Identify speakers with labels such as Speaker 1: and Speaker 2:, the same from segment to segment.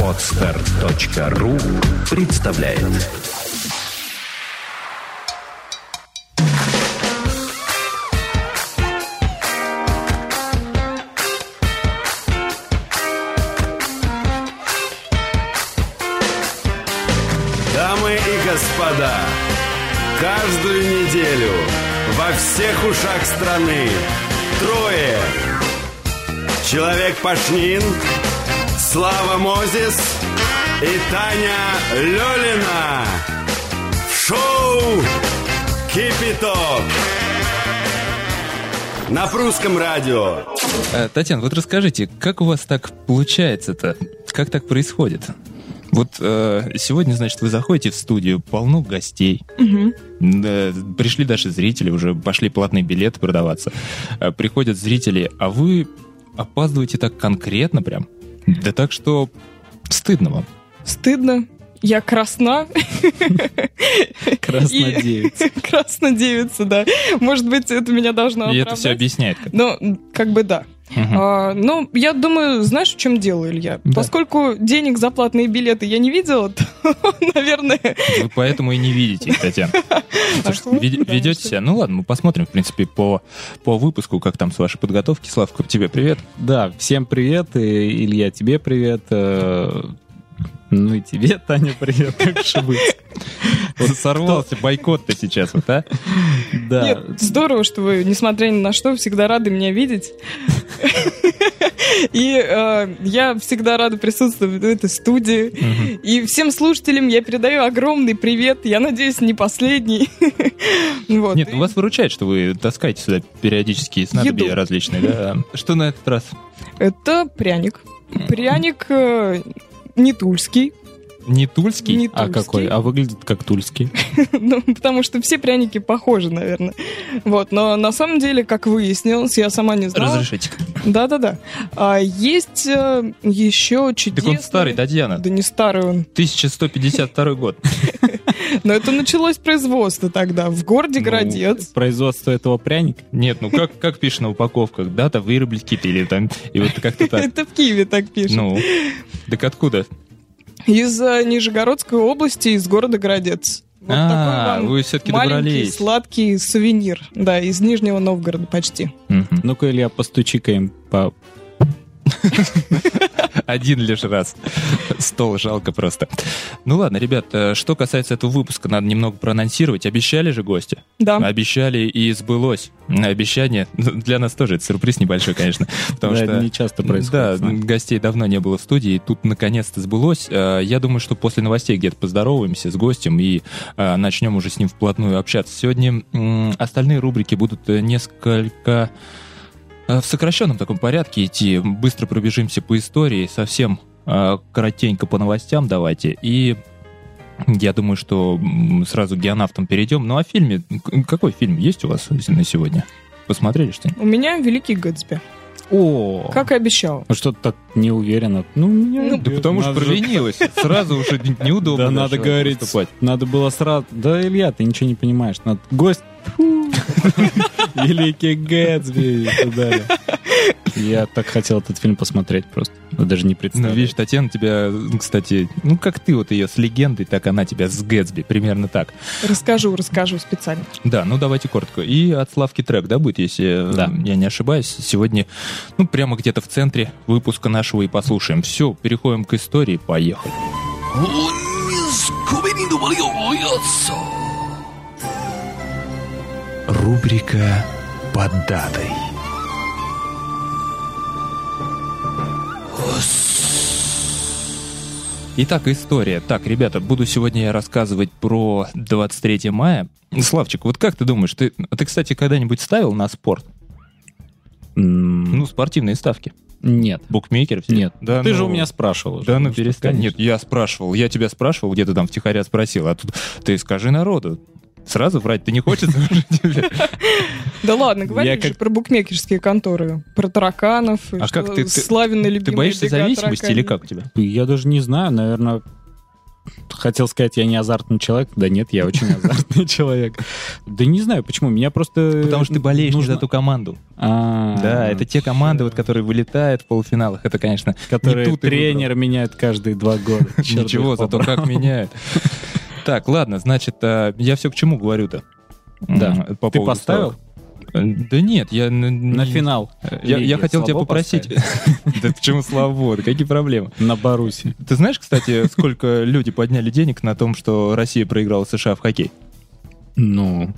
Speaker 1: Отстар.ру представляет
Speaker 2: Дамы и господа, каждую неделю во всех ушах страны трое. Человек Пашнин, Слава Мозис и Таня Лёлина. В шоу «Кипяток» на прусском радио.
Speaker 3: Э, Татьяна, вот расскажите, как у вас так получается-то? Как так происходит? Вот э, сегодня, значит, вы заходите в студию, полно гостей. Да, пришли даже зрители, уже пошли платные билеты продаваться. Э, приходят зрители, а вы опаздываете так конкретно прям. Да так что стыдно вам.
Speaker 4: Стыдно. Я красна.
Speaker 3: Краснодевица.
Speaker 4: Краснодевица, да. Может быть, это меня должно
Speaker 3: И это все объясняет.
Speaker 4: Ну, как бы да.
Speaker 3: Мгм.
Speaker 4: А, ну, я думаю, знаешь, в чем дело, Илья?
Speaker 3: Да.
Speaker 4: Поскольку денег за платные билеты я не видела, то, наверное...
Speaker 3: Вы поэтому и не видите их, Татьяна.
Speaker 4: Да,
Speaker 3: ведете себя. Ну ладно, мы посмотрим, в принципе, по, по выпуску, как там с вашей подготовки. Славка, тебе привет.
Speaker 5: Да, всем привет, и Илья, тебе привет. Ну и тебе, Таня, привет, как же быть.
Speaker 3: Вот сорвался бойкот-то сейчас, вот, а?
Speaker 5: Да,
Speaker 4: Нет, здорово, что вы, несмотря ни на что, всегда рады меня видеть. И э, я всегда рада присутствовать в этой студии. И всем слушателям я передаю огромный привет. Я надеюсь, не последний. Вот.
Speaker 3: Нет, ну вас выручает, что вы таскаете сюда периодически снадобья
Speaker 4: Еду.
Speaker 3: различные, да? Что на этот раз?
Speaker 4: Это пряник. Пряник э, не тульский.
Speaker 3: Не тульский?
Speaker 4: Не
Speaker 5: а
Speaker 4: тульский.
Speaker 5: какой? А выглядит как тульский.
Speaker 4: Ну, потому что все пряники похожи, наверное. Вот, но на самом деле, как выяснилось, я сама не знала.
Speaker 3: Разрешите.
Speaker 4: Да-да-да. А есть э, еще чудесный...
Speaker 3: Так он старый, Татьяна.
Speaker 4: Да не старый он.
Speaker 3: 1152 год.
Speaker 4: Но это началось производство тогда в городе
Speaker 3: Ну,
Speaker 4: Городец.
Speaker 5: Производство этого пряника.
Speaker 3: Нет, ну как, как пишешь на упаковках? Дата выработки или там... И вот как-то так.
Speaker 4: Это в Киеве так пишут.
Speaker 3: Ну, так откуда?
Speaker 4: Из э, Нижегородской области, из города Городец. Вот
Speaker 3: А,
Speaker 4: такой вам
Speaker 3: вы все-таки
Speaker 4: маленький,
Speaker 3: добрались.
Speaker 4: сладкий сувенир. Да, из Нижнего Новгорода почти.
Speaker 5: Ну-ка, Илья, постучи-ка им по...
Speaker 3: Один лишь раз. Стол жалко просто. Ну ладно, ребят, э, что касается этого выпуска, надо немного проанонсировать. Обещали же гости?
Speaker 4: Да.
Speaker 3: Обещали и сбылось. Обещание для нас тоже это сюрприз небольшой, конечно. Потому
Speaker 5: Да,
Speaker 3: что
Speaker 5: не часто
Speaker 3: Да,
Speaker 5: происходит. нами.
Speaker 3: гостей давно не было в студии, и тут наконец-то сбылось. Э, Я думаю, что после новостей где-то поздороваемся с гостем и э, начнем уже с ним вплотную общаться. Сегодня остальные рубрики будут несколько в сокращенном таком порядке идти. Быстро пробежимся по истории, совсем э, коротенько по новостям давайте. И я думаю, что сразу к геонавтам перейдем. Ну, а фильме... Какой фильм есть у вас на сегодня? Посмотрели что-нибудь?
Speaker 4: У меня Великий Гэтсби.
Speaker 5: О,
Speaker 4: Как и обещал.
Speaker 5: ну что-то так не уверенно. Ну, меня-
Speaker 3: Да потому что провинилась. Сразу уже неудобно.
Speaker 5: Да, надо говорить, надо было сразу... Да, Илья, ты ничего не понимаешь. Надо... Гость... Великий Гэтсби и так далее. Я так хотел этот фильм посмотреть просто. Вы даже не
Speaker 3: Ну,
Speaker 5: представляете.
Speaker 3: видишь, Татьяна тебя, кстати, ну, как ты вот ее с легендой, так она тебя с Гэтсби, примерно так.
Speaker 4: Расскажу, расскажу специально.
Speaker 3: Да, ну, давайте коротко. И от Славки трек, да, будет, если э,
Speaker 5: Да.
Speaker 3: я не ошибаюсь. Сегодня, ну, прямо где-то в центре выпуска нашего и послушаем. Все, переходим к истории, поехали.
Speaker 1: Рубрика «Под датой».
Speaker 3: Итак, история. Так, ребята, буду сегодня я рассказывать про 23 мая. Славчик, вот как ты думаешь, ты, а ты кстати, когда-нибудь ставил на спорт?
Speaker 5: М,
Speaker 3: Ну, спортивные ставки.
Speaker 5: Нет.
Speaker 3: Букмекер все?
Speaker 5: Нет.
Speaker 3: Да,
Speaker 5: Ты
Speaker 3: ну,
Speaker 5: же у меня спрашивал.
Speaker 3: Да ну
Speaker 5: что,
Speaker 3: перестань. Нет, я спрашивал. Я тебя спрашивал, где-то там втихаря спросил. А тут ты скажи народу. Сразу врать ты не хочешь уже тебе?
Speaker 4: Да ладно, говори же про букмекерские конторы, про тараканов.
Speaker 3: А как ты-
Speaker 4: Славины любимые
Speaker 3: Ты боишься зависимости или как у тебя?
Speaker 5: Я даже не знаю, наверное, хотел сказать, я не азартный человек. Да нет, я очень азартный человек. Да не знаю, почему. Меня просто...
Speaker 3: Потому что ты болеешь не
Speaker 5: нужно-
Speaker 3: за ту команду.
Speaker 5: А,
Speaker 3: Да, это те команды, вот, которые вылетают в полуфиналах. Это, конечно,
Speaker 5: Которые тренер меняет каждые два года.
Speaker 3: Ничего, зато как меняет. Так, ладно, значит, а, я все к чему говорю-то?
Speaker 5: Да.
Speaker 3: По
Speaker 5: Ты поставил?
Speaker 3: ставок. Э, Да нет, я...
Speaker 5: На финал.
Speaker 3: Я,
Speaker 5: лиги
Speaker 3: я хотел тебя попросить... Да почему слабо? Какие проблемы?
Speaker 5: На Баруси.
Speaker 3: Ты знаешь, кстати, сколько люди подняли денег на том, что Россия проиграла США в хоккей?
Speaker 5: Ну,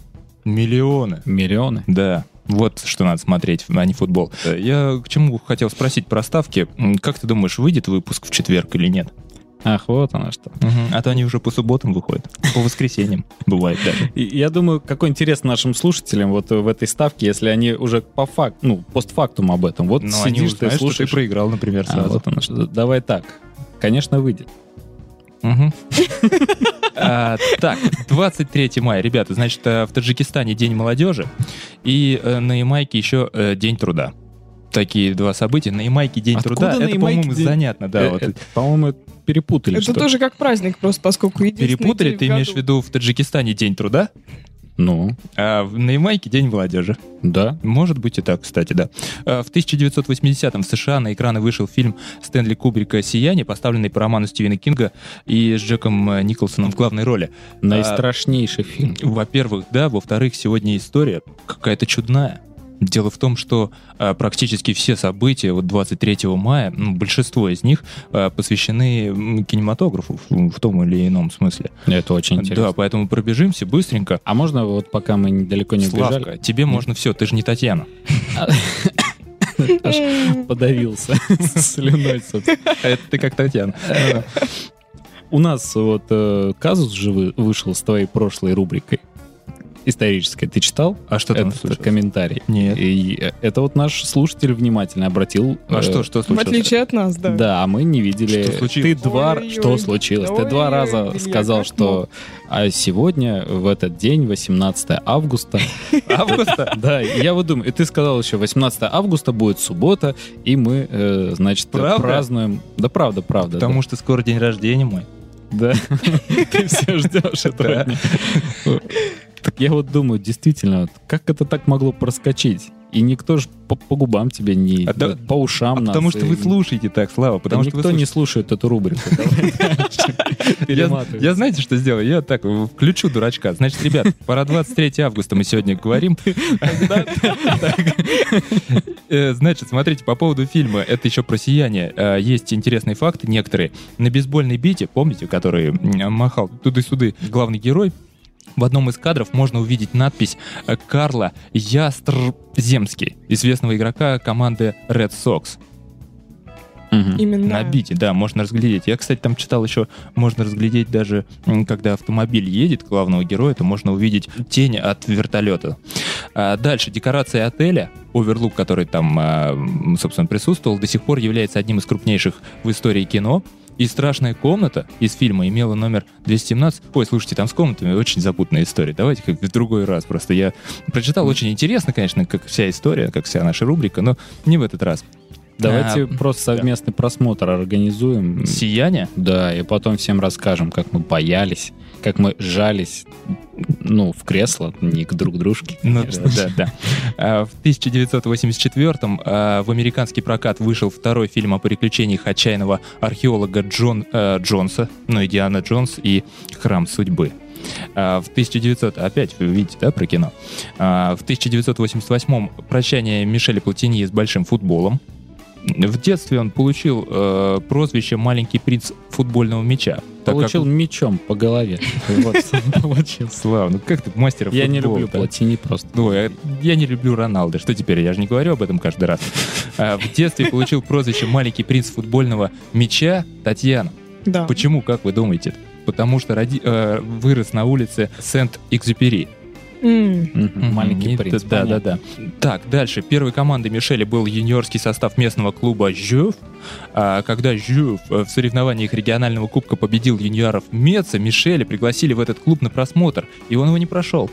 Speaker 3: Миллионы.
Speaker 5: миллионы.
Speaker 3: Да. Вот что надо смотреть, а не футбол. Э, Я к чему хотел спросить про ставки. Как ты думаешь, выйдет выпуск в четверг или нет?
Speaker 5: Ах, вот оно что.
Speaker 3: А то они уже по субботам выходят. По воскресеньям бывает даже.
Speaker 5: Я думаю, какой интерес нашим слушателям вот в этой ставке, если они уже по факту, ну, постфактум об этом. Вот
Speaker 3: Но они
Speaker 5: сидишь, ты
Speaker 3: узнают, что ты
Speaker 5: слушаешь.
Speaker 3: проиграл, например,
Speaker 5: А,
Speaker 3: сразу.
Speaker 5: вот оно что. Давай так. Конечно, выйдет.
Speaker 3: А, Так, 23 мая, ребята, значит, э, в Таджикистане День молодежи, и э, на Ямайке еще э, День труда. Такие два события. На Ямайке День
Speaker 5: Откуда
Speaker 3: труда, это, по-моему,
Speaker 5: день-
Speaker 3: занятно, да.
Speaker 5: Э,
Speaker 3: вот.
Speaker 5: это, По-моему, перепутали.
Speaker 4: Это
Speaker 5: что ли.
Speaker 4: тоже как праздник, просто поскольку единственный
Speaker 3: Перепутали, ты
Speaker 4: в
Speaker 3: имеешь в виду в Таджикистане День труда,
Speaker 5: Ну,
Speaker 3: а в- на Ямайке День молодежи.
Speaker 5: да.
Speaker 3: Может быть и так, кстати, да. А, В 1980-м в США на экраны вышел фильм Стэнли Кубрика «Сияние», поставленный по роману Стивена Кинга и с Джеком э, Николсоном в главной роли.
Speaker 5: Наистрашнейший фильм.
Speaker 3: Во-первых, да, во-вторых, сегодня история какая-то чудная. Дело в том, что а, практически все события вот 23 мая, ну, большинство из них а, посвящены кинематографу в, в том или ином смысле.
Speaker 5: Это очень интересно.
Speaker 3: Да, поэтому пробежимся быстренько.
Speaker 5: А можно вот пока мы недалеко не убежали?
Speaker 3: Славка, тебе можно все, ты же не Татьяна.
Speaker 5: Аж подавился слюной, собственно.
Speaker 3: Это ты как Татьяна.
Speaker 5: У нас вот э, казус же вы- вышел с твоей прошлой рубрикой исторической. Ты читал?
Speaker 3: А что там
Speaker 5: этот
Speaker 3: случилось?
Speaker 5: комментарий?
Speaker 3: Нет.
Speaker 5: И это вот наш слушатель внимательно обратил.
Speaker 3: А
Speaker 5: э,
Speaker 3: что, что
Speaker 4: В
Speaker 3: случилось?
Speaker 4: отличие от нас, да.
Speaker 5: Да, а мы не видели.
Speaker 3: Что случилось?
Speaker 5: Ты два...
Speaker 4: Ой-ой-ой.
Speaker 5: Что случилось? Ты два
Speaker 4: Ой-ой-ой,
Speaker 5: раза
Speaker 4: Илья,
Speaker 5: сказал, что а сегодня, в этот день, 18 августа.
Speaker 3: Августа?
Speaker 5: Да, я вот думаю, и ты сказал еще, 18 августа будет суббота, и мы, э, значит, празднуем. Да, правда, правда.
Speaker 3: Потому что скоро день рождения мой.
Speaker 5: Да. Ты все ждешь этого. Так я вот думаю, действительно, как это так могло проскочить? И никто же по, по губам тебе не...
Speaker 3: А да-
Speaker 5: по ушам
Speaker 3: А
Speaker 5: нас
Speaker 3: потому что
Speaker 5: и-
Speaker 3: вы слушаете так, Слава,
Speaker 5: Да
Speaker 3: потому что вы
Speaker 5: никто не
Speaker 3: слушаете.
Speaker 5: слушает эту рубрику.
Speaker 3: Я, знаете, что сделаю? Я так включу дурачка. Значит, ребят, пора 23 августа мы сегодня говорим. Э, Значит, смотрите, по поводу фильма, это еще про сияние. Э, Есть интересные факты некоторые. На бейсбольной бите, помните, который махал туды-суды главный герой, в одном из кадров можно увидеть надпись э, Карла Ястрземский, известного игрока команды Red Sox.
Speaker 5: Мгм.
Speaker 4: Именно.
Speaker 3: На бите, да, можно разглядеть. Я, кстати, там читал еще, можно разглядеть даже, когда автомобиль едет главного героя, то можно увидеть тень от вертолета. А дальше, декорация отеля, оверлук, который там, а, собственно, присутствовал, до сих пор является одним из крупнейших в истории кино. И «Страшная комната» из фильма имела номер 217. Ой, слушайте, там с комнатами очень запутанная история. Давайте как в другой раз. Просто я прочитал очень интересно, конечно, как вся история, как вся наша рубрика, но не в этот раз.
Speaker 5: Давайте
Speaker 3: А,
Speaker 5: просто совместный просмотр организуем.
Speaker 3: «Сияние»
Speaker 5: Да, и потом всем расскажем, как мы боялись, как мы жались, ну, в кресло, не к друг дружке.
Speaker 3: Ну, да, да. А, В 1984-м а, в американский прокат вышел второй фильм о приключениях отчаянного археолога Джон э, Джонса, ну, Диана Джонс и Храм судьбы. А, В 1900... Опять, вы видите, да, про кино? В 1988-м «Прощание Мишеля Платини с большим футболом». В детстве он получил э, прозвище «Маленький принц футбольного мяча». так как-
Speaker 5: Получил мечом по голове. Вот, получил.
Speaker 3: Ну как ты мастер
Speaker 5: Я не люблю? Платини просто.
Speaker 3: Ну, я, я не люблю Роналда. Что теперь? Я же не говорю об этом каждый раз. А, в детстве получил прозвище «Маленький принц футбольного мяча» Татьяна.
Speaker 4: Да.
Speaker 3: Почему, как вы думаете? Потому что э, вырос на улице Сент-Экзюпери.
Speaker 5: Маленький принц.
Speaker 3: Да, да, да. Так, дальше. Первой командой Мишеля был юниорский состав местного клуба «Жюв». А когда «Жюв» в соревнованиях регионального кубка победил юниоров Меца, Мишеля пригласили в этот клуб на просмотр, и он его не прошел.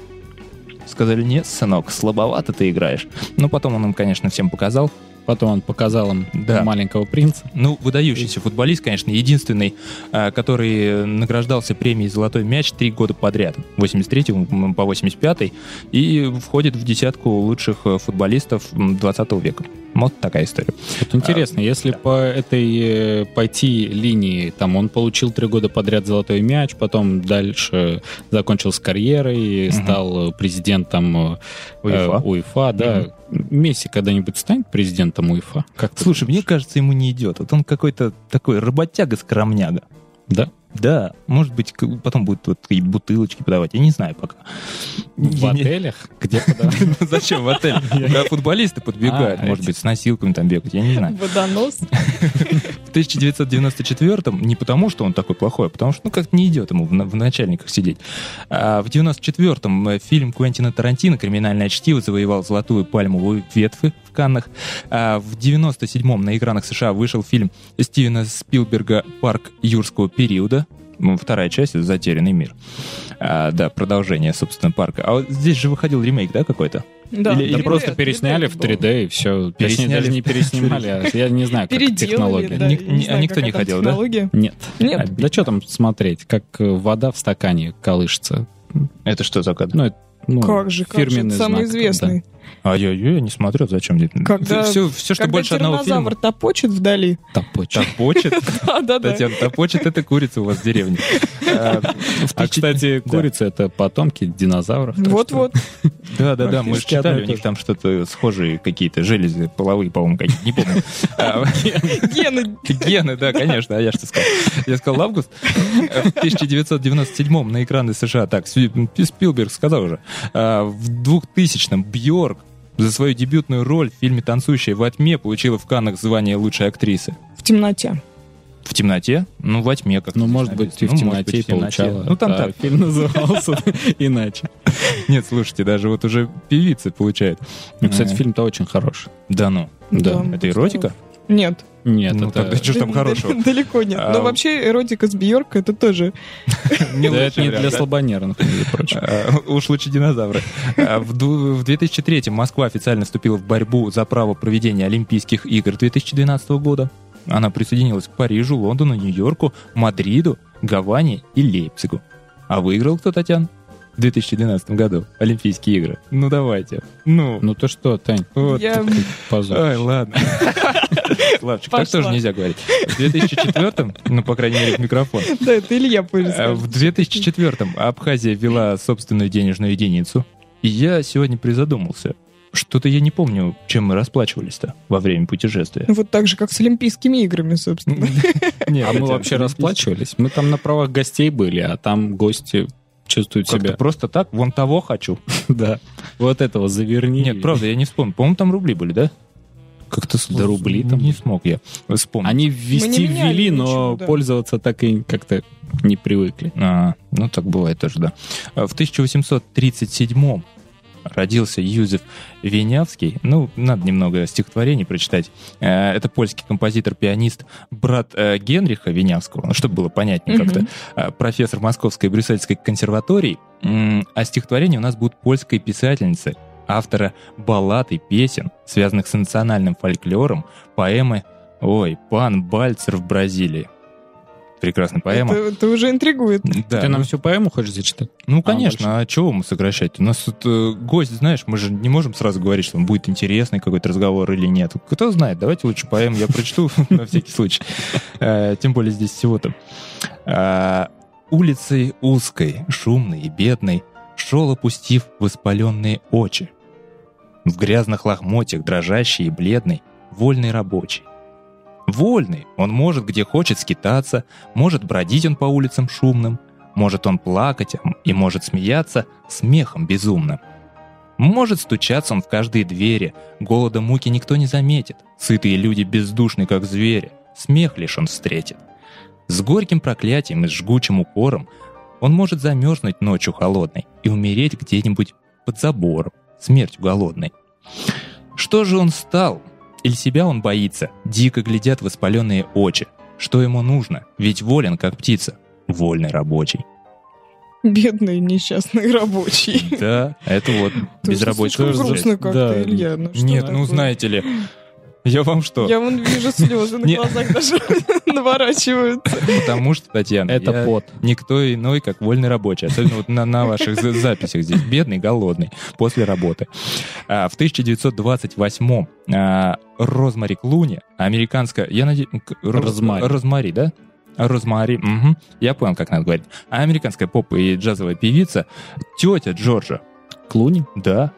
Speaker 3: Сказали, нет, сынок, слабовато ты играешь. Но потом он им, конечно, всем показал.
Speaker 5: Потом он показал им
Speaker 3: Да.
Speaker 5: маленького принца.
Speaker 3: Ну, выдающийся футболист, конечно, единственный, а, который награждался премией «Золотой мяч» три года подряд, 83 по 85 и входит в десятку лучших э, футболистов м, 20 века. Вот такая история.
Speaker 5: Вот интересно, если по этой э, пойти линии, там он получил три года подряд золотой мяч, потом дальше закончил с карьерой,
Speaker 3: Мгм.
Speaker 5: стал президентом э,
Speaker 3: УЕФА.
Speaker 5: УЕФА, да. Месси когда-нибудь станет президентом УЕФА? Как
Speaker 3: Слушай, мне кажется, ему не идет. Вот он какой-то такой работяга-скромняга.
Speaker 5: Да?
Speaker 3: Да, может быть, потом будет вот и бутылочки подавать, я не знаю пока.
Speaker 5: В
Speaker 3: Я не-
Speaker 5: отелях? Где подавать?
Speaker 3: Зачем в отель? Когда футболисты подбегают,
Speaker 5: А,
Speaker 3: может быть, с носилками там бегать, я не знаю.
Speaker 4: Водонос.
Speaker 3: В 1994-м не потому, что он такой плохой, а потому что, ну, как-то не идет ему в, на- в начальниках сидеть. А в 94-м э, фильм Куэнтина Тарантино «Криминальное чтиво» завоевал золотую пальмовую ветвь Каннах. А в 97-м на экранах США вышел фильм Стивена Спилберга «Парк юрского периода». Ну, Вторая часть «Затерянный мир». А, да, продолжение, собственно, парка. А вот здесь же выходил ремейк, да, какой-то?
Speaker 4: Да,
Speaker 3: Или-
Speaker 5: Да
Speaker 3: или
Speaker 5: просто
Speaker 4: 3D,
Speaker 5: пересняли в 3D и все.
Speaker 3: Пересняли
Speaker 5: даже не переснимали, а я не знаю, как технология.
Speaker 4: да.
Speaker 3: Ник-
Speaker 4: я не
Speaker 3: ни-
Speaker 4: знаю,
Speaker 3: а никто не ходил, да?
Speaker 4: технология.
Speaker 5: Нет.
Speaker 4: Нет.
Speaker 5: Да что там смотреть, как э, вода в стакане колышется.
Speaker 3: Это что за кадр?
Speaker 5: Ну, это, ну,
Speaker 4: Как же, как же, самый
Speaker 5: знак,
Speaker 4: известный.
Speaker 3: А я, я не смотрю, зачем мне.
Speaker 4: Когда-
Speaker 3: все, все, что
Speaker 4: Когда
Speaker 3: больше одного фильма.
Speaker 4: топочет вдали.
Speaker 5: да. Топочет.
Speaker 3: Топочет?
Speaker 4: Да, да, да.
Speaker 3: Татьяна, топочет это курица у вас в деревне. А,
Speaker 5: А, кстати,
Speaker 3: Да.
Speaker 5: курицы — это потомки динозавров.
Speaker 4: Вот-вот.
Speaker 3: Да, да, да, мы же читали, у них там что-то схожие какие-то железы половые, по-моему, какие-то, не помню. А,
Speaker 4: Гены.
Speaker 3: Гены, да, конечно, а я что сказал? Я сказал август. В 1997 на экраны США, так, Спилберг сказал уже, а, в 2000-м Бьорк за свою дебютную роль в фильме «Танцующая во тьме» получила в Каннах звание лучшей актрисы.
Speaker 4: В темноте.
Speaker 3: В темноте? Ну, во тьме как
Speaker 5: Ну, может быть, и в темноте получала.
Speaker 3: Ну, там
Speaker 5: а
Speaker 3: так.
Speaker 5: Фильм назывался иначе.
Speaker 3: Нет, слушайте, даже вот уже певица получает.
Speaker 5: Ну, кстати,
Speaker 3: Э,
Speaker 5: фильм-то очень хороший.
Speaker 3: Да ну.
Speaker 5: Да.
Speaker 3: Это эротика?
Speaker 4: Нет.
Speaker 5: Нет,
Speaker 3: Ну,
Speaker 5: это...
Speaker 3: тогда что там хорошего?
Speaker 4: Далеко нет. Но вообще эротика с Бьорк это тоже.
Speaker 3: Не
Speaker 5: для слабонервных, между прочим.
Speaker 3: А, Уж лучше динозавры. А, В ду- в 2003 Москва официально вступила в борьбу за право проведения Олимпийских игр 2012 года. Она присоединилась к Парижу, Лондону, Нью-Йорку, Мадриду, Гаване и Лейпцигу. А выиграл кто, Татьян? В 2012 году Олимпийские игры. Ну давайте. Ну,
Speaker 5: Ну то что, Тань,
Speaker 3: вот.
Speaker 4: Я...
Speaker 5: позор.
Speaker 3: Ай, ладно. Славчик, так тоже нельзя говорить. В 2004 ну, по крайней мере, в микрофон.
Speaker 4: Да, это Илья позже
Speaker 3: А. В 2004-м Абхазия ввела собственную денежную единицу. И я сегодня призадумался. Что-то я не помню, чем мы расплачивались-то во время путешествия.
Speaker 4: Ну, Вот так же, как с Олимпийскими играми, собственно.
Speaker 5: А мы вообще расплачивались? Мы там на правах гостей были, а там гости чувствуют себя...
Speaker 3: просто так, вон того хочу.
Speaker 5: Да. Вот этого заверни.
Speaker 3: Нет, правда, я не вспомню. По-моему, там рубли были, да? Как-то
Speaker 5: Да рубли там.
Speaker 3: Не смог я вспомнить.
Speaker 5: Они ввести ввели, но
Speaker 4: да.
Speaker 5: пользоваться так и как-то не привыкли.
Speaker 3: А, ну, так бывает тоже, да. А В 1837 родился Юзеф Венявский. Ну, надо немного стихотворений прочитать. Э, Это польский композитор-пианист, брат э, Генриха Венявского, ну, чтобы было понятнее
Speaker 4: Мгм.
Speaker 3: как-то, э, профессор Московской и Брюссельской консерватории. А стихотворения у нас будут польской писательницы, автора баллад и песен, связанных с национальным фольклором, поэмы «Ой, пан Бальцер в Бразилии». Прекрасная поэма.
Speaker 4: Это, это уже интригует.
Speaker 3: Да,
Speaker 5: Ты нам всю поэму хочешь зачитать?
Speaker 3: ну,
Speaker 5: А,
Speaker 3: конечно, а, чего мы сокращать? У нас тут э, гость, знаешь, мы же не можем сразу говорить, что он будет интересный какой-то разговор или нет. Кто знает, давайте лучше поэм я прочту на всякий случай. Э, Тем более здесь всего-то. А, Улицей узкой, шумной и бедной шел, опустив воспаленные очи. В грязных лохмотьях, дрожащий и бледный, вольный рабочий. Вольный, он может где хочет скитаться, может бродить он по улицам шумным, может он плакать и может смеяться смехом безумным. Может стучаться он в каждые двери, голода муки никто не заметит, сытые люди бездушны, как звери, смех лишь он встретит. С горьким проклятием и с жгучим укором он может замерзнуть ночью холодной и умереть где-нибудь под забором, смертью голодной. Что же он стал? Или себя он боится? Дико глядят воспаленные очи. Что ему нужно? Ведь волен, как птица. Вольный рабочий.
Speaker 4: Бедные несчастные рабочие.
Speaker 3: Да, это вот безработица.
Speaker 4: слишком грустно как-то,
Speaker 5: да.
Speaker 4: Илья. Ну,
Speaker 3: Нет, ну
Speaker 4: такое?
Speaker 3: знаете ли, Я вам что?
Speaker 4: Я вон вижу слезы на глазах даже наворачиваются.
Speaker 3: Потому что, Татьяна,
Speaker 5: Это
Speaker 3: я
Speaker 5: пот.
Speaker 3: никто иной, как вольный рабочий. Особенно вот на, на ваших за- записях здесь. Бедный, голодный, после работы. А, в 1928-м а, Розмари Клуни, американская... Я надеюсь...
Speaker 5: Розмари.
Speaker 3: Розмари, да? Розмари, мгм. я понял, как надо говорить. А американская поп и джазовая певица, тетя Джорджа,
Speaker 5: Клуни?
Speaker 3: да,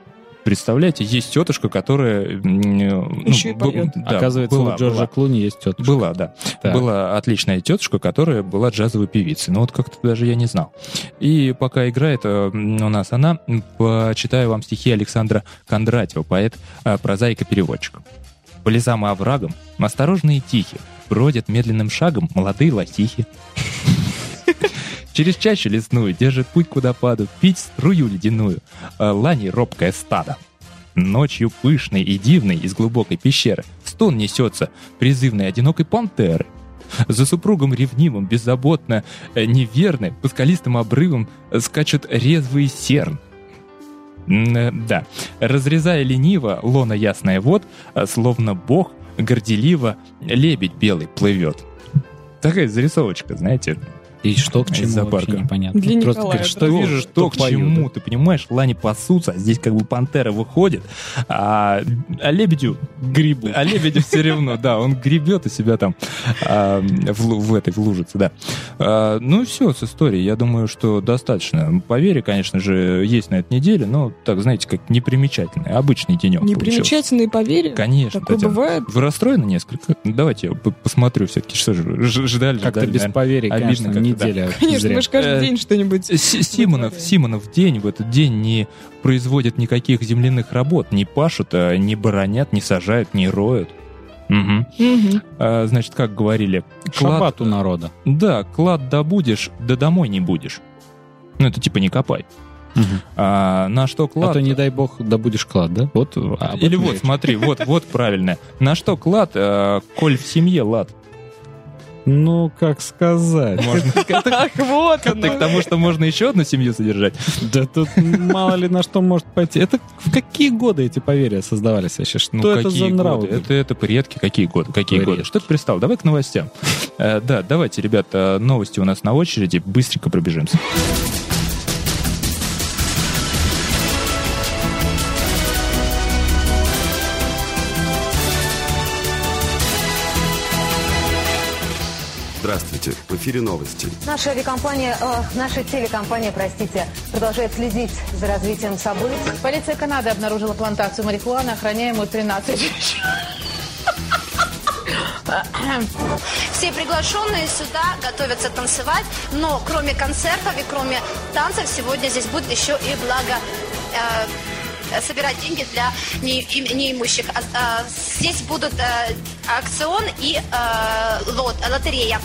Speaker 3: Представляете, есть тетушка, которая... м, ну,
Speaker 4: Еще и поет.
Speaker 3: да,
Speaker 5: Оказывается,
Speaker 3: была,
Speaker 5: у Джорджа
Speaker 3: была.
Speaker 5: Клуни есть тетушка.
Speaker 3: Была, да.
Speaker 5: Так.
Speaker 3: Была отличная тетушка, которая была джазовой певицей. Но вот как-то даже я не знал. И пока играет э, у нас она, почитаю вам стихи Александра Кондратьева, поэт, э, прозаик и переводчик. По лесам и оврагам, осторожные и тихие, бродят медленным шагом молодые лосихи. Через чащу лесную держит путь куда падают, пить струю ледяную, а лани робкое стадо. Ночью пышной и дивной из глубокой пещеры стон несется призывной одинокой пантеры. За супругом ревнивым, беззаботно, э, неверны, по скалистым обрывам э, скачут резвый серн. Э, Да, разрезая лениво лона ясная вод, словно бог горделиво лебедь белый плывет. Такая зарисовочка, знаете,
Speaker 5: И что к чему вообще непонятно.
Speaker 4: Для
Speaker 5: Просто
Speaker 4: Николая,
Speaker 5: говорит, что вижу,
Speaker 3: что
Speaker 5: что
Speaker 3: к чему, ты понимаешь, лани пасутся, а здесь как бы пантера выходит, а, а лебедю
Speaker 5: Грибу.
Speaker 3: а лебедю все равно, да, он гребет у себя там а, в, в этой в лужице, да. А, ну и все с историей. Я думаю, что достаточно. Поверье, конечно же, есть на этой неделе, но так, знаете, как непримечательный, обычный денек.
Speaker 4: Непримечательные поверья.
Speaker 3: Конечно.
Speaker 4: Такое
Speaker 3: Татьяна.
Speaker 4: бывает.
Speaker 3: Вы расстроены несколько? Давайте я посмотрю все-таки, что же ждали,
Speaker 5: Как-то
Speaker 3: ждали,
Speaker 5: без поверий,
Speaker 3: обидно
Speaker 5: конечно,
Speaker 3: как-то, да.
Speaker 5: неделя.
Speaker 4: Конечно,
Speaker 5: зря.
Speaker 4: мы же каждый
Speaker 3: Э,
Speaker 4: день что-нибудь...
Speaker 3: С- Симонов. Симонов день в этот день не производит никаких земляных работ, не пашут, а не баронят, не сажают, не роют. Мгм.
Speaker 4: Мгм.
Speaker 3: А, значит, как говорили, клад,
Speaker 5: Шаббат у народа.
Speaker 3: да, клад добудешь, да домой не будешь. Ну, это типа не копай. А, на что клад...
Speaker 5: А то, не дай бог, добудешь клад, да? Вот. об
Speaker 3: Или вот,
Speaker 5: речь.
Speaker 3: смотри, вот, вот правильно. На что клад, а, коль в семье лад?
Speaker 5: Ну, как сказать.
Speaker 3: Можно.
Speaker 4: Ах, вот
Speaker 3: Ты к
Speaker 4: оно.
Speaker 3: тому, что можно еще одну семью содержать?
Speaker 5: Да тут мало ли на что может пойти. Это в какие годы эти поверья создавались вообще? Что
Speaker 3: Ну,
Speaker 5: это
Speaker 3: какие
Speaker 5: за нравы?
Speaker 3: годы? Это, это предки. Какие годы? Какие годы? Что ты пристал? Давай к новостям. Э, да, давайте, ребята, новости у нас на очереди. Быстренько пробежимся.
Speaker 2: Здравствуйте. В эфире новости.
Speaker 6: Наша авиакомпания, э, наша телекомпания, простите, продолжает следить за развитием событий.
Speaker 7: Полиция Канады обнаружила плантацию марихуаны, охраняемую 13
Speaker 8: Все приглашенные сюда готовятся танцевать, но кроме концертов и кроме танцев сегодня здесь будет еще и благо э, собирать деньги для не- им- неимущих. А- а, здесь будут э, аукцион и э, лот, лотерея.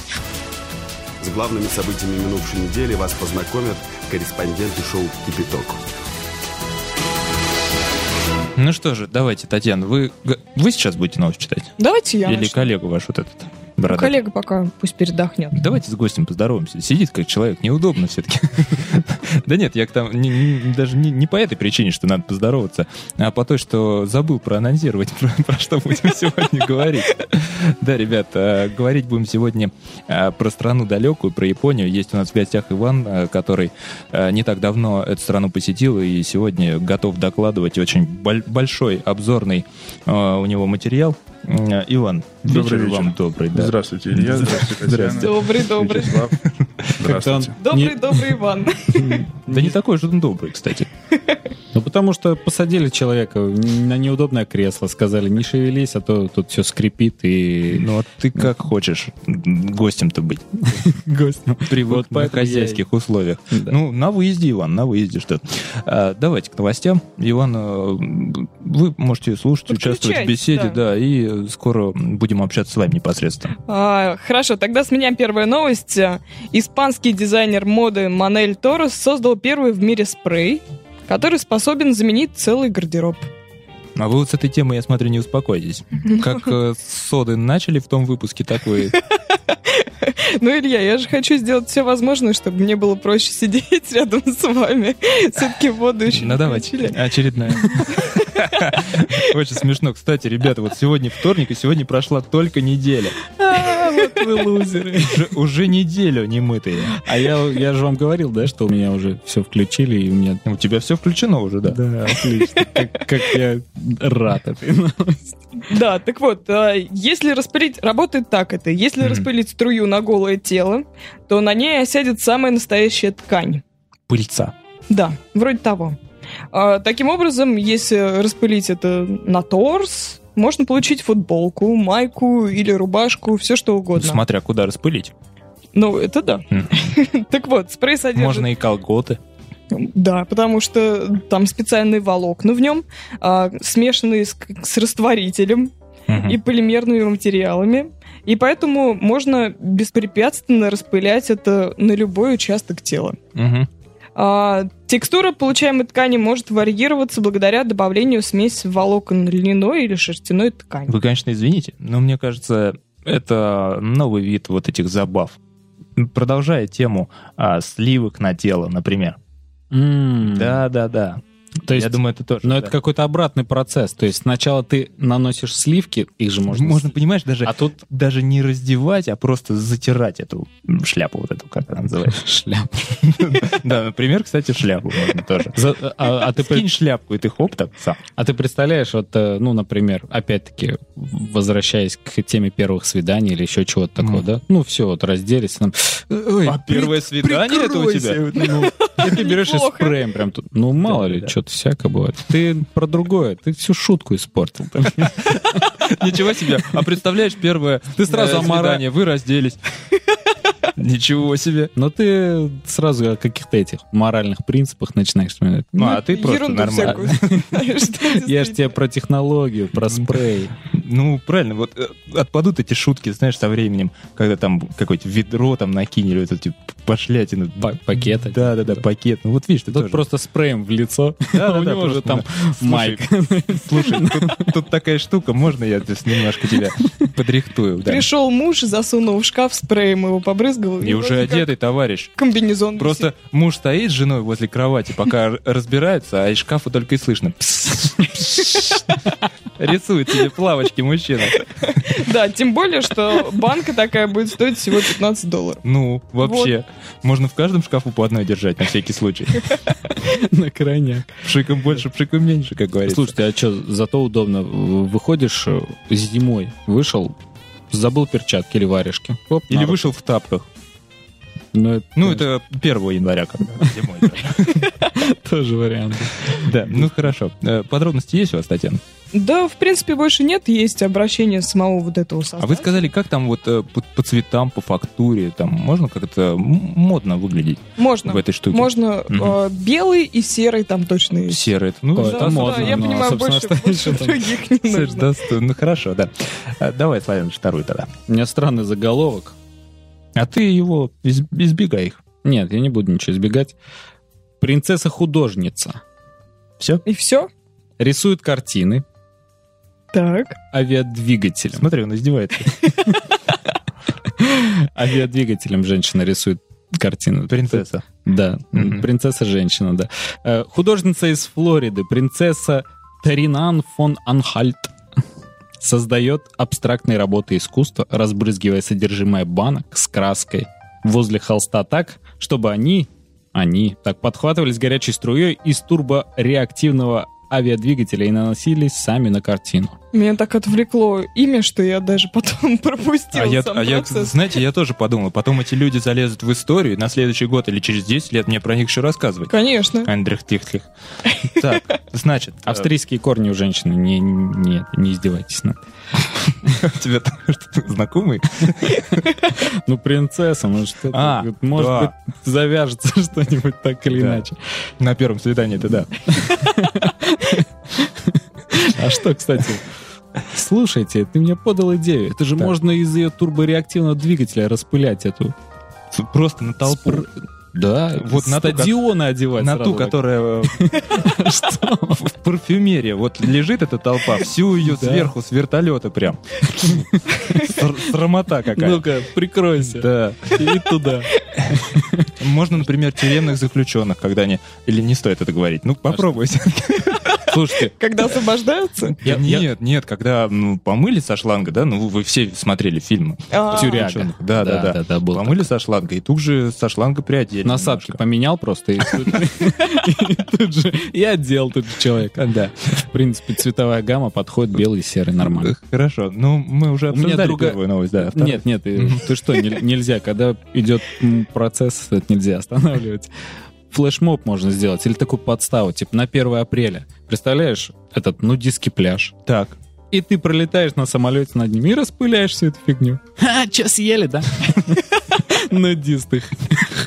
Speaker 2: С главными событиями минувшей недели вас познакомят корреспонденты шоу «Кипяток».
Speaker 3: Ну что же, давайте, Татьяна, вы, вы сейчас будете новость читать?
Speaker 4: Давайте я
Speaker 3: Или
Speaker 4: начну.
Speaker 3: коллегу ваш вот этот
Speaker 4: Ну,
Speaker 3: бородатый?
Speaker 4: Коллега пока пусть передохнет.
Speaker 3: Давайте с гостем поздороваемся. Сидит как человек, неудобно все-таки. Да нет, я там даже не по этой причине, что надо поздороваться, а по той, что забыл проанонсировать, про что будем сегодня говорить. Да, ребят, э, говорить будем сегодня э, про страну далекую, про Японию. Есть у нас в гостях Иван, э, который не так давно эту страну посетил и сегодня готов докладывать очень боль- большой обзорный у него материал. Э, Иван,
Speaker 9: Добрый
Speaker 3: вечер
Speaker 9: вечер.
Speaker 3: вам добрый. да.
Speaker 9: Здравствуйте, Илья. Здравствуйте, Татьяна.
Speaker 3: Здравствуйте.
Speaker 4: Добрый, добрый.
Speaker 9: Вячеслав.
Speaker 5: Он
Speaker 9: Здравствуйте.
Speaker 4: Добрый,
Speaker 5: не-
Speaker 4: добрый Иван.
Speaker 3: Да не такой же он добрый, кстати.
Speaker 5: Ну, потому что посадили человека на неудобное кресло, сказали, не шевелись, а то тут все скрипит и...
Speaker 3: Ну, а ты как хочешь гостем-то быть.
Speaker 5: гостем.
Speaker 3: Привык
Speaker 5: Вот
Speaker 3: на хозяйских условиях. Ну, на выезде, Иван, на выезде что А, Давайте к новостям. Иван, э, вы можете слушать, участвовать в беседе,
Speaker 4: да.
Speaker 3: и скоро будем общаться с вами непосредственно.
Speaker 4: А, хорошо, тогда с меня первая новость. Испанский дизайнер моды Манель Торрес создал первый в мире спрей, который способен заменить целый гардероб.
Speaker 3: А вы вот с этой темой, я смотрю, не успокойтесь. Как э, соды начали в том выпуске, так вы...
Speaker 4: Ну, Илья, я же хочу сделать все возможное, чтобы мне было проще сидеть рядом с вами. Все-таки воду еще
Speaker 3: Ну, давайте. Очередная. Очень смешно. Кстати, ребята, вот сегодня вторник, и сегодня прошла только неделя.
Speaker 5: А, вот вы лузеры.
Speaker 3: Уже, неделю не мытые.
Speaker 5: А я, я же вам говорил, да, что у меня уже все включили, и у меня...
Speaker 3: У тебя все включено уже, да?
Speaker 5: Да, отлично. Как, как я рад этой новости.
Speaker 4: Да, так вот, а, если распылить... Работает так это. Если распылить струю на голое тело, то на ней осядет самая настоящая ткань.
Speaker 3: Пыльца.
Speaker 4: Да, вроде того. А, таким образом, если распылить это на торс, можно получить футболку, майку или рубашку, все что угодно.
Speaker 3: Смотря куда распылить.
Speaker 4: Ну, это да.
Speaker 3: Мгм.
Speaker 4: Так вот, спрей содержит...
Speaker 3: Можно и колготы.
Speaker 4: Да, потому что там специальные волокна в нем, а, смешанные с, с растворителем и полимерными материалами. И поэтому можно беспрепятственно распылять это на любой участок тела.
Speaker 3: Мгм.
Speaker 4: А, текстура получаемой ткани может варьироваться благодаря добавлению смеси волокон льняной или шерстяной ткани.
Speaker 3: Вы, конечно, извините, но мне кажется, это новый вид вот этих забав. Продолжая тему а, сливок на тело, например.
Speaker 5: М,
Speaker 3: Да, да, да.
Speaker 5: То есть,
Speaker 3: Я думаю, это тоже.
Speaker 5: но
Speaker 3: да.
Speaker 5: это какой-то обратный процесс. То есть сначала ты наносишь сливки, их же можно...
Speaker 3: можно, понимаешь, даже
Speaker 5: А тут
Speaker 3: даже не раздевать, а просто затирать эту шляпу вот эту, как она называется.
Speaker 5: шляп.
Speaker 3: Да, например, кстати, шляпу можно тоже.
Speaker 5: А, а ты,
Speaker 3: Скинь шляпку, и ты хоп так сам.
Speaker 5: а ты представляешь, вот, э, ну, например, опять-таки, возвращаясь к теме первых свиданий или еще чего-то такого, да? Ну, все, вот разделись. Ой,
Speaker 3: А первое свидание это у тебя?
Speaker 5: Ну, ты берешь и спреем прям тут. Ну, мало ли,
Speaker 3: Да-да-да.
Speaker 5: Что-то всякое бывает. Ты про другое, ты всю шутку испортил.
Speaker 3: Ничего себе. А представляешь, первое
Speaker 5: Ты сразу
Speaker 3: э, свидание, вы разделись. Ничего себе.
Speaker 5: Но ты сразу о каких-то этих моральных принципах начинаешь вспоминать.
Speaker 3: Ну, а ты просто нормально.
Speaker 5: Я же тебе про технологию, про спрей.
Speaker 3: Ну, правильно, вот э, отпадут эти шутки, знаешь, со временем, когда там какое-то ведро там накинули, вот эти пошлятины.
Speaker 5: Па- пакет один.
Speaker 3: Да, да, да, пакет. Ну вот видишь, ты
Speaker 5: Тут
Speaker 3: тоже.
Speaker 5: просто спреем в лицо.
Speaker 3: Да,
Speaker 5: у него же
Speaker 3: просто,
Speaker 5: там майк.
Speaker 3: Слушай, тут, тут такая штука, можно я здесь немножко тебя подрихтую?
Speaker 4: Пришел муж, засунул в шкаф спреем, его побрызгал.
Speaker 3: И уже
Speaker 4: вроде как
Speaker 3: одетый товарищ.
Speaker 4: Комбинезон.
Speaker 3: Просто муж стоит с женой возле кровати, пока р- разбираются, а из шкафа только и слышно. Рисует себе плавочки мужчина.
Speaker 4: висит. Да, тем более, что банка такая будет стоить всего 15 долларов.
Speaker 3: Ну, вообще. Можно в каждом шкафу по одной держать, на всякий случай.
Speaker 5: на крайняк.
Speaker 3: Пшиком больше, пшиком меньше, как говорится.
Speaker 5: Слушайте, а что, зато удобно. Выходишь э, зимой, вышел, забыл перчатки или варежки. Оп,
Speaker 3: Или вышел в тапках.
Speaker 5: Ну, это,
Speaker 3: Ну, это 1 января, когда зимой. да.
Speaker 5: тоже вариант.
Speaker 3: Да, ну хорошо. Э, Подробности есть у вас, Татьяна?
Speaker 4: Да, в принципе, больше нет. Есть обращение самого вот этого
Speaker 3: А вы
Speaker 4: создателя.
Speaker 3: сказали, как там вот э, по, по цветам, по фактуре, там можно как-то модно выглядеть
Speaker 4: Можно.
Speaker 3: в этой штуке?
Speaker 4: Можно э, белый и серый там точно есть.
Speaker 3: Серый. это, Ну, да,
Speaker 5: это
Speaker 4: Да,
Speaker 5: модно,
Speaker 4: да, я
Speaker 5: но,
Speaker 4: понимаю, больше,
Speaker 5: что
Speaker 4: больше других не нужно.
Speaker 3: достойно. Ну хорошо, да. Давай, Славян, вторую тогда.
Speaker 5: У меня странный заголовок.
Speaker 3: А ты его из- избегай их.
Speaker 5: Нет, я не буду ничего избегать. Принцесса-художница
Speaker 3: Все?
Speaker 4: И все?
Speaker 5: рисует картины
Speaker 4: Так.
Speaker 5: авиадвигателем.
Speaker 3: Смотри, он издевается.
Speaker 5: Авиадвигателем женщина рисует картину.
Speaker 3: Принцесса.
Speaker 5: Да, принцесса-женщина, да. Э, Художница из Флориды, принцесса Таринан фон Анхальт, создает абстрактные работы искусства, разбрызгивая содержимое банок с краской возле холста так, чтобы они, они, так подхватывались горячей струей из турбореактивного авиадвигателя и наносились сами на картину.
Speaker 4: Меня так отвлекло имя, что я даже потом пропустил
Speaker 3: А я,
Speaker 4: сам
Speaker 3: а я,
Speaker 4: процесс.
Speaker 3: знаете, я тоже подумал, потом эти люди залезут в историю, и на следующий год или через 10 лет мне про них еще рассказывать.
Speaker 4: Конечно.
Speaker 3: Андрих Тихтлих. Так, значит,
Speaker 5: Австрийские корни у женщины, не, не, не издевайтесь. над-
Speaker 3: у тебя там что-то знакомый?
Speaker 5: Ну, принцесса, ну что
Speaker 3: А,
Speaker 5: может
Speaker 3: да.
Speaker 5: быть, завяжется что-нибудь так или
Speaker 3: Да.
Speaker 5: иначе.
Speaker 3: На первом свидании это да.
Speaker 5: А что, кстати, слушайте, ты мне подал идею. Это же
Speaker 3: Так.
Speaker 5: можно из ее турбореактивного двигателя распылять эту.
Speaker 3: Просто на толпу.
Speaker 5: Спр- Да,
Speaker 3: Вот на
Speaker 5: стадионы одевать
Speaker 3: На ту, которая э, в парфюмерии. Вот лежит эта толпа, всю ее сверху с вертолета прям. Ср- Срамота какая.
Speaker 5: Ну-ка, прикройся.
Speaker 3: Да.
Speaker 5: И туда.
Speaker 3: Можно, например, тюремных заключенных, когда они... Или не стоит это говорить? Ну, попробуйте.
Speaker 5: Слушайте,
Speaker 4: Когда освобождаются?
Speaker 5: я-
Speaker 3: нет,
Speaker 5: я-
Speaker 3: нет, когда ну, помыли со шланга, да, ну вы все смотрели фильмы.
Speaker 4: А,
Speaker 5: Тюряга.
Speaker 3: Ученых. Да, да, да.
Speaker 5: да, да, был
Speaker 3: помыли со шланга, и тут же со шланга приодели.
Speaker 5: насадки
Speaker 3: немножко.
Speaker 5: поменял просто, и тут же и отдел тут же человек.
Speaker 3: Да.
Speaker 5: В принципе, цветовая гамма подходит белый и серый нормально.
Speaker 3: Хорошо. Ну, мы уже
Speaker 5: У меня
Speaker 3: обсуждали
Speaker 5: другая-
Speaker 3: первую новость, да.
Speaker 5: Нет, нет, ты что, не- нельзя, когда идет процесс, это нельзя останавливать. Флешмоб можно сделать, или такую подставу, типа на 1 апреля. Представляешь, этот нудистский пляж.
Speaker 3: Так.
Speaker 5: И ты пролетаешь на самолете над ним и распыляешь всю эту фигню. А, что съели, да? Нудисты.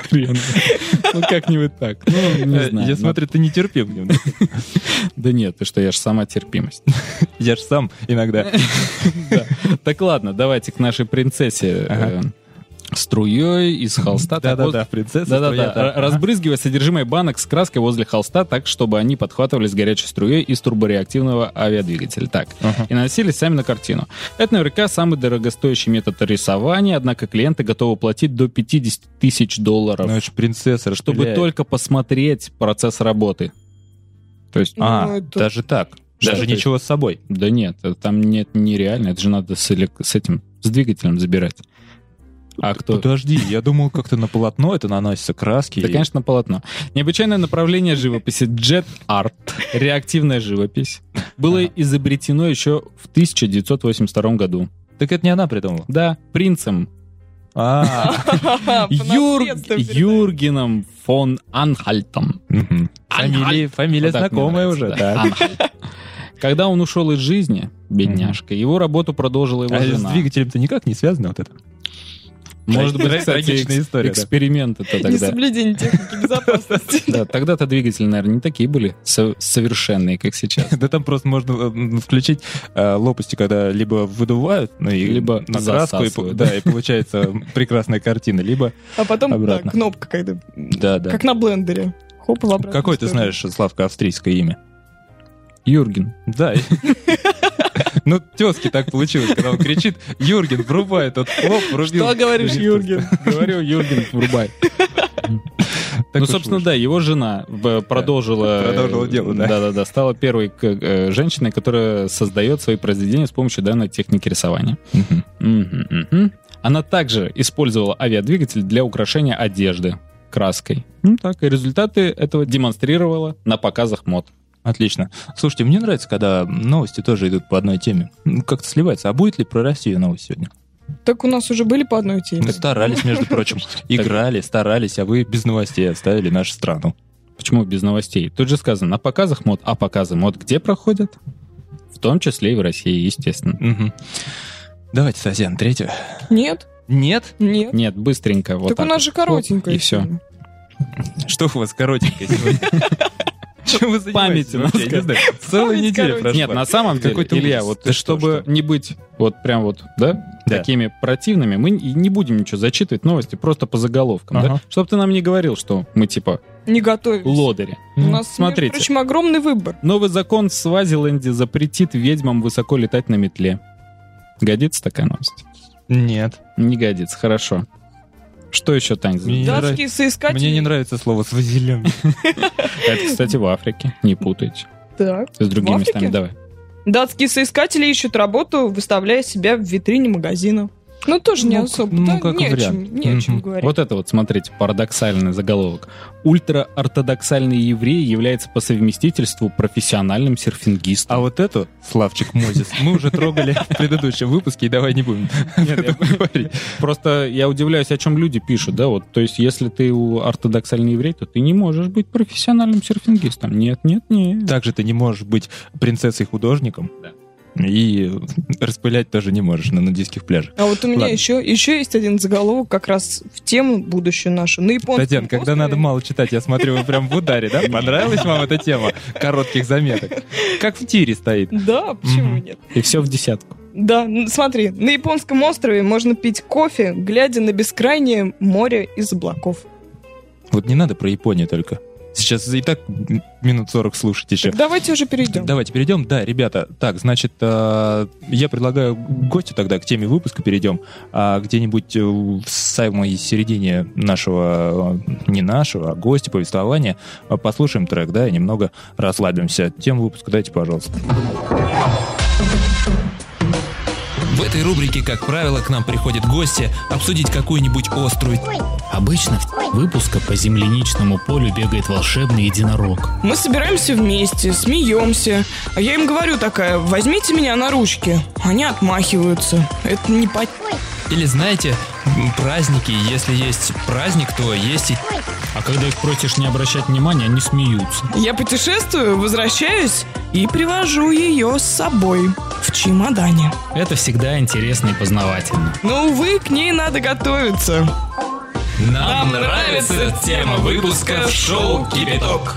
Speaker 5: Хрен. Ну, как-нибудь так. Ну, не
Speaker 3: Э,
Speaker 5: знаю.
Speaker 3: Я смотрю, ты нетерпим. немного.
Speaker 5: Да нет, ты что, я же сама терпимость.
Speaker 3: Я же сам иногда.
Speaker 5: Да. Так ладно, давайте к нашей принцессе. Струей из холста.
Speaker 3: Да-да-да, принцесса.
Speaker 5: Да-да-да. Разбрызгивая содержимое банок с краской возле холста так, чтобы они подхватывались горячей струей из турбореактивного авиадвигателя. Так. И наносились сами на картину. Это наверняка самый дорогостоящий метод рисования, однако клиенты готовы платить до 50 тысяч долларов,
Speaker 3: Ну, это принцесса
Speaker 5: чтобы только посмотреть процесс работы. То есть,
Speaker 3: А,
Speaker 4: Ну, это-
Speaker 3: даже так. Даже ничего с собой.
Speaker 5: да нет, там нет нереально, это же надо с, элек- с этим, с двигателем забирать. А кто?
Speaker 3: Подожди, я думал, как-то на полотно это наносится краски.
Speaker 5: Да,
Speaker 3: и-
Speaker 5: конечно, полотно. Необычайное направление живописи Jet Art, реактивная живопись, было изобретено еще в 1982 году.
Speaker 3: Так это не она придумала.
Speaker 5: Да, принцем
Speaker 3: А.
Speaker 5: Юргеном фон Анхальтом.
Speaker 3: Фамилия, знакомая уже,
Speaker 5: да. Когда он ушел из жизни, бедняжка, его работу продолжила его
Speaker 3: А с
Speaker 5: жена.
Speaker 3: двигателем-то никак не связано вот это.
Speaker 5: Может быть, кстати,
Speaker 3: история, да.
Speaker 5: эксперимент это тогда.
Speaker 4: Несоблюдение техники безопасности.
Speaker 5: Да, тогда-то двигатели, наверное, не такие были со- совершенные, как сейчас.
Speaker 3: Да там просто можно э, включить э, лопасти, когда либо выдувают, ну и
Speaker 5: Либо
Speaker 3: на краску, да, и получается прекрасная картина, либо
Speaker 4: А потом, да,
Speaker 3: Обратно.
Speaker 4: кнопка когда...
Speaker 3: да, да.
Speaker 4: Как на блендере. Хоп,
Speaker 3: Какой ты знаешь, Славка, австрийское имя?
Speaker 5: Юрген.
Speaker 3: Да. Ну, тезки так получилось, когда он кричит, Юрген, врубай этот хлоп, врубил.
Speaker 5: Что говоришь, Юрген? Говорю, Юрген, врубай.
Speaker 3: Так
Speaker 5: Ну, собственно,
Speaker 3: вышло.
Speaker 5: да, его жена э, продолжила...
Speaker 3: Продолжила дело, да.
Speaker 5: Да-да-да, стала первой э, женщиной, которая создает свои произведения с помощью данной техники рисования. Она также использовала авиадвигатель для украшения одежды краской. Ну так, и результаты этого демонстрировала на показах мод.
Speaker 3: Отлично. Слушайте, мне нравится, когда новости тоже идут по одной теме. Ну, Как-то сливается. А будет ли про Россию новость сегодня?
Speaker 4: Так у нас уже были по одной теме.
Speaker 3: Мы старались, между прочим. Играли, старались, а вы без новостей оставили нашу страну.
Speaker 5: Почему без новостей? Тут же сказано, на показах мод. А показы мод где проходят? В том числе и в России, естественно.
Speaker 3: Мгм. Давайте, Сазян, третью.
Speaker 4: Нет,
Speaker 3: Нет?
Speaker 4: нет.
Speaker 5: Нет, быстренько. Вот
Speaker 4: так у
Speaker 5: так
Speaker 4: нас
Speaker 5: вот.
Speaker 4: же коротенькая.
Speaker 5: И все.
Speaker 3: Что у вас коротенькое сегодня? Чем вы занимаетесь
Speaker 5: Память у
Speaker 3: вообще?
Speaker 5: нас
Speaker 3: Я не знаю. Целая неделя прошла.
Speaker 5: Нет, на самом деле, Илья, вот чтобы
Speaker 3: что?
Speaker 5: не быть вот прям вот, да, такими противными, мы и не будем ничего зачитывать новости просто по заголовкам, да? Чтобы ты нам не говорил, что мы типа
Speaker 4: Не готовились.
Speaker 5: лодыри.
Speaker 4: У нас,
Speaker 5: Смотрите.
Speaker 4: между прочим, огромный выбор.
Speaker 5: Новый закон в Свазиленде запретит ведьмам высоко летать на метле. Годится такая новость?
Speaker 3: Нет.
Speaker 5: Не годится, хорошо. Что еще, Тань?
Speaker 3: Мне не
Speaker 4: Датские соискатели...
Speaker 3: Мне не нравится слово «свазилен».
Speaker 5: Это, кстати, в Африке, не путайте.
Speaker 4: Так.
Speaker 5: С другими местами, давай.
Speaker 4: Датские соискатели ищут работу, выставляя себя в витрине магазина. Ну, тоже не
Speaker 3: Ну,
Speaker 4: особо.
Speaker 3: ну,
Speaker 4: да,
Speaker 3: как
Speaker 4: не, о
Speaker 3: вариант.
Speaker 4: чем, не о чем говорить.
Speaker 5: Вот это вот, смотрите, парадоксальный заголовок. Ультраортодоксальный еврей является по совместительству профессиональным серфингистом.
Speaker 3: А вот эту, Славчик Мозис, мы уже трогали в предыдущем выпуске, и давай не будем говорить.
Speaker 5: Просто я удивляюсь, о чем люди пишут, да, вот, то есть, если ты у- ортодоксальный еврей, то ты не можешь быть профессиональным серфингистом. Нет, нет, нет.
Speaker 3: Также ты не можешь быть принцессой-художником. И распылять тоже не можешь на нудистских пляжах.
Speaker 4: А вот у меня
Speaker 3: Ладно.
Speaker 4: еще, еще есть один заголовок как раз в тему будущую нашу. На японском
Speaker 3: Татьяна, когда
Speaker 4: острове-
Speaker 3: надо мало читать, я смотрю, вы прям в ударе, да? Понравилась вам эта тема коротких заметок? Как в тире стоит.
Speaker 4: Да, почему нет?
Speaker 5: И все в десятку.
Speaker 4: Да, смотри, на японском острове можно пить кофе, глядя на бескрайнее море из облаков.
Speaker 3: Вот не надо про Японию только. Сейчас и так минут 40 слушать еще.
Speaker 4: Так давайте уже перейдем.
Speaker 3: Давайте перейдем. Да, ребята, так, значит, э, я предлагаю гостю тогда к теме выпуска перейдем. А где-нибудь э, в самой середине нашего, э, не нашего, а гостя повествования послушаем трек, да, и немного расслабимся. Тему выпуска дайте, пожалуйста.
Speaker 1: В этой рубрике, как правило, к нам приходят гости обсудить какую-нибудь острую
Speaker 5: Обычно выпуска по земляничному полю бегает волшебный единорог.
Speaker 4: Мы собираемся вместе, смеемся. А я им говорю такая, возьмите меня на ручки. Они отмахиваются. Это не по...
Speaker 1: Или знаете, праздники, если есть праздник, то есть и...
Speaker 5: А когда их просишь не обращать внимания, они смеются.
Speaker 4: Я путешествую, возвращаюсь и привожу ее с собой в чемодане.
Speaker 5: Это всегда интересно и познавательно.
Speaker 4: Но, увы, к ней надо готовиться.
Speaker 1: Нам нравится тема выпуска в шоу «Кипяток».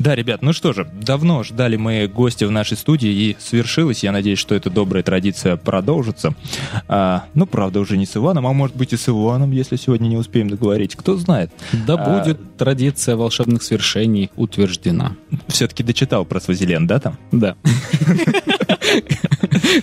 Speaker 3: Да, ребят, ну что же, давно ждали мы гостя в нашей студии, и свершилось. Я надеюсь, что эта добрая традиция продолжится. А, ну, правда, уже не с Иваном, а может быть и с Иваном, если сегодня не успеем договорить. Кто знает.
Speaker 5: Да
Speaker 3: А,
Speaker 5: будет традиция волшебных свершений утверждена.
Speaker 3: Все-таки дочитал про Свазилен, да, там?
Speaker 5: Да.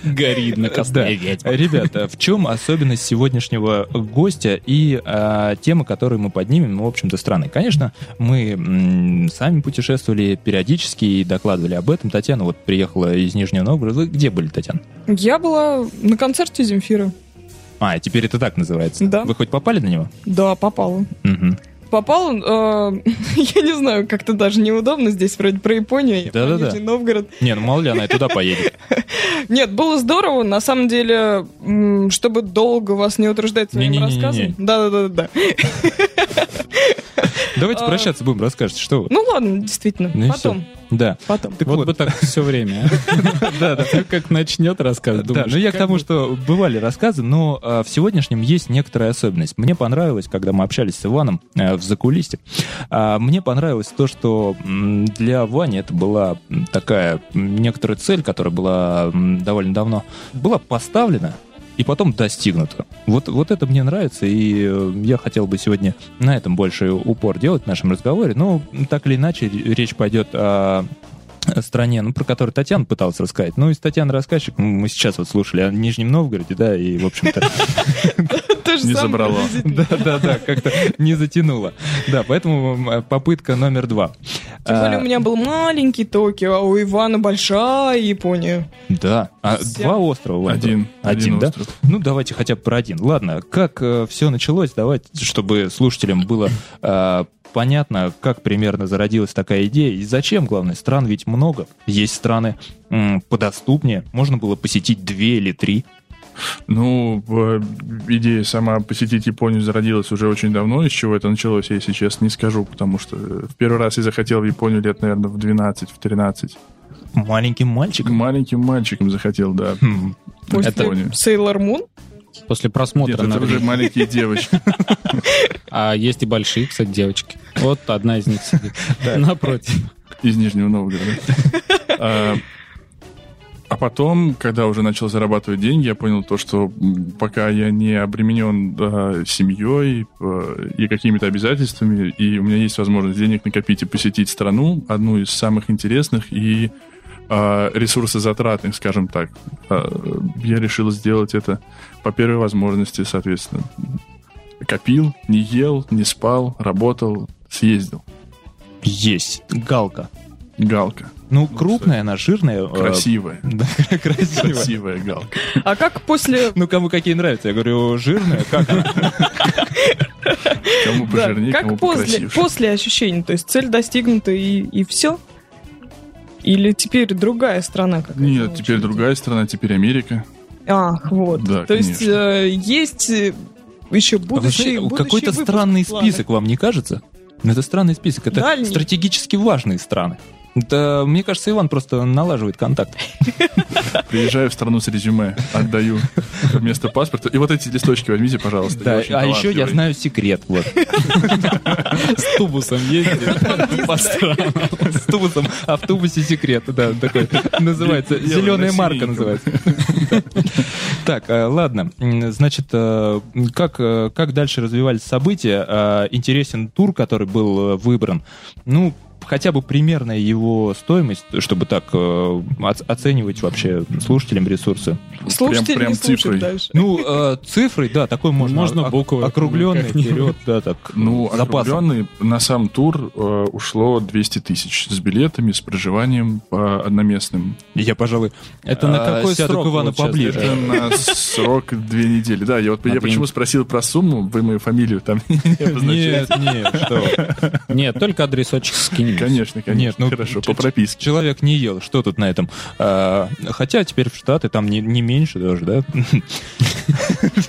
Speaker 5: Горит на костре ведьма.
Speaker 3: Ребята, в чем особенность сегодняшнего гостя и а, темы, которую мы поднимем, в общем-то, странные. Конечно, мы сами путешествовали периодически и докладывали об этом. Татьяна вот приехала из Нижнего Новгорода. Вы где были, Татьяна?
Speaker 4: Я была на концерте Земфира.
Speaker 3: А, теперь это так называется.
Speaker 4: Да.
Speaker 3: Вы хоть попали на него?
Speaker 4: Да, попала.
Speaker 3: Мгм.
Speaker 4: Попал, э, я не знаю, как-то даже неудобно здесь вроде про Японию, про
Speaker 3: Да-да-да.
Speaker 4: Нижний Новгород.
Speaker 3: Не, ну мало ли она и туда поедет.
Speaker 4: Нет, было здорово, на самом деле, чтобы долго вас не утруждать своим рассказом. Да-да-да-да.
Speaker 3: Давайте
Speaker 4: А.
Speaker 3: прощаться будем, расскажете, что вы.
Speaker 4: Ну ладно, действительно,
Speaker 3: Ну
Speaker 4: потом.
Speaker 3: Да.
Speaker 4: Потом.
Speaker 3: Так
Speaker 5: Вот
Speaker 3: вот,
Speaker 5: бы так все время. Да, да. Как начнет рассказ,
Speaker 3: Да,
Speaker 5: думаешь,
Speaker 3: ну я к тому, что бывали рассказы, но а, в сегодняшнем есть некоторая особенность. Мне понравилось, когда мы общались с Иваном э, в закулисте, а, мне понравилось то, что для Вани это была такая некоторая цель, которая была довольно давно, была поставлена и потом достигнута. Вот, вот это мне нравится, и э, я хотел бы сегодня на этом больше упор делать в нашем разговоре. Но так или иначе речь пойдет о стране, ну, про которую Татьяна пыталась рассказать. Ну, из Татьяны рассказчик, ну, мы сейчас вот слушали о Нижнем Новгороде, да, и, в общем-то,
Speaker 2: Не забрало.
Speaker 4: приблизительно.
Speaker 3: да-да-да, как-то не затянуло. Да, поэтому м, попытка номер два.
Speaker 4: Тем более
Speaker 3: А,
Speaker 4: у меня был маленький Токио, а у Ивана большая Япония.
Speaker 3: Да, а два острова.
Speaker 2: Один.
Speaker 3: Один, да?
Speaker 2: остров.
Speaker 3: Ну, давайте хотя бы про один. Ладно, как все началось, давайте, чтобы слушателям было э, понятно, как примерно зародилась такая идея и зачем, главное, стран ведь много. Есть страны м, подоступнее, можно было посетить две или три.
Speaker 9: Ну, в- идея сама посетить Японию зародилась уже очень давно. Из чего это началось, я, если честно, не скажу, потому что э, в первый раз я захотел в Японию лет, наверное, в 12, в 13.
Speaker 3: Маленьким мальчиком.
Speaker 9: Маленьким мальчиком захотел, да.
Speaker 3: Хм,
Speaker 4: После
Speaker 9: Это-
Speaker 4: Sailor Moon.
Speaker 5: После
Speaker 9: Нет,
Speaker 5: просмотра
Speaker 9: это
Speaker 5: на
Speaker 9: уже маленькие девочки.
Speaker 5: А есть и большие, кстати, девочки. Вот одна из них сидит напротив.
Speaker 9: из Нижнего Новгорода. А, а потом, когда уже начал зарабатывать деньги, я понял то, что пока я не обременен да, семьей э, и какими-то обязательствами, и у меня есть возможность денег накопить и посетить страну, одну из самых интересных и ресурсозатратных, скажем так, а, я решил сделать это по первой возможности, соответственно. Копил, не ел, не спал, работал, съездил.
Speaker 3: Есть. Галка.
Speaker 9: Галка.
Speaker 3: Ну, крупная она, жирная. э,
Speaker 9: Красивая.
Speaker 3: Да, красивая.
Speaker 9: Красивая галка.
Speaker 4: А как после...
Speaker 3: Ну, кому какие нравятся? Я говорю, жирная, как она?
Speaker 9: Кому
Speaker 4: Да,
Speaker 9: пожирнее, кому
Speaker 4: как после, после ощущений? То есть цель достигнута и, и все? Или теперь другая страна какая-то?
Speaker 9: Нет, теперь
Speaker 4: очереди?
Speaker 9: другая страна, теперь Америка.
Speaker 4: Ах, вот.
Speaker 9: Да,
Speaker 4: То есть
Speaker 9: конечно.
Speaker 4: э, есть э, еще
Speaker 3: А вы
Speaker 4: будущий,
Speaker 3: знаете,
Speaker 4: будущий
Speaker 3: Какой-то странный список, вам не кажется? Это странный список. Это
Speaker 4: Дальний.
Speaker 3: стратегически важные страны. Да, мне кажется, Иван просто налаживает контакт.
Speaker 9: Приезжаю в страну с резюме, отдаю вместо паспорта. И вот эти листочки возьмите, пожалуйста.
Speaker 3: Да, а еще я знаю секрет. Вот.
Speaker 5: С тубусом ездит по странам.
Speaker 3: С тубусом автобусе секрет. Да, такой называется. Зеленая
Speaker 9: на
Speaker 3: марка называется. Так, э, ладно. Значит, э, как, э, как дальше развивались события? Интересен тур, который был выбран. Ну, хотя бы примерная его стоимость, чтобы так э, оц- оценивать вообще слушателям ресурсы.
Speaker 4: Слушатели
Speaker 9: прям
Speaker 4: слушают
Speaker 9: цифрой.
Speaker 4: дальше.
Speaker 3: Ну, э, цифрой, да, такой можно.
Speaker 5: Можно
Speaker 3: ок-
Speaker 5: буквы
Speaker 3: Округленный вперед, да, так.
Speaker 9: Ну,
Speaker 3: запасом.
Speaker 9: округленный, на сам тур э, ушло 200 тысяч с билетами, с проживанием по одноместным.
Speaker 3: Я, пожалуй,
Speaker 5: Это на
Speaker 3: э,
Speaker 5: какой срок сейчас
Speaker 3: поближе.
Speaker 9: Это на срок две недели. Да, я вот я почему спросил про сумму, вы мою фамилию там не обозначаете.
Speaker 3: Нет, нет, что.
Speaker 5: Нет, только адресочек скинем.
Speaker 9: Конечно, конечно.
Speaker 3: Нет, ну,
Speaker 9: Хорошо, по прописке.
Speaker 3: Человек не ел, что тут на этом? А, хотя теперь в Штаты там не, не меньше даже, да?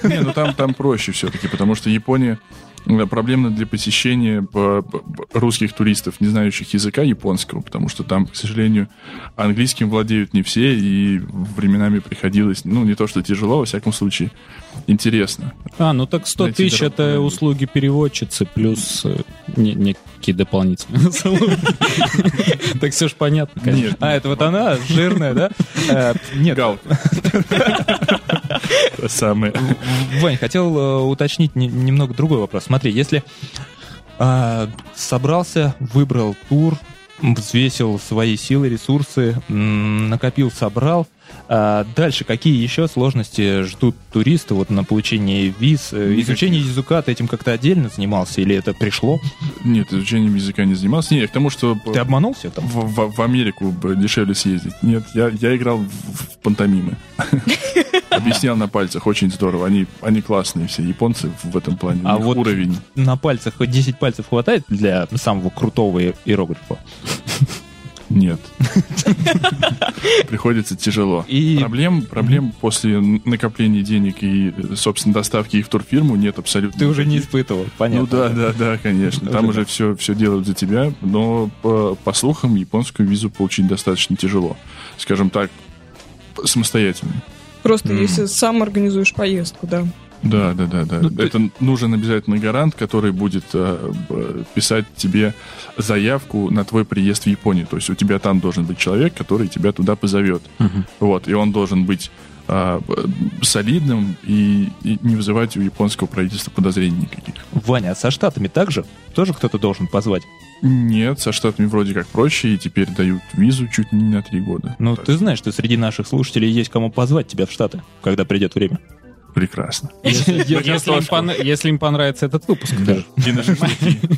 Speaker 9: Не, ну там, там проще все-таки, потому что Япония э, проблемна для посещения по- по- русских туристов, не знающих языка японского, потому что там, к сожалению, английским владеют не все, и временами приходилось, ну, не то что тяжело, во всяком случае, интересно.
Speaker 5: А, ну так 100
Speaker 9: Найти
Speaker 5: тысяч это услуги переводчицы плюс э, не- некие дополнительные. Так все ж понятно, конечно.
Speaker 3: А, это вот она, жирная, да? А, Нет,
Speaker 9: галка. Самое.
Speaker 3: Вань, хотел э, уточнить не- немного другой вопрос. Смотри, если а, собрался, выбрал тур, взвесил свои силы, ресурсы, накопил, собрал, а дальше какие еще сложности ждут туриста вот на получение виз? Э,
Speaker 9: Никаких.
Speaker 3: Изучение языка ты этим как-то отдельно занимался или это пришло?
Speaker 9: Нет, изучением языка не занимался. Нет, к тому, что
Speaker 3: Ты обманулся там?
Speaker 9: в, в- в Америку дешевле съездить. Нет, я, я играл в, в пантомимы. Объяснял на пальцах, очень здорово. Они, они классные все, японцы в этом плане.
Speaker 3: А вот-
Speaker 9: уровень.
Speaker 3: На пальцах хоть 10 пальцев хватает для самого крутого иероглифа?
Speaker 9: Нет. Приходится тяжело.
Speaker 3: И
Speaker 9: Проблем, проблем после накопления денег и, собственно, доставки их в турфирму нет абсолютно.
Speaker 3: ты уже не испытывал, понятно.
Speaker 9: Ну да, да, да, конечно. Там
Speaker 3: Уже
Speaker 9: все, все делают за тебя, но по, по слухам японскую визу получить достаточно тяжело. Скажем так, самостоятельно.
Speaker 4: Просто
Speaker 3: М.
Speaker 4: если сам организуешь поездку, да.
Speaker 9: Да, да, да, да.
Speaker 3: Ну, ты-
Speaker 9: Это нужен обязательно гарант, который будет э, писать тебе заявку на твой приезд в Японию. То есть у тебя там должен быть человек, который тебя туда позовет. Вот, и он должен быть б- солидным и, и не вызывать у японского правительства подозрений никаких.
Speaker 3: Ваня, а со Штатами также? Тоже кто-то должен позвать?
Speaker 9: Нет, со штатами вроде как проще, и теперь дают визу чуть не на три года.
Speaker 3: Ну,
Speaker 9: Так
Speaker 3: ты знаешь, что среди наших слушателей есть кому позвать тебя в Штаты, когда придет время.
Speaker 9: Прекрасно.
Speaker 5: Если им пон- если им понравится этот выпуск. даже.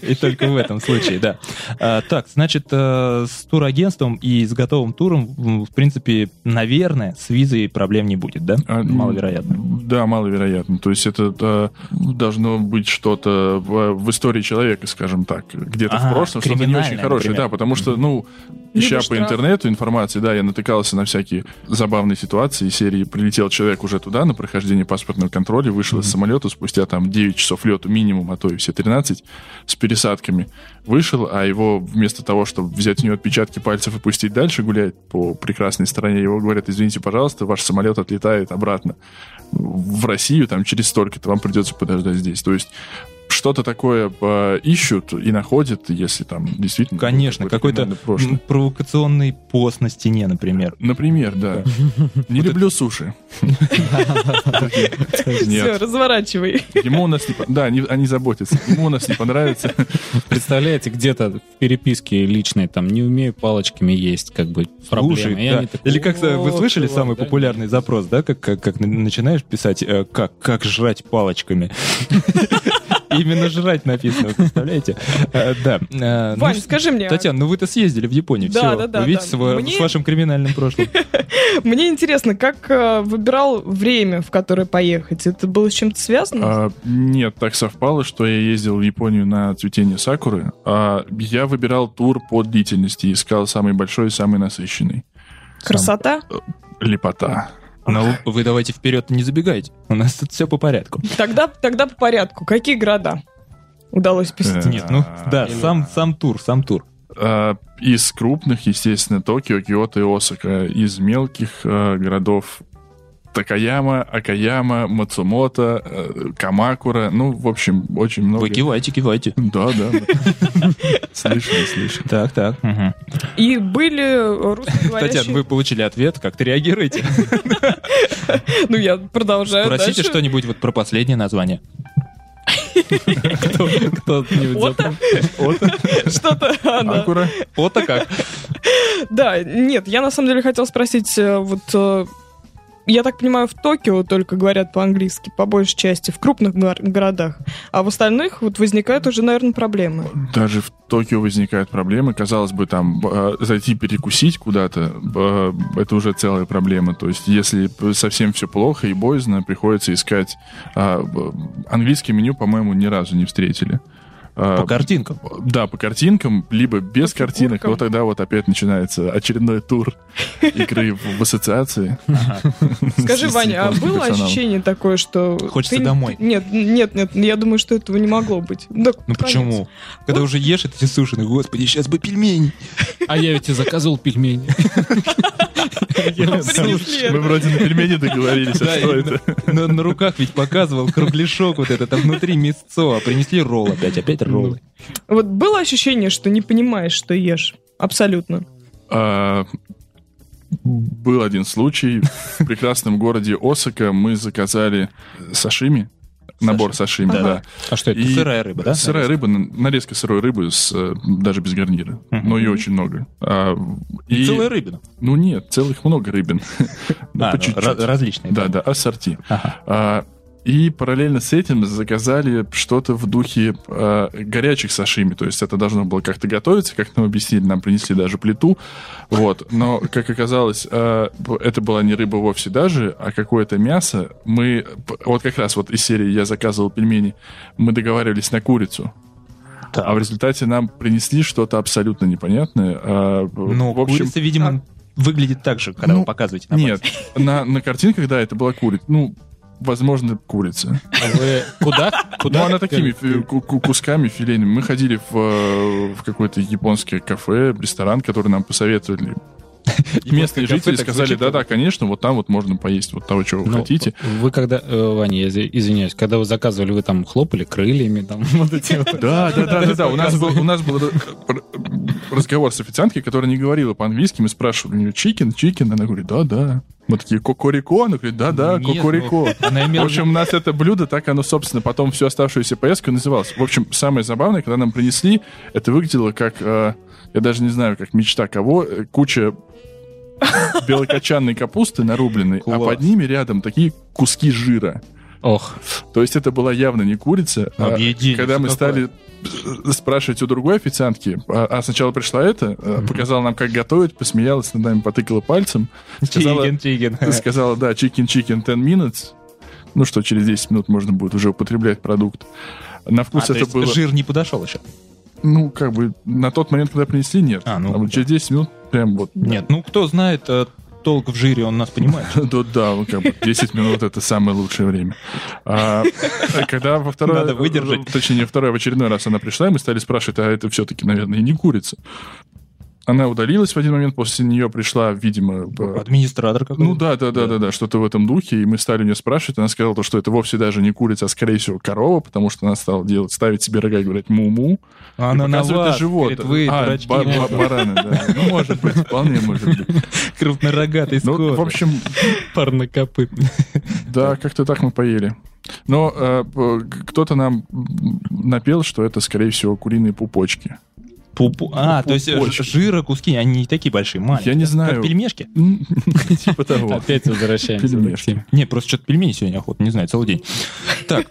Speaker 3: И только в этом случае, да. А, так, значит, э, с турагентством и с готовым туром, в принципе, наверное, с визой проблем не будет, да?
Speaker 9: А,
Speaker 3: Маловероятно.
Speaker 9: Да, маловероятно. То есть это э, должно быть что-то в, в истории человека, скажем так, где-то в прошлом, что-то не очень хорошее. Да, потому что, ну, ища по интернету информации, да, я натыкался на всякие забавные ситуации. Серии прилетел человек уже туда на прохождение паспортного контроля, вышел из самолета спустя там 9 часов лету минимум, а то и все 13, с пересадками. Вышел, а его вместо того, чтобы взять у него отпечатки пальцев и пустить дальше гулять по прекрасной стране, его говорят, извините, пожалуйста, ваш самолет отлетает обратно в Россию, там через столько-то вам придется подождать здесь. То есть что-то такое э, ищут и находят, если там действительно...
Speaker 3: Конечно, какой-то провокационный пост на стене, например.
Speaker 9: Например, да. Не люблю суши.
Speaker 4: Все, разворачивай.
Speaker 9: Ему у нас не... Да, они, они заботятся. Ему у нас не понравится.
Speaker 5: Представляете, где-то в переписке личной там не умею палочками есть, как бы проблема.
Speaker 3: Слушай, да. Или как вы
Speaker 5: «О,
Speaker 3: слышали самый
Speaker 5: да».
Speaker 3: популярный запрос, да, как, как, как на- начинаешь писать, э, как, как жрать палочками. Именно жрать написано, представляете? Э, Да. Э, ну,
Speaker 4: Вань, скажи мне,
Speaker 3: Татьяна, ну вы-то съездили в Японию,
Speaker 4: Да,
Speaker 3: все.
Speaker 4: да, да,
Speaker 3: Вы видите с вашим криминальным прошлым.
Speaker 4: мне интересно, как э, выбирал время, в которое поехать? Это было с чем-то связано?
Speaker 9: А, нет, так совпало, что я ездил в Японию на цветение сакуры. А я выбирал тур по длительности, искал самый большой и самый насыщенный.
Speaker 4: Красота?
Speaker 9: Лепота.
Speaker 3: Но вы давайте вперед не забегайте. У нас тут все по порядку.
Speaker 4: Тогда, тогда по порядку. Какие города удалось посетить?
Speaker 3: Нет, ну да,
Speaker 9: Или-
Speaker 3: сам, сам тур, сам тур.
Speaker 9: А, Из крупных, естественно, Токио, Киото и Осака. Из мелких а, городов Такаяма, Акаяма, Мацумото, э, Камакура. Ну, в общем, очень много.
Speaker 3: Вы кивайте, кивайте.
Speaker 9: Да, да. Слышали, слышали.
Speaker 3: Так, так.
Speaker 4: И были русскоговорящие...
Speaker 3: Татьяна, вы получили ответ, как-то реагируете?
Speaker 4: Ну, я продолжаю
Speaker 3: Спросите что-нибудь вот про последнее название.
Speaker 5: Кто-нибудь
Speaker 4: Ото? Что-то, а, да.
Speaker 9: Акура.
Speaker 3: Вот-то как.
Speaker 4: Да, нет, я на самом деле хотел спросить, э, вот э, я так понимаю, в Токио только говорят по-английски, по большей части, в крупных гор- городах, а в остальных вот возникают уже, наверное, проблемы.
Speaker 9: Даже в Токио возникают проблемы. Казалось бы, там э, зайти перекусить куда-то, э, это уже целая проблема. То есть, если совсем все плохо и боязно, приходится искать. б- Английское меню, по-моему, ни разу не встретили. А,
Speaker 3: По картинкам.
Speaker 9: Да, по картинкам, либо без
Speaker 4: По
Speaker 9: картинок.
Speaker 4: фигуркам.
Speaker 9: Вот тогда вот опять начинается очередной тур игры в ассоциации.
Speaker 4: Скажи, Ваня, а было ощущение такое, что...
Speaker 3: Хочется домой.
Speaker 4: Нет, нет, нет, я думаю, что этого не могло быть.
Speaker 3: Ну почему? Когда уже ешь эти сушеные, господи, сейчас бы пельмени.
Speaker 5: А я ведь и заказывал пельмени.
Speaker 4: Принесли
Speaker 9: Мы вроде на пельмени договорились, а что это?
Speaker 3: На, на руках ведь показывал кругляшок вот этот, а внутри мясцо, а принесли ролл опять, опять роллы.
Speaker 4: Вот было ощущение, что не понимаешь, что ешь? Абсолютно.
Speaker 9: А, Был один случай. В прекрасном городе Осака мы заказали сашими. Набор сашими,
Speaker 4: Ага.
Speaker 9: да.
Speaker 5: А что это?
Speaker 9: И
Speaker 3: Сырая рыба, да?
Speaker 9: Сырая рыба, нарезка сырой рыбы, с, э, даже без гарнира. Но ее очень много. А,
Speaker 3: И целая рыбина.
Speaker 9: Ну нет, целых много рыбин. Ну,
Speaker 3: А,
Speaker 9: по
Speaker 3: ну,
Speaker 9: чуть-чуть.
Speaker 3: ra- различные.
Speaker 9: Да, да, ассорти. А, И параллельно с этим заказали что-то в духе а, горячих сашими. То есть это должно было как-то готовиться, как нам объяснили, нам принесли даже плиту. Вот. Но, как оказалось, а, б- это была не рыба вовсе даже, а какое-то мясо. Мы, вот как раз вот из серии «Я заказывал пельмени», мы договаривались на курицу.
Speaker 3: Так.
Speaker 9: А в результате нам принесли что-то абсолютно непонятное. А, б-
Speaker 3: Ну,
Speaker 9: в общем,
Speaker 3: курица, видимо, выглядит так же, когда
Speaker 9: Ну,
Speaker 3: вы показываете на
Speaker 9: нет, на, на картинках, да, это была курица. Ну, возможно, курица.
Speaker 5: А вы куда? Куда?
Speaker 9: Ну, она такими кусками филейными. Мы ходили в, э, в какое-то японское кафе, ресторан, который нам посоветовали. Местные жители сказали, да-да, конечно, вот там вот можно поесть вот того, чего вы
Speaker 5: Ну,
Speaker 9: хотите.
Speaker 5: Вы когда, э, Ваня, я изв- извиняюсь, когда вы заказывали, вы там хлопали крыльями, там вот эти вот.
Speaker 9: Да, да, да, да, да. У нас был, у нас был р- разговор с официанткой, которая не говорила по-английски. Мы спрашивали у нее chicken, chicken. Она говорит, да, да. Мы такие, кокорико? Она говорит, да, да,
Speaker 3: Нет,
Speaker 9: кокорико.
Speaker 3: ну, она
Speaker 9: В общем, у нас это блюдо, так оно, собственно, потом всю оставшуюся поездку называлось. В общем, самое забавное, когда нам принесли, это выглядело как, э, я даже не знаю, как мечта кого, э, куча белокочанной капусты нарубленной, а под ними рядом такие куски жира.
Speaker 5: Ох,
Speaker 9: То есть это была явно не курица. а
Speaker 3: Объединение
Speaker 9: когда мы стали спрашивать у другой официантки, а, а сначала пришла эта, э, показала нам, как готовить, посмеялась над нами, потыкала пальцем, сказала,
Speaker 3: Chicken, chicken.
Speaker 9: сказала, да, chicken chicken 10 minutes, ну что, через 10 минут можно будет уже употреблять продукт. На
Speaker 3: А,
Speaker 9: вкус
Speaker 3: то
Speaker 9: это
Speaker 3: есть
Speaker 9: было,
Speaker 3: жир не подошел еще?
Speaker 9: ну, как бы, на тот момент, когда принесли, нет.
Speaker 3: А, ну,
Speaker 9: вот
Speaker 3: да.
Speaker 9: через 10 минут прям вот...
Speaker 3: Нет, ну кто знает э, толк в жире, он нас понимает.
Speaker 9: Да, да, как бы 10 минут это самое лучшее время. А, когда во второй...
Speaker 3: Надо выдержать.
Speaker 9: Точнее, второй в очередной раз она пришла, и мы стали спрашивать, а это все-таки, наверное, и не курица. Она удалилась в один момент, после нее пришла, видимо... э,
Speaker 3: Администратор какой-то.
Speaker 9: Ну да, да, да, да, да, что-то в этом духе. И мы стали у нее спрашивать. Она сказала, то, что это вовсе даже не курица, а скорее всего корова, потому что она стала делать, ставить себе рога и говорить му-му.
Speaker 3: А Она на вас,
Speaker 9: живот.
Speaker 3: вы,
Speaker 9: а, ба- ба- бараны, да. Ну, может быть, вполне может быть.
Speaker 3: крупнорогатый
Speaker 9: Ну,
Speaker 3: скот.
Speaker 9: в общем,
Speaker 5: парнокопытный.
Speaker 9: да, как-то так мы поели. Но э, кто-то нам напел, что это, скорее всего, куриные пупочки.
Speaker 3: Пупу- А, то есть жира куски, они не такие большие, маленькие.
Speaker 9: Я не знаю.
Speaker 3: Как пельмешки?
Speaker 9: Типа того.
Speaker 5: Опять возвращаемся.
Speaker 3: Нет, просто что-то пельмени сегодня охота, не знаю, целый день. Так.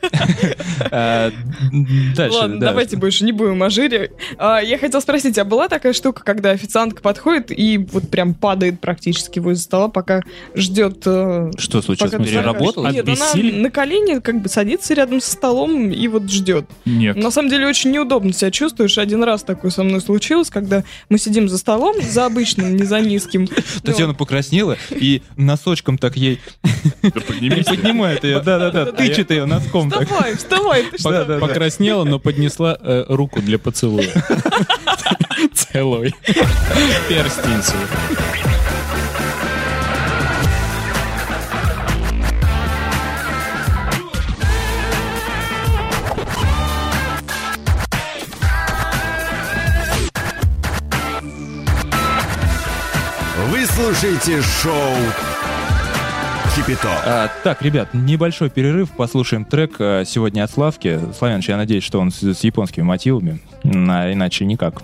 Speaker 3: Э, Дальше.
Speaker 4: Ладно,
Speaker 3: да.
Speaker 4: давайте больше не будем о жире. А, я хотела спросить, а была такая штука, когда официантка подходит и вот прям падает практически возле стола, пока ждет... э,
Speaker 3: Что случилось? Переработала?
Speaker 4: Нет, она на колени как бы садится рядом со столом и вот ждет.
Speaker 9: Нет.
Speaker 4: На самом деле очень неудобно себя чувствуешь. Один раз такое со мной случилось, когда мы сидим за столом, за обычным, не за низким.
Speaker 3: Татьяна покраснела и носочком так ей поднимает ее, да-да-да, тычет ее носком.
Speaker 4: Вставай, вставай, ты что?
Speaker 3: Да-да-да.
Speaker 5: Покраснела, но поднесла э, руку для поцелуя. Целый. Перстень свой.
Speaker 10: Слушаете шоу Кипяток.
Speaker 3: А, так, ребят, небольшой перерыв, послушаем трек а, сегодня от Славки. Славяныч, я надеюсь, что он с, с японскими мотивами, а иначе никак.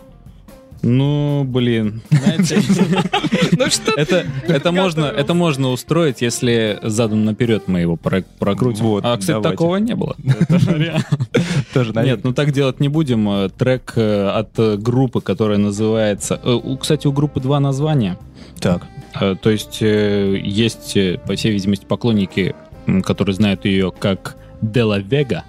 Speaker 5: Ну, блин,
Speaker 4: Ну что
Speaker 5: это, можно, это можно устроить, если задом наперед мы его про- прокрутим. А, кстати, такого не было.
Speaker 3: Тоже,
Speaker 5: Нет, ну так делать не будем. Э, Трек э, от э, группы, которая называется... Кстати, у группы два названия.
Speaker 3: Так.
Speaker 5: Э, То есть э, есть, э, по всей видимости, поклонники, которые знают ее как Дела Вега,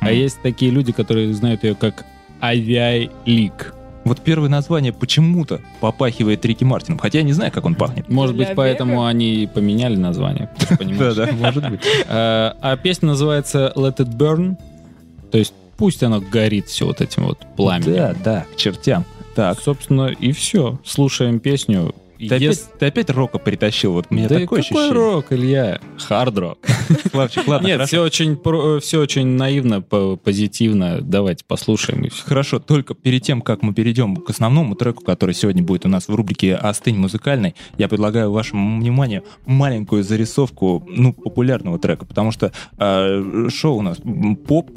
Speaker 5: а есть такие люди, которые знают ее как Avi League.
Speaker 3: Вот первое название почему-то попахивает Рики Мартином, хотя я не знаю, как он пахнет.
Speaker 5: Может быть, поэтому они и поменяли название.
Speaker 3: Да-да, может быть.
Speaker 5: Э, А песня называется Let It Burn. То есть пусть оно горит все вот этим вот пламенем.
Speaker 3: Да, да, к чертям. Так,
Speaker 5: Собственно, и все. Слушаем песню.
Speaker 3: Ты опять,
Speaker 5: Ес-
Speaker 3: ты опять рока притащил, вот меня
Speaker 5: да
Speaker 3: такое
Speaker 5: какой
Speaker 3: ощущение.
Speaker 5: рок, Илья? Хард-рок.
Speaker 3: Славчик, ладно,
Speaker 5: Нет, все очень, про- все очень наивно, по- позитивно. Давайте послушаем.
Speaker 3: Хорошо, только перед тем, как мы перейдем к основному треку, который сегодня будет у нас в рубрике «Остынь музыкальный», я предлагаю вашему вниманию маленькую зарисовку, ну, популярного трека, потому что э, шоу у нас поп,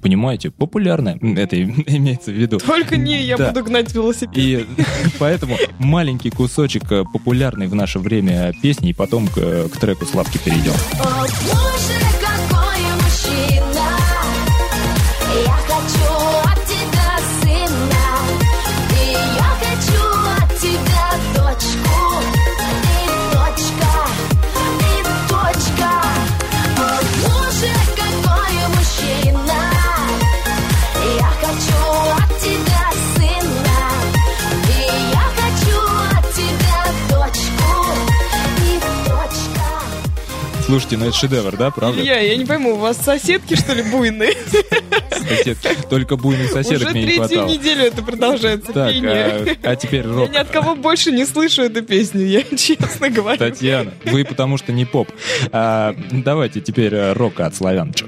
Speaker 3: понимаете, популярное, М, это имеется в виду.
Speaker 4: Только не я
Speaker 3: Да.
Speaker 4: буду гнать велосипед.
Speaker 3: И поэтому маленький кусочек э, популярной в наше время песни, и потом к, к треку Славки перейдем. Слушайте, ну это шедевр, да, правда?
Speaker 4: Илья, я не пойму, у вас соседки, что ли, буйные?
Speaker 3: Сосед. Только буйных соседок
Speaker 4: Уже
Speaker 3: мне не
Speaker 4: третью
Speaker 3: хватало.
Speaker 4: неделю это продолжается
Speaker 3: Так,
Speaker 4: пение.
Speaker 3: а, а теперь
Speaker 4: Я
Speaker 3: рок.
Speaker 4: ни от кого больше не слышу эту песню, я честно говорю.
Speaker 3: Татьяна, вы потому что не поп. А, давайте теперь э, рок от.
Speaker 11: Cause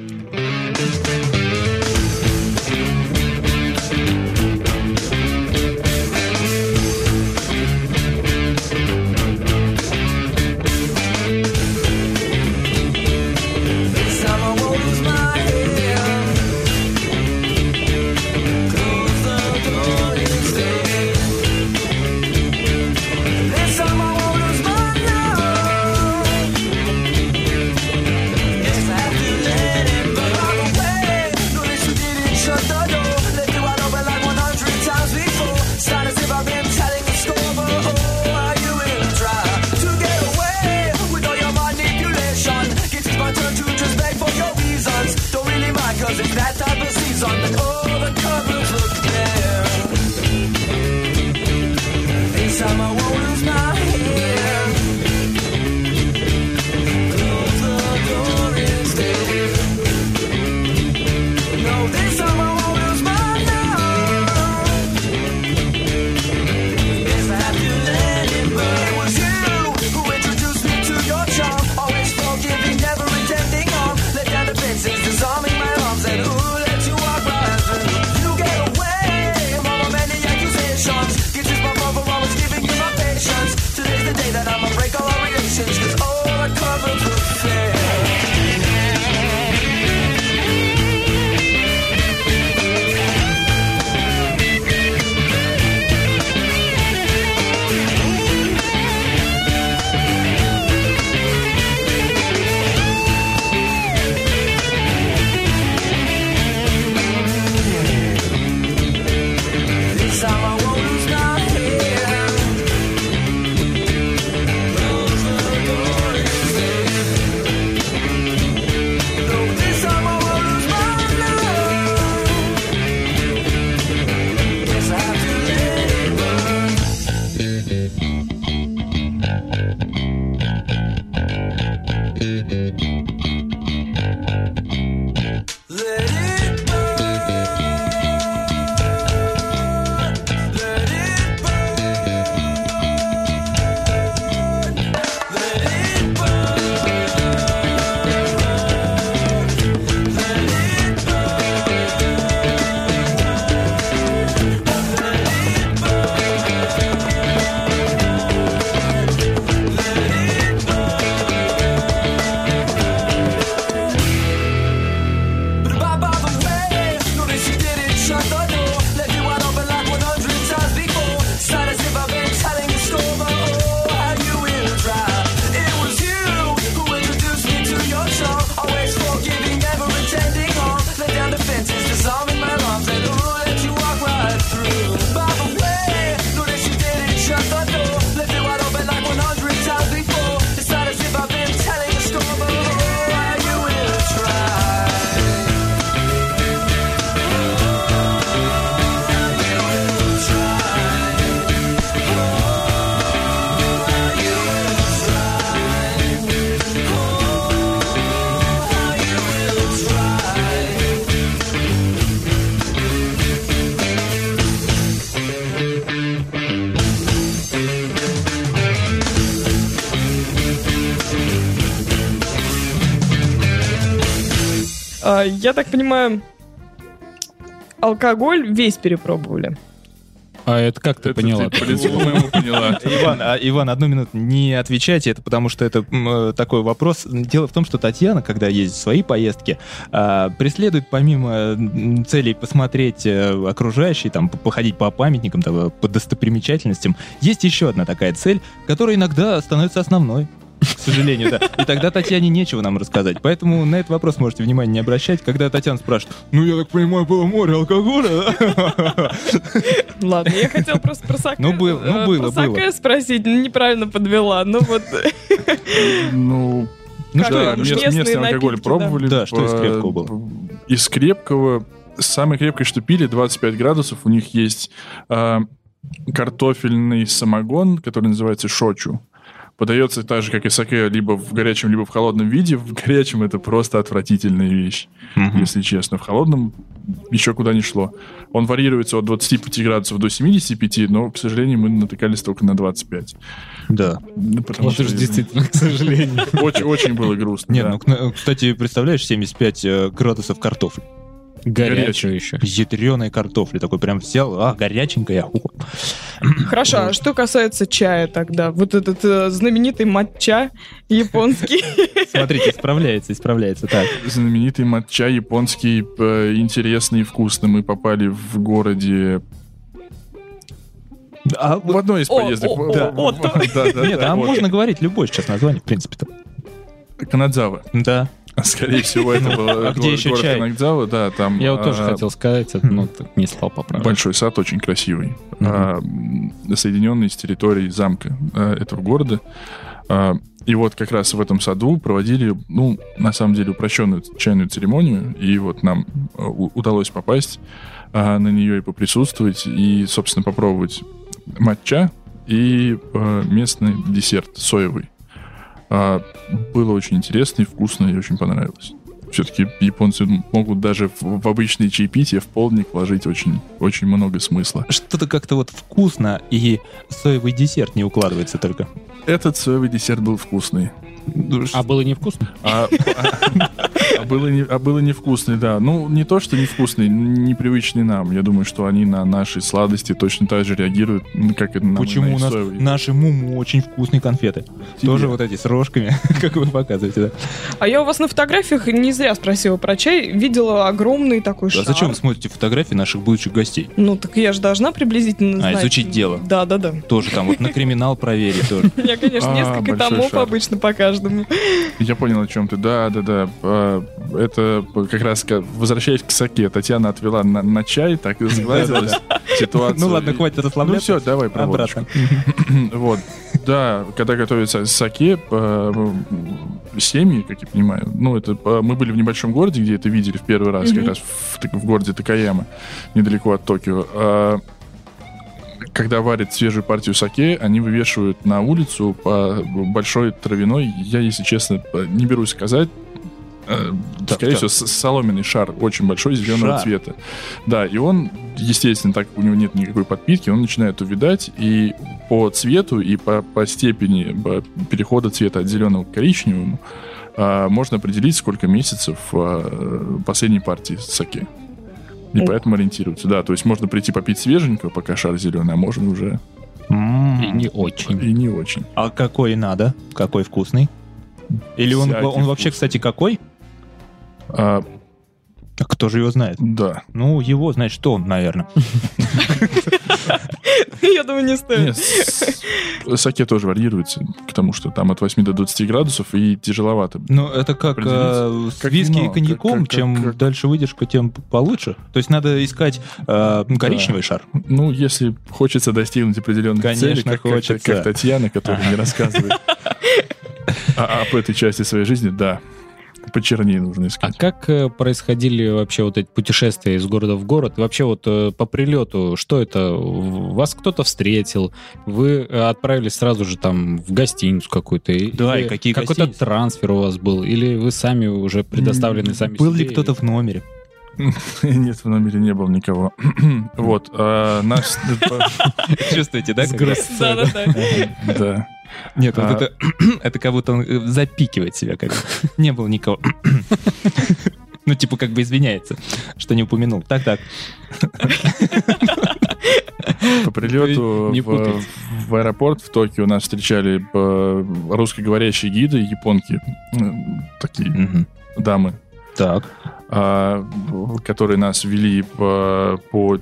Speaker 4: я так понимаю, алкоголь весь перепробовали.
Speaker 5: А это как ты поняла?
Speaker 9: Ты, по-моему, поняла.
Speaker 3: Иван, а, Иван, одну минуту, не отвечайте, это потому что это м, э, такой вопрос. Дело в том, что Татьяна, когда ездит в свои поездки, а, преследует помимо целей посмотреть э, окружающие, там, походить по памятникам, там, э, по достопримечательностям, есть еще одна такая цель, которая иногда становится основной. К сожалению, да. И тогда Татьяне нечего нам рассказать. Поэтому на этот вопрос можете внимание не обращать, когда Татьяна спрашивает, ну, я так понимаю, было море алкоголя, да?»
Speaker 4: Ладно, я хотела просто про Саке,
Speaker 3: Ну, было, ну,
Speaker 4: э,
Speaker 3: было,
Speaker 4: про Саке спросить, неправильно подвела. Ну вот,
Speaker 9: Ну,
Speaker 3: Ну
Speaker 9: да,
Speaker 3: что,
Speaker 4: местные
Speaker 9: местный алкоголь
Speaker 4: напитки, да.
Speaker 9: пробовали.
Speaker 3: Да, что из
Speaker 9: Э,
Speaker 3: крепкого было?
Speaker 9: Из крепкого, самое крепкое, что пили, 25 градусов. У них есть э, картофельный самогон, который называется шочу. Подается так же, как и саке, либо в горячем, либо в холодном виде. В горячем это просто отвратительная вещь, если честно. В холодном еще куда не шло. Он варьируется от 25 градусов до 75, но, к сожалению, мы натыкались только на 25.
Speaker 3: Да.
Speaker 9: Ну, Потому
Speaker 5: уж действительно, к сожалению.
Speaker 9: Очень, очень было грустно.
Speaker 3: Нет, ну, кстати, представляешь, 75 э, градусов картофель.
Speaker 5: Горячую еще.
Speaker 3: Ядреной картофли. Такой прям взял, а, горяченькая.
Speaker 4: Хорошо, а что касается чая тогда? Вот этот э, знаменитый матча японский.
Speaker 3: Смотрите, исправляется, исправляется. Так.
Speaker 9: знаменитый матча японский, э, интересный и вкусный. Мы попали в городе...
Speaker 3: А,
Speaker 9: В одной из
Speaker 4: О,
Speaker 9: поездок.
Speaker 4: о,
Speaker 9: В-
Speaker 4: о,
Speaker 9: да, да,
Speaker 3: Нет,
Speaker 9: да,
Speaker 3: а
Speaker 9: вот.
Speaker 3: можно говорить любое сейчас название, в принципе-то.
Speaker 9: Канадзава.
Speaker 3: Да.
Speaker 9: Скорее всего, это был
Speaker 3: а где еще чай?
Speaker 9: Канадзава, да, там...
Speaker 5: Я вот тоже
Speaker 9: а,
Speaker 5: хотел сказать, это, но так не стал поправить.
Speaker 9: Большой сад, очень красивый. а, соединенный с территорией замка этого города. И вот как раз в этом саду проводили, ну, на самом деле, упрощенную чайную церемонию. И вот нам удалось попасть а, на нее и поприсутствовать, и, собственно, попробовать матча и а, местный десерт соевый. А, Было очень интересно и вкусно, и очень понравилось. Все-таки японцы могут даже в, в обычные чаепития в полдник вложить очень, очень много смысла.
Speaker 3: Что-то как-то вот вкусно, и соевый десерт не укладывается только.
Speaker 9: Этот соевый десерт был вкусный.
Speaker 5: А было невкусно?
Speaker 9: А, а- а было не, а было невкусный, да. Ну, не то, что невкусный, непривычный нам. Я думаю, что они на наши сладости точно так же реагируют, как и на
Speaker 3: Почему у нас
Speaker 9: соевые.
Speaker 3: наши муму очень вкусные конфеты? Тоже вот эти с рожками, как вы показываете, да?
Speaker 4: А я у вас на фотографиях не зря спросила про чай. Видела огромный такой
Speaker 3: А
Speaker 4: шар.
Speaker 3: зачем вы смотрите фотографии наших будущих гостей?
Speaker 4: Ну, так я же должна приблизительно
Speaker 3: А,
Speaker 4: знать.
Speaker 3: изучить дело.
Speaker 4: Да, да, да.
Speaker 3: Тоже там вот на криминал проверить тоже.
Speaker 4: Меня, конечно,
Speaker 9: А,
Speaker 4: несколько томов обычно по каждому.
Speaker 9: Я понял, о чем ты. Да, да, да. А, Это как раз, возвращаясь к саке, Татьяна отвела на, на чай, так и сгладилась ситуация.
Speaker 3: Ну ладно, хватит
Speaker 9: Ну
Speaker 3: расслабляться.
Speaker 9: все, давай про
Speaker 3: Обратно.
Speaker 9: Вот. Да, когда готовится саке, э, семьи, как я понимаю, ну, это э, мы были в небольшом городе, где это видели в первый раз, как раз в городе Такаяма, недалеко от Токио. Когда варят свежую партию саке, они вывешивают на улицу по большой травяной, я, если честно, не берусь сказать, э,
Speaker 3: Так,
Speaker 9: скорее
Speaker 3: так.
Speaker 9: всего, соломенный шар, очень большой, зеленого
Speaker 3: Шар.
Speaker 9: цвета. Да, и он, естественно, так у него нет никакой подпитки, он начинает увядать, и по цвету и по, по степени перехода цвета от зеленого к коричневому а, можно определить, сколько месяцев а, последней партии саке. И
Speaker 4: О.
Speaker 9: поэтому ориентироваться. Да, то есть можно прийти попить свеженького, пока шар зеленый, а можно уже.
Speaker 5: И не очень.
Speaker 9: и не очень.
Speaker 3: А какой надо? Какой вкусный? Или он, он вообще, кстати, какой?
Speaker 9: А,
Speaker 3: А кто же его знает?
Speaker 9: да.
Speaker 3: Ну, его, значит, он, наверное.
Speaker 4: Я думаю, не стоит.
Speaker 9: Саке тоже варьируется, потому что там от 8 до 20 градусов и тяжеловато.
Speaker 3: Ну, это как э, с виски и коньяком. чем дальше выдержка, тем получше. То есть надо искать э, коричневый шар.
Speaker 9: Ну, если хочется достигнуть определенных целей, как, Татьяна, которая мне рассказывает об этой части своей жизни, да, почернее нужно
Speaker 5: А
Speaker 9: искать.
Speaker 5: как э, происходили вообще вот эти путешествия из города в город? Вообще вот э, по прилету, что это? Вас кто-то встретил? Вы э, отправились сразу же там в гостиницу какую-то?
Speaker 3: Да, и какие
Speaker 5: Какой-то трансфер у вас был? Или вы сами уже предоставлены сами
Speaker 3: Был
Speaker 5: себе?
Speaker 3: ли кто-то в номере?
Speaker 9: Нет, в номере не было никого. Вот, а, наш...
Speaker 3: Чувствуете, да?
Speaker 4: Да, да, да.
Speaker 9: Да.
Speaker 3: Нет, вот
Speaker 9: А.
Speaker 3: это, это как будто он э, запикивает себя. Как бы. Не было никого. Ну, типа, как бы извиняется, что не упомянул. Так-так.
Speaker 9: По прилету в, аэропорт в Токио нас встречали э, русскоговорящие гиды, японки, такие дамы,
Speaker 3: Так.
Speaker 9: А, которые нас вели по, по-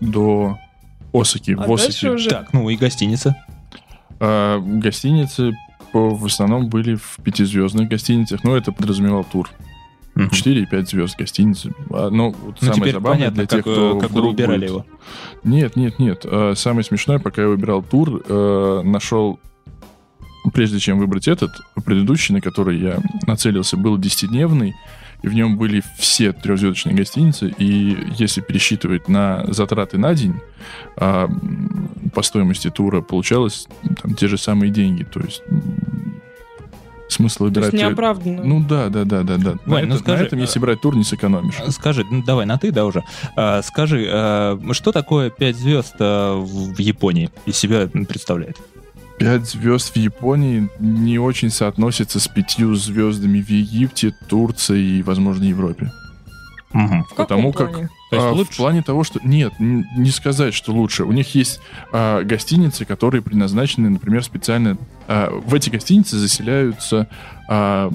Speaker 9: до Осаки.
Speaker 4: А
Speaker 9: в Осаке.
Speaker 4: уже...
Speaker 3: Так, ну и гостиница.
Speaker 9: А, гостиницы по- в основном были в пятизвездных гостиницах, но это подразумевал тур.
Speaker 3: Мгм.
Speaker 9: 4 и 5 звезд гостиницы. А, ну, вот
Speaker 3: Ну,
Speaker 9: самое
Speaker 3: теперь
Speaker 9: забавное
Speaker 3: понятно,
Speaker 9: для тех,
Speaker 3: как,
Speaker 9: кто
Speaker 3: как вы
Speaker 9: вдруг
Speaker 3: выбирали
Speaker 9: будет-
Speaker 3: его.
Speaker 9: Нет, нет, нет. А, Самое смешное, пока я выбирал тур, э, нашел, прежде чем выбрать этот, предыдущий, на который я нацелился, был 10-дневный, и в нем были все трехзвездочные гостиницы, и если пересчитывать на затраты на день, а, по стоимости тура получалось там, те же самые деньги. То есть смысл
Speaker 4: То
Speaker 9: выбирать...
Speaker 4: есть неоправданно.
Speaker 9: Ну да, да, да, да, да. на,
Speaker 3: Вань, ну
Speaker 9: это-
Speaker 3: скажи,
Speaker 9: на этом, если брать тур, не сэкономишь.
Speaker 3: Скажи, ну давай на ты, да, уже. А, скажи, а, что такое 5 звезд а, в в Японии из себя представляет?
Speaker 9: Пять звезд в Японии не очень соотносится с пятью звездами в Египте, Турции и, возможно, Европе.
Speaker 3: Мгм.
Speaker 4: В каком
Speaker 9: потому как
Speaker 4: плане?
Speaker 5: То есть
Speaker 9: а,
Speaker 5: лучше?
Speaker 9: в плане того, что нет, не сказать, что лучше. У них есть а, гостиницы, которые предназначены, например, специально. а, в эти гостиницы заселяются а,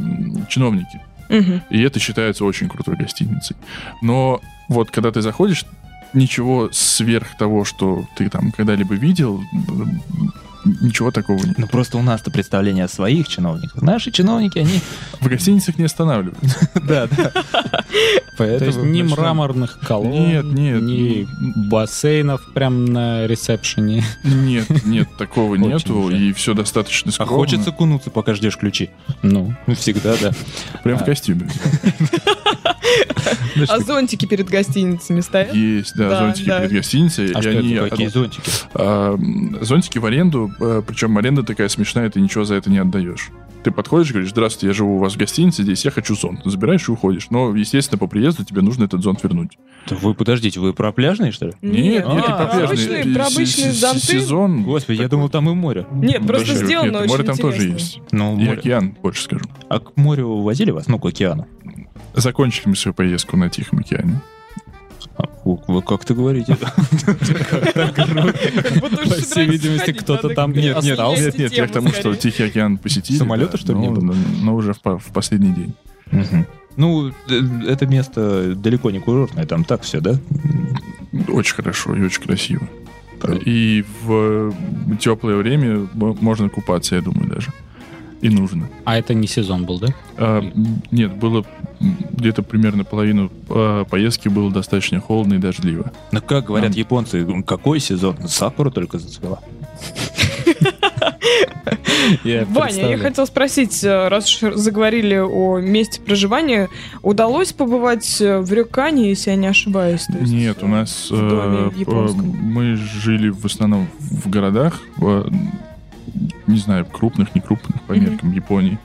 Speaker 9: чиновники,
Speaker 4: Мгм.
Speaker 9: и это считается очень крутой гостиницей. Но вот когда ты заходишь, ничего сверх того, что ты там когда-либо видел, ничего такого нет.
Speaker 3: Ну просто у нас-то представление о своих чиновниках. Наши чиновники, они...
Speaker 9: В гостиницах не останавливаются.
Speaker 3: Да, да.
Speaker 5: То есть ни мраморных колонн,
Speaker 9: Нет, нет.
Speaker 5: ни бассейнов прям на ресепшене.
Speaker 9: Нет, нет, такого нету, и все достаточно
Speaker 3: А
Speaker 9: скромно.
Speaker 3: хочется кунуться, пока ждешь ключи.
Speaker 5: Ну,
Speaker 3: Ну, всегда, да.
Speaker 9: Прям в костюме.
Speaker 4: А зонтики перед гостиницами стоят?
Speaker 9: Есть, да, зонтики перед гостиницей.
Speaker 5: А что это,
Speaker 3: Какие зонтики?
Speaker 9: а, зонтики в аренду, причем аренда такая смешная, ты ничего за это не отдаешь. Ты подходишь и говоришь, здравствуйте, я живу у вас в гостинице здесь, я хочу зонт. Забираешь и уходишь. Но, естественно, по приезду тебе нужно этот зонт вернуть.
Speaker 3: Да Вы, подождите, вы про пляжные, что ли?
Speaker 9: Нет, нет,
Speaker 3: а,
Speaker 9: не про пляжные.
Speaker 4: обычные- про обычные зонты?
Speaker 9: Сезон.
Speaker 3: Господи, я думал, там и море.
Speaker 4: Нет, просто сделано
Speaker 9: нет,
Speaker 4: очень
Speaker 9: море там тоже есть.
Speaker 3: Ну,
Speaker 9: И океан, больше скажу.
Speaker 3: А к морю возили вас? Ну, к океану.
Speaker 9: Закончили мы свою поездку на Тихом океане.
Speaker 3: А, Вы вы как-то говорите.
Speaker 5: по всей видимости, кто-то там
Speaker 9: Нет, нет,
Speaker 5: остался.
Speaker 9: нет, нет, я к тому, что Тихий океан посетили.
Speaker 3: Самолета, что ли, не
Speaker 9: но-
Speaker 3: было?
Speaker 9: но- Но уже в по- в последний день.
Speaker 3: Ну, э, это место далеко не курортное, там так все, да?
Speaker 9: Очень хорошо и очень красиво. И в теплое время можно купаться, я думаю, даже. И нужно.
Speaker 5: А это не сезон был, да?
Speaker 9: А, нет, было где-то примерно половину а, поездки было достаточно холодно и дождливо.
Speaker 3: Ну, как говорят
Speaker 9: Нам-
Speaker 3: японцы, какой сезон? Сакура только зацвела.
Speaker 5: Я
Speaker 4: Ваня, я хотел спросить, э, раз уж заговорили о месте проживания, удалось побывать э, в Рюкане, если я не ошибаюсь? То есть,
Speaker 9: Нет, у нас э, мы жили в основном в городах, не знаю, крупных, не крупных по меркам Японии.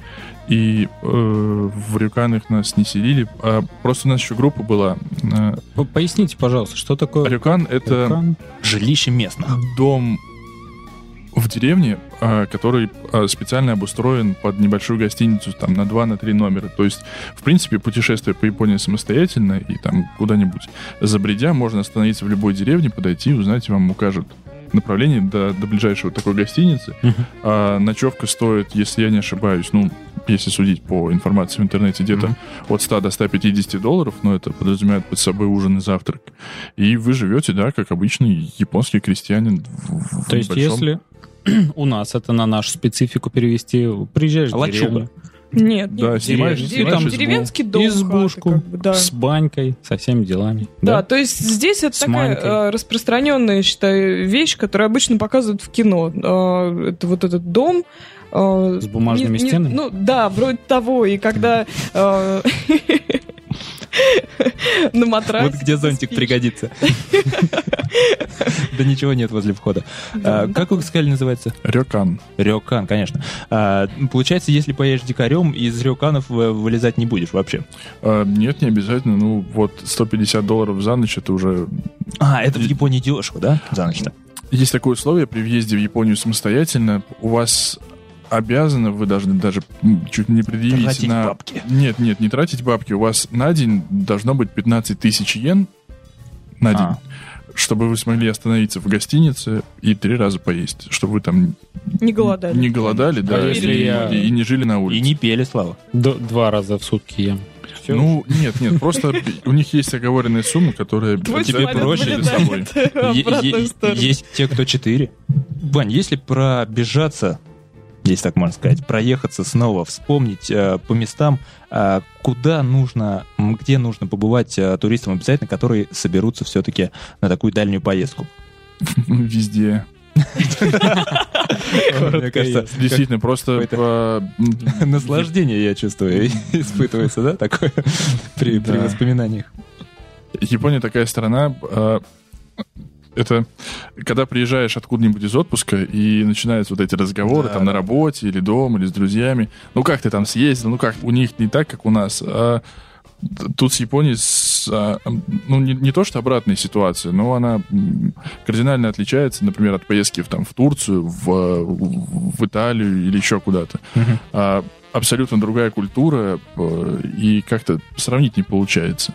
Speaker 9: И э, в Рюканах нас не селили. А просто у нас еще группа была. Э,
Speaker 5: По- Поясните, пожалуйста, что такое
Speaker 9: Рюкан — это
Speaker 5: Рюкан?
Speaker 3: Жилище местных.
Speaker 9: дом в деревне, а, который а, специально обустроен под небольшую гостиницу там на 2 на 3 номера. То есть, в принципе, путешествие по Японии самостоятельно и там куда-нибудь забредя можно остановиться в любой деревне, подойти, узнать, и вам укажут направление до, до ближайшего такой гостиницы.
Speaker 5: Мгм.
Speaker 9: А ночевка стоит, если я не ошибаюсь, ну, если судить по информации в интернете, где-то
Speaker 3: Мгм.
Speaker 9: от 100 до 150 долларов, но это подразумевает под собой ужин и завтрак. И вы живете, да, как обычный японский крестьянин. в- в
Speaker 5: То есть,
Speaker 9: небольшом-
Speaker 5: если у нас это на нашу специфику перевести, приезжаешь в деревню
Speaker 4: Нет,
Speaker 9: Да,
Speaker 4: нет,
Speaker 9: снимаешь-
Speaker 4: дерев-
Speaker 5: снимаешь избу.
Speaker 4: деревенский дом,
Speaker 5: избушку
Speaker 4: как бы, да.
Speaker 5: с банькой, со всеми делами.
Speaker 4: Да, то есть здесь это
Speaker 5: С
Speaker 4: такая
Speaker 5: манькой.
Speaker 4: э, распространенная, считаю, вещь, которую обычно показывают в кино. Э, это вот этот дом. э,
Speaker 5: С бумажными
Speaker 4: не- не-
Speaker 5: стенами?
Speaker 4: Ну да, вроде того. И когда на матрасе...
Speaker 3: Вот где зонтик пригодится. Да ничего нет возле входа.
Speaker 4: Да.
Speaker 3: А, Как вы сказали, называется?
Speaker 9: Рёкан.
Speaker 3: Рёкан, конечно. А, Получается, если поедешь дикарем, из рёканов вы- вылезать не будешь вообще.
Speaker 9: А, нет, не обязательно. Ну, вот 150 долларов за ночь это уже...
Speaker 3: А, это в Японии дешево, да? За ночь-то.
Speaker 9: Есть такое условие при въезде в Японию самостоятельно. У вас обязаны, вы должны даже чуть не предъявить
Speaker 3: Тратить
Speaker 9: на...
Speaker 3: бабки.
Speaker 9: Нет, нет, не тратить бабки. У вас на день должно быть 15 тысяч йен на день,
Speaker 3: А.
Speaker 9: чтобы вы смогли остановиться в гостинице и три раза поесть, чтобы вы там
Speaker 4: Не голодали.
Speaker 9: не голодали, да,
Speaker 5: А
Speaker 9: и,
Speaker 5: я-
Speaker 9: и не жили на улице.
Speaker 3: И не пели, Слава.
Speaker 5: Д- два раза в сутки ем. Всё.
Speaker 9: Ну, нет, нет, просто у них есть оговоренная сумма, которая
Speaker 4: Твой
Speaker 9: тебе проще с собой.
Speaker 3: Есть те, кто четыре. Вань, если пробежаться, если так можно сказать, проехаться снова, вспомнить э, по местам, э, куда нужно, где нужно побывать э, туристам обязательно, которые соберутся все-таки на такую дальнюю поездку.
Speaker 9: Везде.
Speaker 3: Мне кажется,
Speaker 9: Действительно, просто
Speaker 3: как наслаждение, я чувствую, испытывается, да, такое при воспоминаниях.
Speaker 9: Япония такая страна, а, это когда приезжаешь откуда-нибудь из отпуска и начинаются вот эти разговоры
Speaker 3: Да,
Speaker 9: там на
Speaker 3: да.
Speaker 9: работе или дома, или с друзьями. Ну как ты там съездил? Ну как? У них не так, как у нас. А тут с Японией с, а, ну не, не то что обратная ситуация, но она кардинально отличается, например, от поездки в, там, в Турцию, в, в Италию или еще куда-то. А, абсолютно другая культура, э, и как-то сравнить не получается.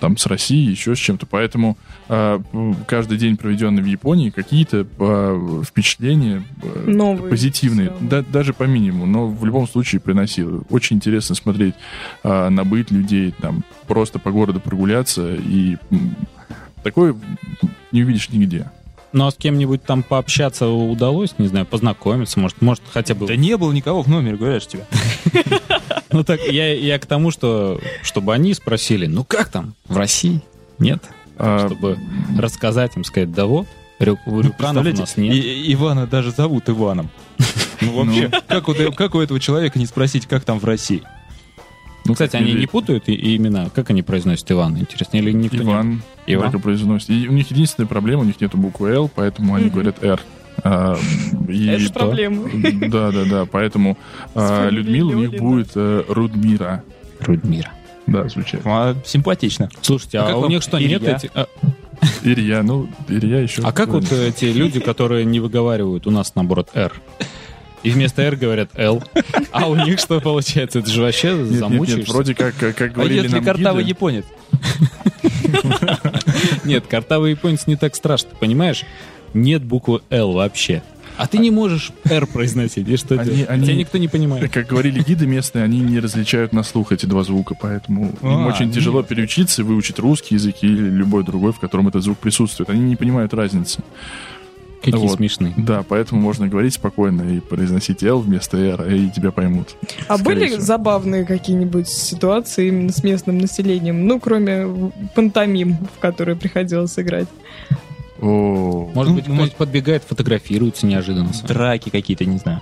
Speaker 9: Там с Россией, еще с чем-то. Поэтому м, каждый день, проведенный в Японии, какие-то а, впечатления а,
Speaker 4: Новые.
Speaker 9: позитивные, да- даже по минимуму, но в любом случае приносил. Очень интересно смотреть а, на быт людей, там просто по городу прогуляться, и такое не увидишь нигде.
Speaker 5: Ну а с кем-нибудь там пообщаться удалось, не знаю, познакомиться, может, может хотя бы...
Speaker 3: Да не было никого в номере, говоришь тебе.
Speaker 5: Ну так, я, к тому, что чтобы они спросили, ну как там, в России? Нет?
Speaker 9: А,
Speaker 5: Чтобы рассказать им, сказать, да вот, рю- рюканов у
Speaker 3: Представляете,
Speaker 5: нас нет.
Speaker 3: Ивана даже зовут Иваном. Ну вообще, как у как у этого человека не спросить, как там в России?
Speaker 9: Ну,
Speaker 5: Кстати, они не путают и, и имена? Как они произносят Иван? Интересно, или никто не-
Speaker 9: Иван,
Speaker 5: Иван?
Speaker 9: так и произносит. И у них единственная проблема, у них нету буквы Л, поэтому они говорят Р. А, и
Speaker 4: Это проблема.
Speaker 9: Да, да, да. Поэтому а, Людмила у них будет э, Рудмира.
Speaker 5: Рудмира.
Speaker 9: Да, звучит.
Speaker 3: А, Симпатично.
Speaker 5: Слушайте,
Speaker 3: А
Speaker 5: а, у них что, нет этих... А,
Speaker 9: Илья, ну, Илья еще.
Speaker 5: а как вот эти люди, которые не выговаривают у нас, наоборот, «Р»? И вместо «Р» говорят «Л». А у них что получается? Это же вообще замучаешься.
Speaker 9: вроде как, как,
Speaker 3: А
Speaker 9: говорили
Speaker 3: если
Speaker 9: нам
Speaker 3: картавый японец?
Speaker 5: Нет, картавый японец не так страшно, понимаешь? Нет буквы «Л» вообще. А ты не можешь «Р» произносить, и что
Speaker 9: Они-
Speaker 5: делать?
Speaker 9: они-
Speaker 5: Тебя никто не понимает.
Speaker 9: как говорили гиды местные, они не различают на слух эти два звука, поэтому им
Speaker 3: А,
Speaker 9: очень
Speaker 3: нет.
Speaker 9: тяжело переучиться и выучить русский язык или любой другой, в котором этот звук присутствует. Они не понимают разницы.
Speaker 5: Какие
Speaker 9: Вот.
Speaker 5: смешные.
Speaker 9: Да, поэтому можно говорить спокойно и произносить L вместо R, и тебя поймут.
Speaker 4: А были
Speaker 9: всего.
Speaker 4: забавные какие-нибудь ситуации именно с местным населением? Ну, кроме пантомим, в которые приходилось играть.
Speaker 9: О,
Speaker 5: Может
Speaker 3: Ну,
Speaker 5: быть, кто-нибудь подбегает, фотографируется неожиданно.
Speaker 3: Драки какие-то, не знаю.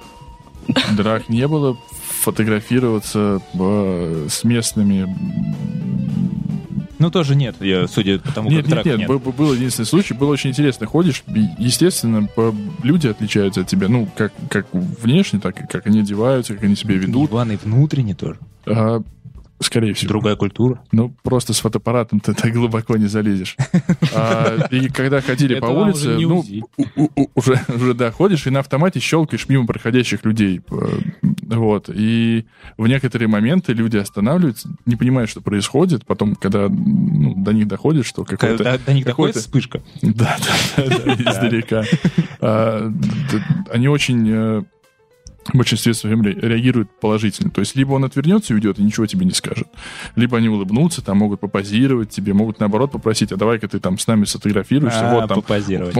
Speaker 9: драк не было. Фотографироваться э, с местными...
Speaker 3: Ну, тоже нет, я, судя по тому,
Speaker 9: Нет,
Speaker 3: как
Speaker 9: нет, нет, б- был единственный случай, было очень интересно. Ходишь, естественно, люди отличаются от тебя, ну, как, как внешне, так и как они одеваются, как они себя ведут.
Speaker 3: Иван и внутренне тоже.
Speaker 9: А, скорее всего.
Speaker 3: Другая культура.
Speaker 9: Ну, просто с фотоаппаратом ты так глубоко не залезешь. А, и когда ходили по улице,
Speaker 5: уже
Speaker 9: ну, у- у- уже, уже, да, ходишь и на автомате щелкаешь мимо проходящих людей. Вот. И в некоторые моменты люди останавливаются, не понимают, что происходит. Потом, когда ну, до них доходит, что какой-то...
Speaker 3: До, до них доходит вспышка.
Speaker 9: Да, да, да, да, издалека. А, Они очень э, в большинстве своем ре- реагируют положительно. То есть либо он отвернется и уйдет, и ничего тебе не скажет. Либо они улыбнутся, там могут попозировать тебе, могут наоборот попросить, а давай-ка ты там с нами сфотографируешься,
Speaker 3: А,
Speaker 9: вот там
Speaker 3: попозировать.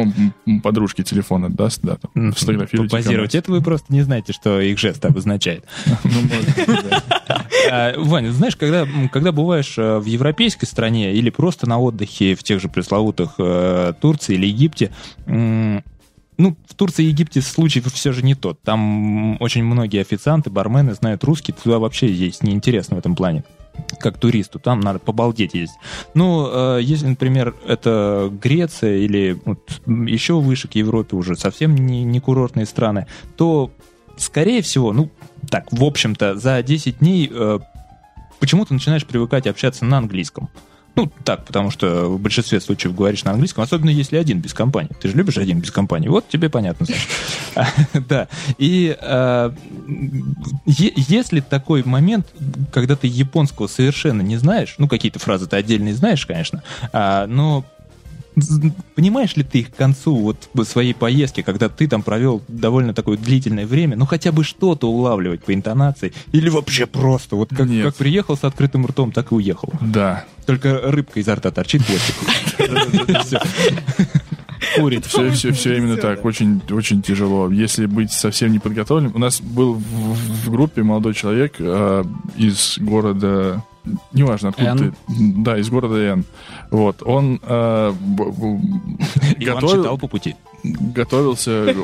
Speaker 9: подружке телефон отдаст, да, там, сфотографируйте.
Speaker 3: Попозировать. Это вы просто не знаете, что их жест обозначает.
Speaker 9: Ну.
Speaker 3: А, Ваня, знаешь, когда, бываешь э, в европейской стране или просто на отдыхе в тех же пресловутых э, Турции или Египте, ну, в Турции и Египте случай все же не тот. Там очень многие официанты, бармены знают русский, туда вообще есть неинтересно в этом плане как туристу, там надо побалдеть есть. Ну, э, если, например, это Греция или вот, еще выше к Европе уже совсем не, не курортные страны, то, скорее всего, ну, так, в общем-то, за 10 дней э, почему-то начинаешь привыкать общаться на английском. Ну, так, потому что в большинстве случаев говоришь на английском, особенно если один без компании. Ты же любишь один без компании. Вот тебе понятно. Да. И е- если такой момент, когда ты японского совершенно не знаешь, ну, какие-то фразы ты отдельные знаешь, конечно, а, но понимаешь ли ты их к концу вот своей поездки, когда ты там провел довольно такое длительное время, ну хотя бы что-то улавливать по интонации, или вообще просто, вот как,
Speaker 9: Нет.
Speaker 3: как приехал с открытым ртом, так и уехал.
Speaker 9: Да.
Speaker 3: Только рыбка изо рта торчит. Всё.
Speaker 5: Курит.
Speaker 9: Все, все, все именно так. Очень, очень тяжело. Если быть совсем неподготовленным. У нас был в, в группе молодой человек э, из города. Неважно, откуда
Speaker 5: Н.
Speaker 9: ты. Да, из города Н. Вот. Он э,
Speaker 3: Иван
Speaker 9: готовил-
Speaker 3: читал по пути.
Speaker 9: готовился.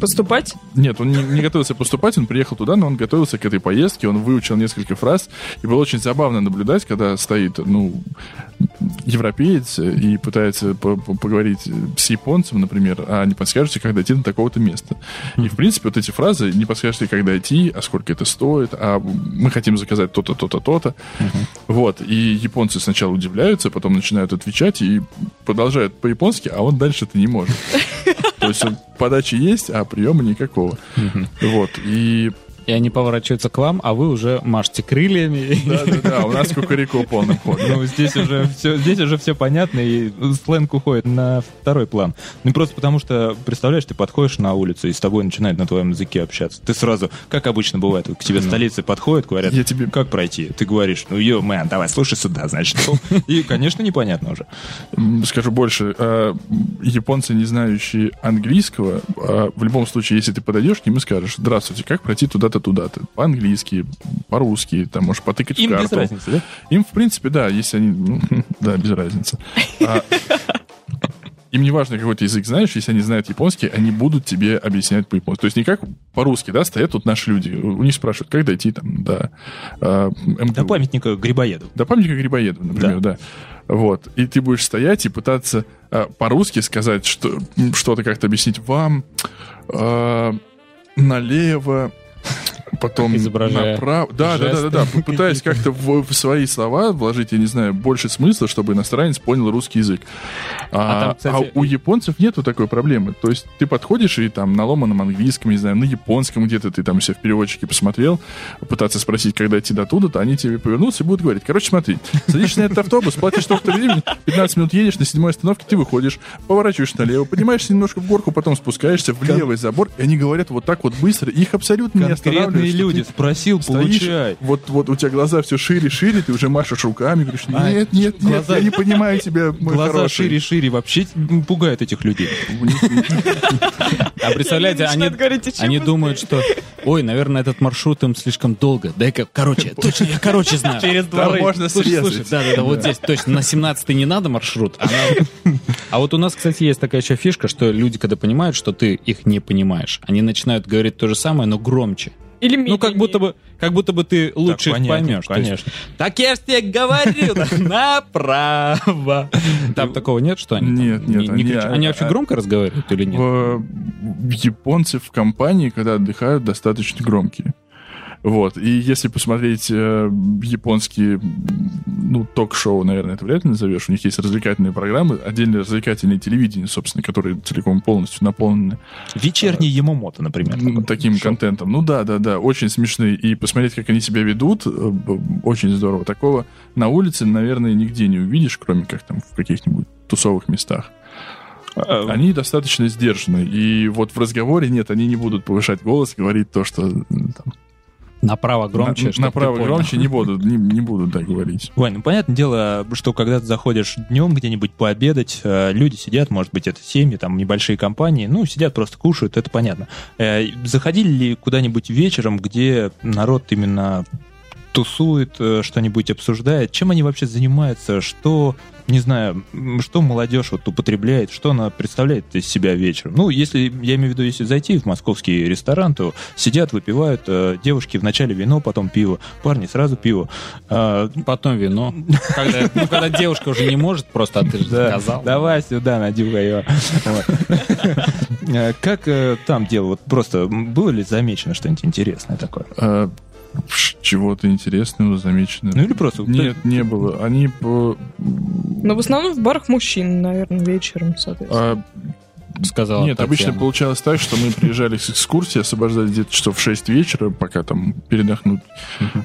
Speaker 4: Поступать?
Speaker 9: Нет, он не, не готовился поступать, он приехал туда, но он готовился к этой поездке, он выучил несколько фраз, и было очень забавно наблюдать, когда стоит, ну, европеец и пытается по- по- поговорить с японцем, например, а не подскажете, как дойти до такого-то места. И, в принципе, вот эти фразы, не подскажете, как дойти, а сколько это стоит, а мы хотим заказать то-то, то-то, то-то. Вот, и японцы сначала удивляются, потом начинают отвечать и продолжают по-японски, а он дальше это не может. То есть подачи есть, а приема никакого. Вот, и
Speaker 5: И они поворачиваются к вам, а вы уже машете крыльями.
Speaker 9: да-да-да, у нас кукареку полным ходом.
Speaker 3: Ну, здесь уже все, здесь уже все понятно, и сленг уходит на второй план. Ну, просто потому что, представляешь, ты подходишь на улицу, и с тобой начинают на твоем языке общаться. Ты сразу, как обычно бывает, к тебе столицы подходят, говорят,
Speaker 9: Я тебе-
Speaker 3: как пройти? Ты говоришь, ну, йо, мэн, давай, слушай сюда, значит. Ну, И, конечно, непонятно уже.
Speaker 9: Скажу больше, э, японцы, не знающие английского, э, в любом случае, если ты подойдешь к ним и скажешь, здравствуйте, как пройти туда-то, туда-то, по-английски, по-русски, там, можешь потыкать
Speaker 3: Им
Speaker 9: в
Speaker 3: без
Speaker 9: карту.
Speaker 3: разницы, да?
Speaker 9: Им, в принципе, да, если они... ну, Да, без разницы. А, Им не важно, какой ты язык знаешь, если они знают японский, они будут тебе объяснять по-японски. То есть не как по-русски, да, стоят тут наши люди, у них спрашивают, как дойти там до а, МГУ.
Speaker 3: До памятника Грибоеду.
Speaker 9: До памятника Грибоедова, например, да. Вот. И ты будешь стоять и пытаться а, по-русски сказать, что, что-то как-то объяснить вам а, налево, потом
Speaker 5: Изображая
Speaker 9: направо. Да, да, да, да, да. Пытаясь как-то в, в свои слова вложить, я не знаю, больше смысла, чтобы иностранец понял русский язык. А,
Speaker 5: А там, кстати,
Speaker 9: а у японцев нету такой проблемы. То есть ты подходишь и там на ломаном английском, не знаю, на японском где-то ты там себя в переводчике посмотрел, пытаться спросить, когда идти до туда, то они тебе повернутся и будут говорить, короче, смотри, садишься на этот автобус, платишь столько-то времени, 15 минут едешь, на седьмой остановке ты выходишь, поворачиваешь налево, поднимаешься немножко в горку, потом спускаешься в левый забор, и они говорят вот так вот быстро, их абсолютно
Speaker 3: Конкретные люди.
Speaker 9: ты
Speaker 3: Спросил,
Speaker 9: стоишь,
Speaker 3: получай.
Speaker 9: вот, вот у тебя глаза все шире, шире, ты уже машешь руками, говоришь,
Speaker 3: А,
Speaker 9: нет, нет, нет,
Speaker 3: глаза-
Speaker 9: я не понимаю тебя, мой
Speaker 3: Глаза
Speaker 9: хороший».
Speaker 3: шире, шире. Вообще м, пугают этих людей.
Speaker 5: А представляете,
Speaker 4: Они
Speaker 5: думают, что, ой, наверное, этот маршрут им слишком долго. Дай-ка, короче, точно, я короче знаю.
Speaker 3: Через
Speaker 9: Там можно
Speaker 5: Слушай, да-да-да, вот здесь точно, на 17 не надо маршрут. А, А вот у нас, кстати, есть такая еще фишка, что люди, когда понимают, что ты их не понимаешь, они начинают говорить то же самое, но громче.
Speaker 4: Или
Speaker 5: Ну, как будто бы, как будто бы ты лучше их
Speaker 3: понятно,
Speaker 5: поймешь. То есть,
Speaker 3: конечно.
Speaker 5: так я ж тебе говорил, направо. Там такого нет, что они
Speaker 9: Нет,
Speaker 5: не-
Speaker 9: нет,
Speaker 5: не
Speaker 9: они-
Speaker 5: вообще
Speaker 9: а-
Speaker 5: громко разговаривают или нет?
Speaker 9: Японцы в компании, когда отдыхают, достаточно громкие. Вот. И если посмотреть э, японские, ну, ток-шоу, наверное, это вряд ли назовешь. У них есть развлекательные программы, отдельное развлекательное телевидение, собственно, которые целиком полностью наполнены
Speaker 3: Вечерний Ямомото, например.
Speaker 9: м,
Speaker 3: такой
Speaker 9: таким
Speaker 3: шоу.
Speaker 9: контентом. Ну да, да, да, очень смешные. И посмотреть, как они себя ведут, э, б- очень здорово. Такого на улице, наверное, нигде не увидишь, кроме как там в каких-нибудь тусовых местах.
Speaker 3: А,
Speaker 9: Они достаточно сдержаны. И вот в разговоре нет, они не будут повышать голос, говорить то, что там,
Speaker 5: Направо громче,
Speaker 9: на- направо громче не будут, не, не будут так говорить.
Speaker 3: Вань, ну понятное дело, что когда ты заходишь днем где-нибудь пообедать, э, люди сидят, может быть, это семьи, там небольшие компании, ну, сидят, просто кушают, это понятно. Э, Заходили ли куда-нибудь вечером, где народ именно тусует, э, что-нибудь обсуждает, чем они вообще занимаются, что, не знаю, что молодежь вот употребляет, что она представляет из себя вечером. Ну, если, я имею в виду, если зайти в московский ресторан, то сидят, выпивают, э, девушки вначале вино, потом пиво, парни сразу пиво. А,
Speaker 5: Потом вино. Когда, ну, когда девушка уже не может, просто а ты же сказал.
Speaker 3: давай сюда, надюхай его. Э, Как там дело? Вот просто было ли замечено что-нибудь интересное такое?
Speaker 9: Чего-то интересного замечено.
Speaker 3: Ну или просто...
Speaker 9: Нет, не было. Они... э,
Speaker 4: Но в основном в барах мужчин, наверное, вечером, соответственно.
Speaker 9: а,
Speaker 5: Сказала
Speaker 9: Нет, обычно
Speaker 5: Татьяна.
Speaker 9: получалось так, что мы приезжали с экскурсии, освобождались где-то часов в 6 вечера, пока там передохнуть,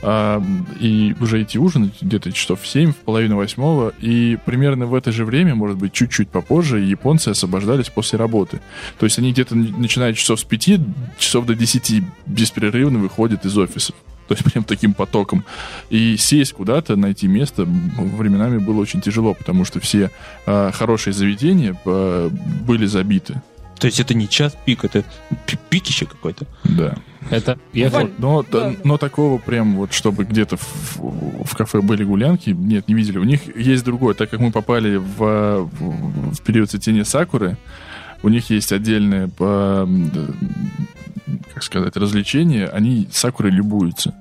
Speaker 9: А, и уже идти ужинать где-то часов в 7, в половину восьмого, и примерно в это же время, может быть, чуть-чуть попозже, японцы освобождались после работы. То есть они где-то, н- начиная часов с 5, часов до 10 беспрерывно выходят из офисов. То есть прям таким потоком. И сесть куда-то, найти место временами было очень тяжело, потому что все а, хорошие заведения а, были забиты.
Speaker 3: То есть это не час пик, это пи- пикище какой-то.
Speaker 9: Да.
Speaker 5: Это я
Speaker 9: Вот,
Speaker 5: хот-
Speaker 9: но,
Speaker 4: да,
Speaker 9: но такого прям вот, чтобы где-то в, в кафе были гулянки, нет, не видели. У них есть другое, так как мы попали в, в- период цветения сакуры, у них есть отдельное, по, как сказать, развлечение, они сакурой любуются.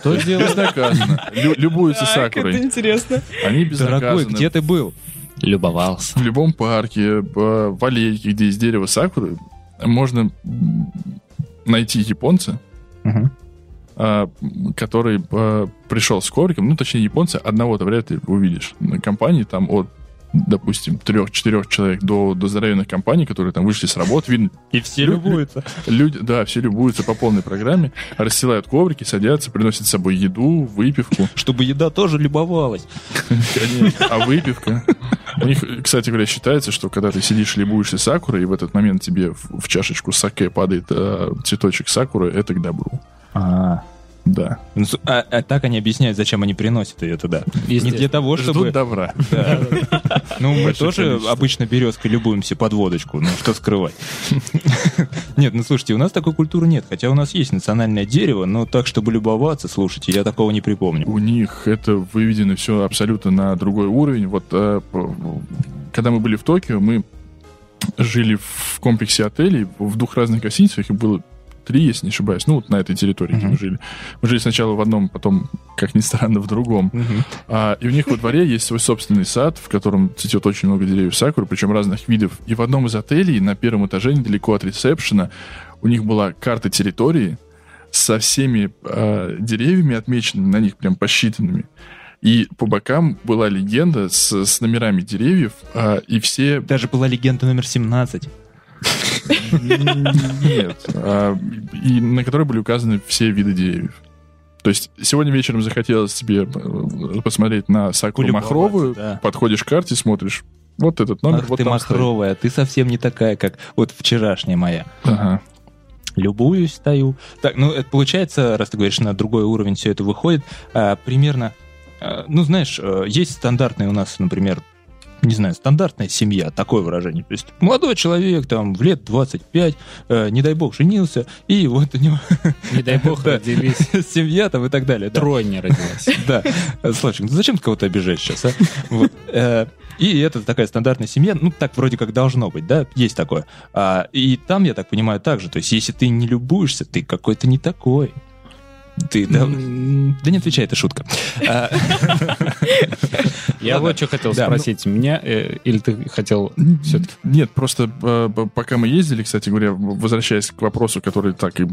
Speaker 5: Что делать?
Speaker 9: Безнаказанно. Лю- любуются
Speaker 4: Так, это
Speaker 9: сакурой.
Speaker 4: интересно.
Speaker 9: Они безнаказанно.
Speaker 3: Дорогой, где ты был?
Speaker 5: Любовался.
Speaker 9: В любом парке, в аллейке, где есть дерево сакуры, можно найти японца, а, который а, пришел с ковриком, ну, точнее, японца, одного-то вряд ли увидишь. На компании там от, допустим, трех-четырех человек до, до здоровенных компаний, которые там вышли с работы, видно,
Speaker 3: И все
Speaker 9: Лю-
Speaker 3: любуются.
Speaker 9: люди, да, все любуются по полной программе, расстилают коврики, садятся, приносят с собой еду, выпивку.
Speaker 3: Чтобы еда тоже любовалась.
Speaker 9: А выпивка? У них, кстати говоря, считается, что когда ты сидишь, любуешься сакурой, и в этот момент тебе в, в чашечку саке падает э, цветочек сакуры, это к добру.
Speaker 3: А,
Speaker 9: Да.
Speaker 3: Ну, а- а так они объясняют, зачем они приносят ее туда. Не для того,
Speaker 9: Ждут
Speaker 3: чтобы...
Speaker 9: добра.
Speaker 3: Да. Ну, мы тоже обычно березкой любуемся под водочку, ну что скрывать. Нет, ну слушайте, у нас такой культуры нет, хотя у нас есть национальное дерево, но так, чтобы любоваться, слушайте, я такого не припомню.
Speaker 9: У них это выведено все абсолютно на другой уровень. Вот э, когда мы были в Токио, мы жили в комплексе отелей в двух разных гостиницах, их было три, если не ошибаюсь, ну вот на этой территории, где мы жили. Мы жили сначала в одном, потом, как ни странно, в другом. А, и у них во дворе есть свой собственный сад, в котором цветет очень много деревьев сакуры, причем разных видов. И в одном из отелей на первом этаже, недалеко от ресепшена, у них была карта территории со всеми а, деревьями отмеченными, на них прям посчитанными. И по бокам была легенда с, с номерами деревьев, а, и все...
Speaker 3: Даже была легенда номер 17.
Speaker 9: Нет. а, И на которой были указаны все виды деревьев. То есть сегодня вечером захотелось тебе э, посмотреть на сакуру махровую,
Speaker 3: да.
Speaker 9: подходишь к карте, смотришь, вот этот номер,
Speaker 3: Ах
Speaker 9: вот
Speaker 3: ты
Speaker 9: стоит.
Speaker 3: махровая, ты совсем не такая, как вот вчерашняя моя.
Speaker 9: Ага.
Speaker 3: Любуюсь, стою. Так, ну, это получается, раз ты говоришь, на другой уровень все это выходит, а, примерно, а, ну, знаешь, э, есть стандартные у нас, например, не знаю, стандартная семья, такое выражение. То есть молодой человек, там, в лет 25, э, не дай бог, женился, и вот у него
Speaker 5: Не дай бог родились.
Speaker 3: семья там и так далее. да.
Speaker 5: Тройня родилась.
Speaker 3: Да. Слушай, ну зачем ты кого-то обижаешь сейчас, а? Э, И это такая стандартная семья, ну, так вроде как должно быть, да, есть такое. А, И там, я так понимаю, так же. То есть, если ты не любуешься, ты какой-то не такой. Ты, да, да не отвечай, это шутка.
Speaker 5: Я вот что хотел
Speaker 3: Да,
Speaker 5: спросить. Меня, э, или ты хотел все-таки...
Speaker 9: Нет, просто э, пока мы ездили, кстати говоря, возвращаясь к вопросу, который так и,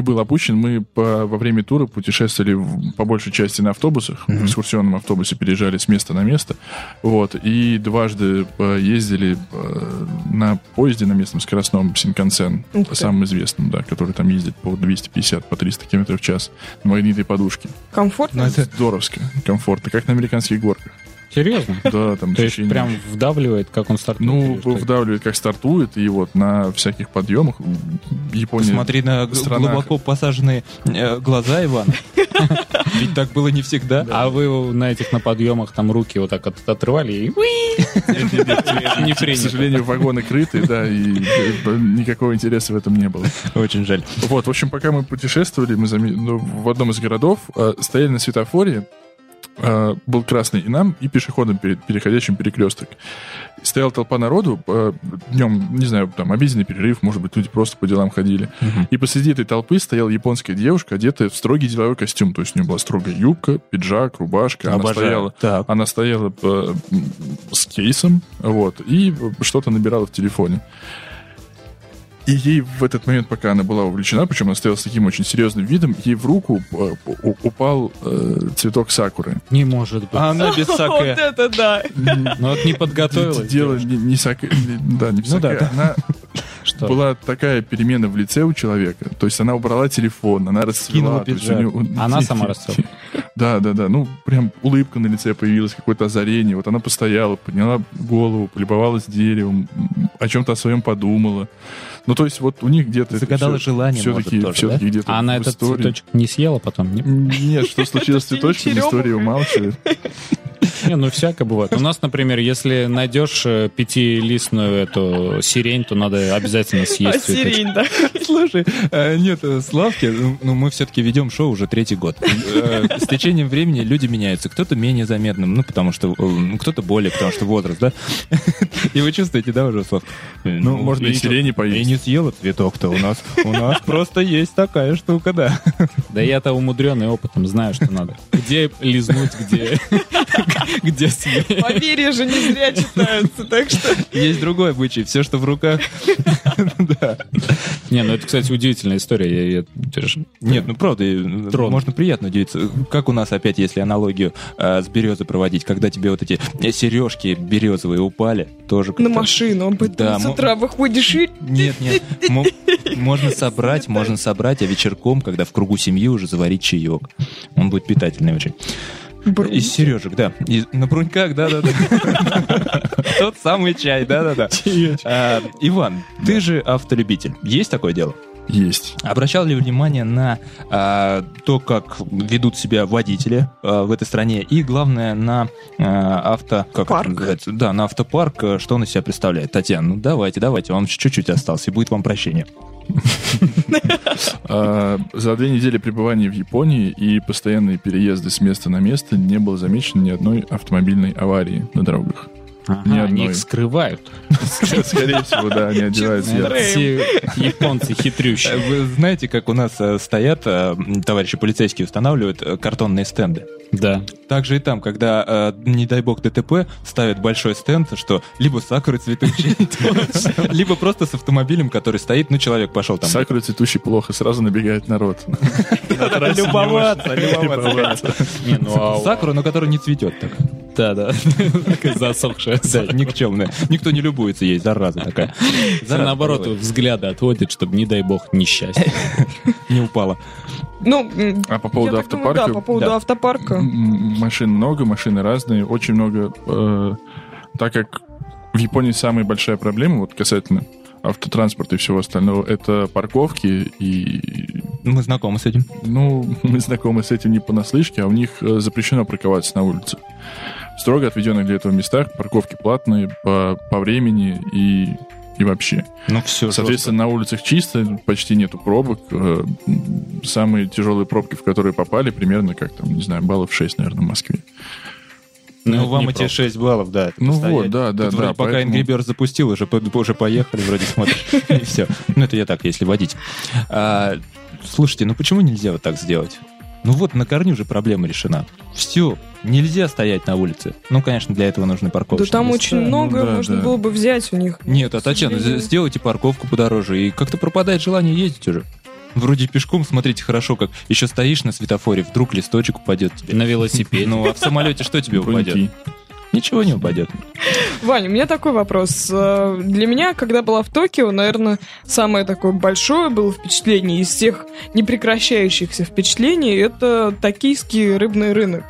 Speaker 9: был опущен, мы по- во время тура путешествовали по большей части на автобусах, в экскурсионном автобусе переезжали с места на место, вот, и дважды э, ездили на поезде на местном скоростном Синкансен, самым известным, да, который там ездит по 250, по 300 км в час на магнитной подушке.
Speaker 4: Комфортно?
Speaker 9: Здоровско, комфортно, как на американских горках.
Speaker 5: Серьезно?
Speaker 9: Да, там
Speaker 5: То есть прям вдавливает, как он стартует?
Speaker 9: ну, вдавливает, как стартует, и вот на всяких подъемах Япония...
Speaker 3: Посмотри на
Speaker 9: страна-
Speaker 3: глубоко посаженные э, глаза Ивана. Ведь так было не всегда.
Speaker 5: А вы на этих на подъемах там руки вот так от- отрывали и не
Speaker 9: К сожалению, вагоны крыты, да, и э, никакого интереса в этом не было.
Speaker 3: Очень жаль.
Speaker 9: Вот, в общем, пока мы путешествовали, мы ну, в одном из городов э, стояли на светофоре, э, был красный и нам, и пешеходам перед переходящим перекресток. Стояла толпа народу, э, днем, не знаю, там, обеденный перерыв, может быть, люди просто по делам ходили. И посреди этой толпы стояла японская девушка, одетая в строгий деловой костюм. То есть у нее была строгая юбка, пиджак, рубашка. Она
Speaker 3: Обожаю.
Speaker 9: стояла,
Speaker 3: Так.
Speaker 9: она стояла э, с кейсом, вот, и что-то набирала в телефоне. И ей в этот момент, пока она была увлечена, причем она стояла с таким очень серьезным видом, ей в руку э, упал э, цветок сакуры.
Speaker 5: Не может быть.
Speaker 3: А она без
Speaker 4: Вот
Speaker 3: саке.
Speaker 4: это да.
Speaker 5: Ну вот не подготовилась.
Speaker 9: Дело не, не саке, да, не в
Speaker 3: Ну да,
Speaker 9: саке.
Speaker 3: да.
Speaker 9: Она
Speaker 5: Что?
Speaker 9: была такая перемена в лице у человека. То есть она убрала телефон, она расцвела. У неё-
Speaker 5: Она сама расцвела?
Speaker 9: Да, да, да. Ну, прям улыбка на лице появилась, какое-то озарение. Вот она постояла, подняла голову, полюбовалась деревом, о чем-то о своем подумала. Ну, то есть вот у них где-то...
Speaker 3: Загадала
Speaker 9: всё-
Speaker 3: желание,
Speaker 9: Все-таки,
Speaker 3: может, тоже,
Speaker 9: все-таки где-то
Speaker 5: А она этот
Speaker 9: истории.
Speaker 5: цветочек не съела потом? Не,
Speaker 9: Нет, что случилось с цветочком, история умалчивает.
Speaker 5: Не, ну всяко бывает. У нас, например, если найдешь э, пятилистную эту сирень, то надо обязательно
Speaker 4: А
Speaker 5: съесть цветочек.
Speaker 4: сирень, да.
Speaker 3: Слушай, э, нет, э, Славки, ну, мы все-таки ведем шоу уже третий год. Э, С течением времени люди меняются. Кто-то менее заметным, ну, потому что... ну, Кто-то более, потому что возраст, да? И вы чувствуете, да, уже, Слав?
Speaker 9: Ну, можно и сирени
Speaker 3: И
Speaker 9: поесть.
Speaker 3: Не съела цветок-то у нас. У нас просто есть такая штука, да.
Speaker 5: Да я-то умудренный опытом знаю, что надо. Где лизнуть, где, где съесть.
Speaker 4: Поверья же не зря читаются, так что...
Speaker 3: Есть другой обычай. Все, что в руках. Да.
Speaker 5: Не, ну это, кстати, удивительная история.
Speaker 3: Нет, ну правда, можно приятно удивиться. Как у нас опять, если аналогию э, с березой проводить, когда тебе вот эти сережки березовые упали, тоже
Speaker 4: На машину, а потом
Speaker 3: Да,
Speaker 4: с утра выходишь и...
Speaker 3: Нет, нет. Можно собрать, можно собрать, а вечерком, когда в кругу семьи уже заварить чаек. Он будет питательный очень. Из сережек, да. Из- на бруньках, да-да-да. Тот самый чай, да-да-да. А, Иван, ты же автолюбитель. Есть такое дело?
Speaker 9: Есть.
Speaker 3: Обращал ли внимание на а, то, как ведут себя водители а, в этой стране, и главное на а, авто, как это
Speaker 4: Парк.
Speaker 3: называется? Да, на автопарк, что он из себя представляет? Татьяна, ну давайте, давайте, вам чуть-чуть осталось, и будет вам прощение.
Speaker 9: За две недели пребывания в Японии и постоянные переезды с места на место не было замечено ни одной автомобильной аварии на дорогах.
Speaker 5: Ага,
Speaker 9: Ни
Speaker 5: они их скрывают.
Speaker 9: Скорее всего, да, они.
Speaker 5: Все японцы хитрющие.
Speaker 3: Вы знаете, как у нас э, стоят, э, товарищи полицейские устанавливают э, картонные стенды?
Speaker 5: Да.
Speaker 3: Также и там, когда, не дай бог, ДТП, ставят большой стенд, что либо сакуры цветущие, либо просто с автомобилем, который стоит, ну, человек пошел там.
Speaker 9: Сакура цветущий плохо, сразу набегает народ.
Speaker 3: Любоваться, любоваться.
Speaker 5: Не, ну а
Speaker 3: Сакура, но которая не цветет так.
Speaker 5: Да, да. Такая засохшая.
Speaker 3: Да, никчемная. Никто не любуется ей, зараза такая. Зараза
Speaker 5: Наоборот, взгляды отводит, чтобы, не дай бог, несчастье.
Speaker 3: не упала.
Speaker 4: Ну,
Speaker 9: А по поводу автопарка?
Speaker 4: Да, по поводу автопарка.
Speaker 9: Машин много, машины разные, очень много. э, Так как в Японии самая большая проблема, вот касательно автотранспорта и всего остального, это парковки и
Speaker 3: Мы знакомы с этим.
Speaker 9: Ну, мы знакомы с этим не понаслышке, а у них э, запрещено парковаться на улице. Строго отведенных для этого местах парковки платные по, по времени и, и вообще.
Speaker 3: Ну, все,
Speaker 9: Соответственно, на улицах чисто, почти нету пробок. Э, Самые тяжелые пробки, в которые попали, примерно как там, не знаю, баллов 6, наверное, в Москве.
Speaker 3: Ну,
Speaker 5: это
Speaker 3: вам эти
Speaker 5: пробка.
Speaker 3: 6 баллов, да. это
Speaker 9: Ну
Speaker 3: постоять.
Speaker 9: вот, да, да,
Speaker 3: Тут
Speaker 9: да,
Speaker 3: вроде пока
Speaker 9: поэтому-
Speaker 3: Angry Birds запустил, уже, по- уже поехали, вроде смотришь, и все. Ну, это я так, если водить. А, слушайте, ну почему нельзя вот так сделать? Ну вот, на корню уже проблема решена. Все, нельзя стоять на улице. Ну, конечно, для этого нужны
Speaker 4: Да
Speaker 3: парковочные
Speaker 4: там
Speaker 3: места.
Speaker 4: очень
Speaker 9: ну
Speaker 4: много
Speaker 9: да,
Speaker 4: можно
Speaker 9: да.
Speaker 4: было бы взять у них.
Speaker 3: Нет, а Татьяна, сделайте парковку подороже, и как-то пропадает желание ездить уже. Вроде пешком, смотрите хорошо, как еще стоишь на светофоре, вдруг листочек упадет тебе.
Speaker 5: На велосипеде.
Speaker 3: Ну, а в самолете что тебе упадет? Ничего не упадет.
Speaker 4: Ваня, у меня такой вопрос. Э, Для меня, когда была в Токио, наверное, самое такое большое было впечатление из всех непрекращающихся впечатлений, это токийский рыбный рынок.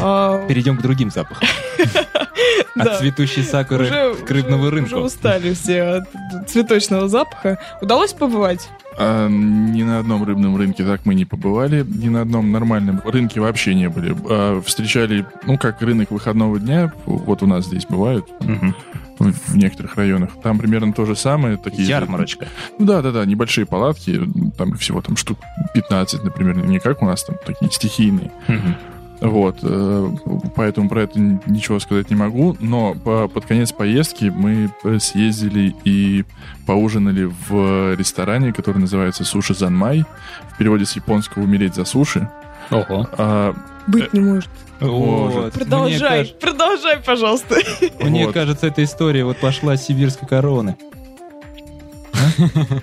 Speaker 4: А,
Speaker 3: Перейдем к другим запахам. От цветущей сакуры к рыбному рынку.
Speaker 4: Уже устали все от цветочного запаха. Удалось побывать?
Speaker 9: А, ни на одном рыбном рынке так мы не побывали, ни на одном нормальном рынке вообще не были. А, встречали, ну, как рынок выходного дня, вот у нас здесь бывают,
Speaker 3: Мгм.
Speaker 9: в, в некоторых районах. Там примерно то же самое. Такие
Speaker 3: Ярмарочка.
Speaker 9: Ну да, да, да, небольшие палатки, там всего там штук 15, например, не как у нас там такие стихийные.
Speaker 3: Мгм.
Speaker 9: Вот, э, поэтому про это ничего сказать не могу, но по- под конец поездки мы э, съездили и поужинали в ресторане, который называется Суши Занмай, в переводе с японского «умереть за суши».
Speaker 5: Ого.
Speaker 9: А,
Speaker 4: Быть не может.
Speaker 3: Вот.
Speaker 4: Продолжай,
Speaker 3: Мне,
Speaker 4: продолжай, пожалуйста.
Speaker 3: кажется- мне
Speaker 9: Вот.
Speaker 3: кажется, эта история вот пошла с сибирской короны.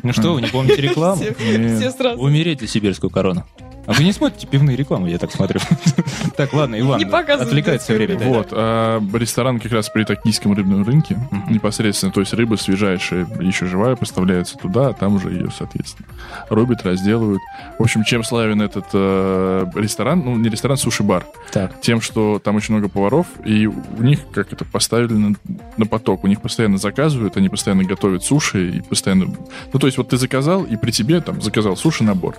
Speaker 3: Ну что, вы не помните рекламу? Умереть за сибирскую корону. А вы не смотрите пивные рекламы, я так смотрю. Так, ладно, Иван, отвлекает все время. да.
Speaker 9: Вот, а ресторан как раз при токийском рыбном рынке, непосредственно, то есть рыба свежайшая, еще живая, поставляется туда, а там уже ее, соответственно, рубят, разделывают. В общем, чем славен этот э, ресторан, ну, не ресторан, суши-бар,
Speaker 3: Так.
Speaker 9: тем, что там очень много поваров, и у них, как это, поставили на, поток, у них постоянно заказывают, они постоянно готовят суши, и постоянно... Ну, то есть вот ты заказал, и при тебе там заказал суши-набор,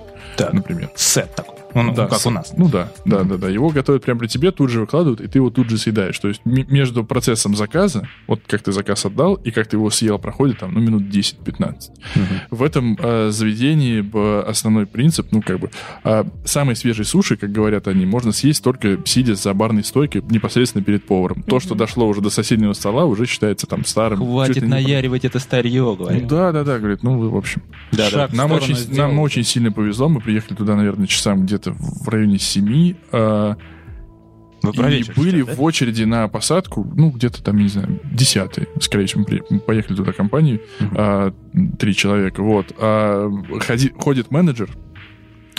Speaker 9: например.
Speaker 3: Сет такой. Ну,
Speaker 9: Да,
Speaker 3: как
Speaker 9: с-
Speaker 3: у нас.
Speaker 9: Ну да, да, да, да. Его готовят прямо при тебе, тут же выкладывают, и ты его тут же съедаешь. То есть м- между процессом заказа, вот как ты заказ отдал, и как ты его съел, проходит там, ну, минут 10-15. В этом э, заведении основной принцип, ну, как бы, э, самые свежие суши, как говорят они, можно съесть только сидя за барной стойкой непосредственно перед поваром. То, что дошло уже до соседнего стола, уже считается там старым.
Speaker 3: Хватит
Speaker 9: ли не-
Speaker 3: наяривать это старье,
Speaker 9: Ну
Speaker 3: говорит.
Speaker 9: Да, да, да, говорит, ну, в общем.
Speaker 3: Да, да.
Speaker 5: Шаг
Speaker 9: Нам очень,
Speaker 5: сделал.
Speaker 9: нам очень сильно повезло. Мы приехали туда, наверное, часам где-то в районе 7. а,
Speaker 3: Вы про
Speaker 9: и были
Speaker 3: да?
Speaker 9: в очереди на посадку, ну, где-то там, не знаю, десятый. Скорее всего, мы, поехали туда компанией, а, три человека, вот. А, ходи- ходит менеджер,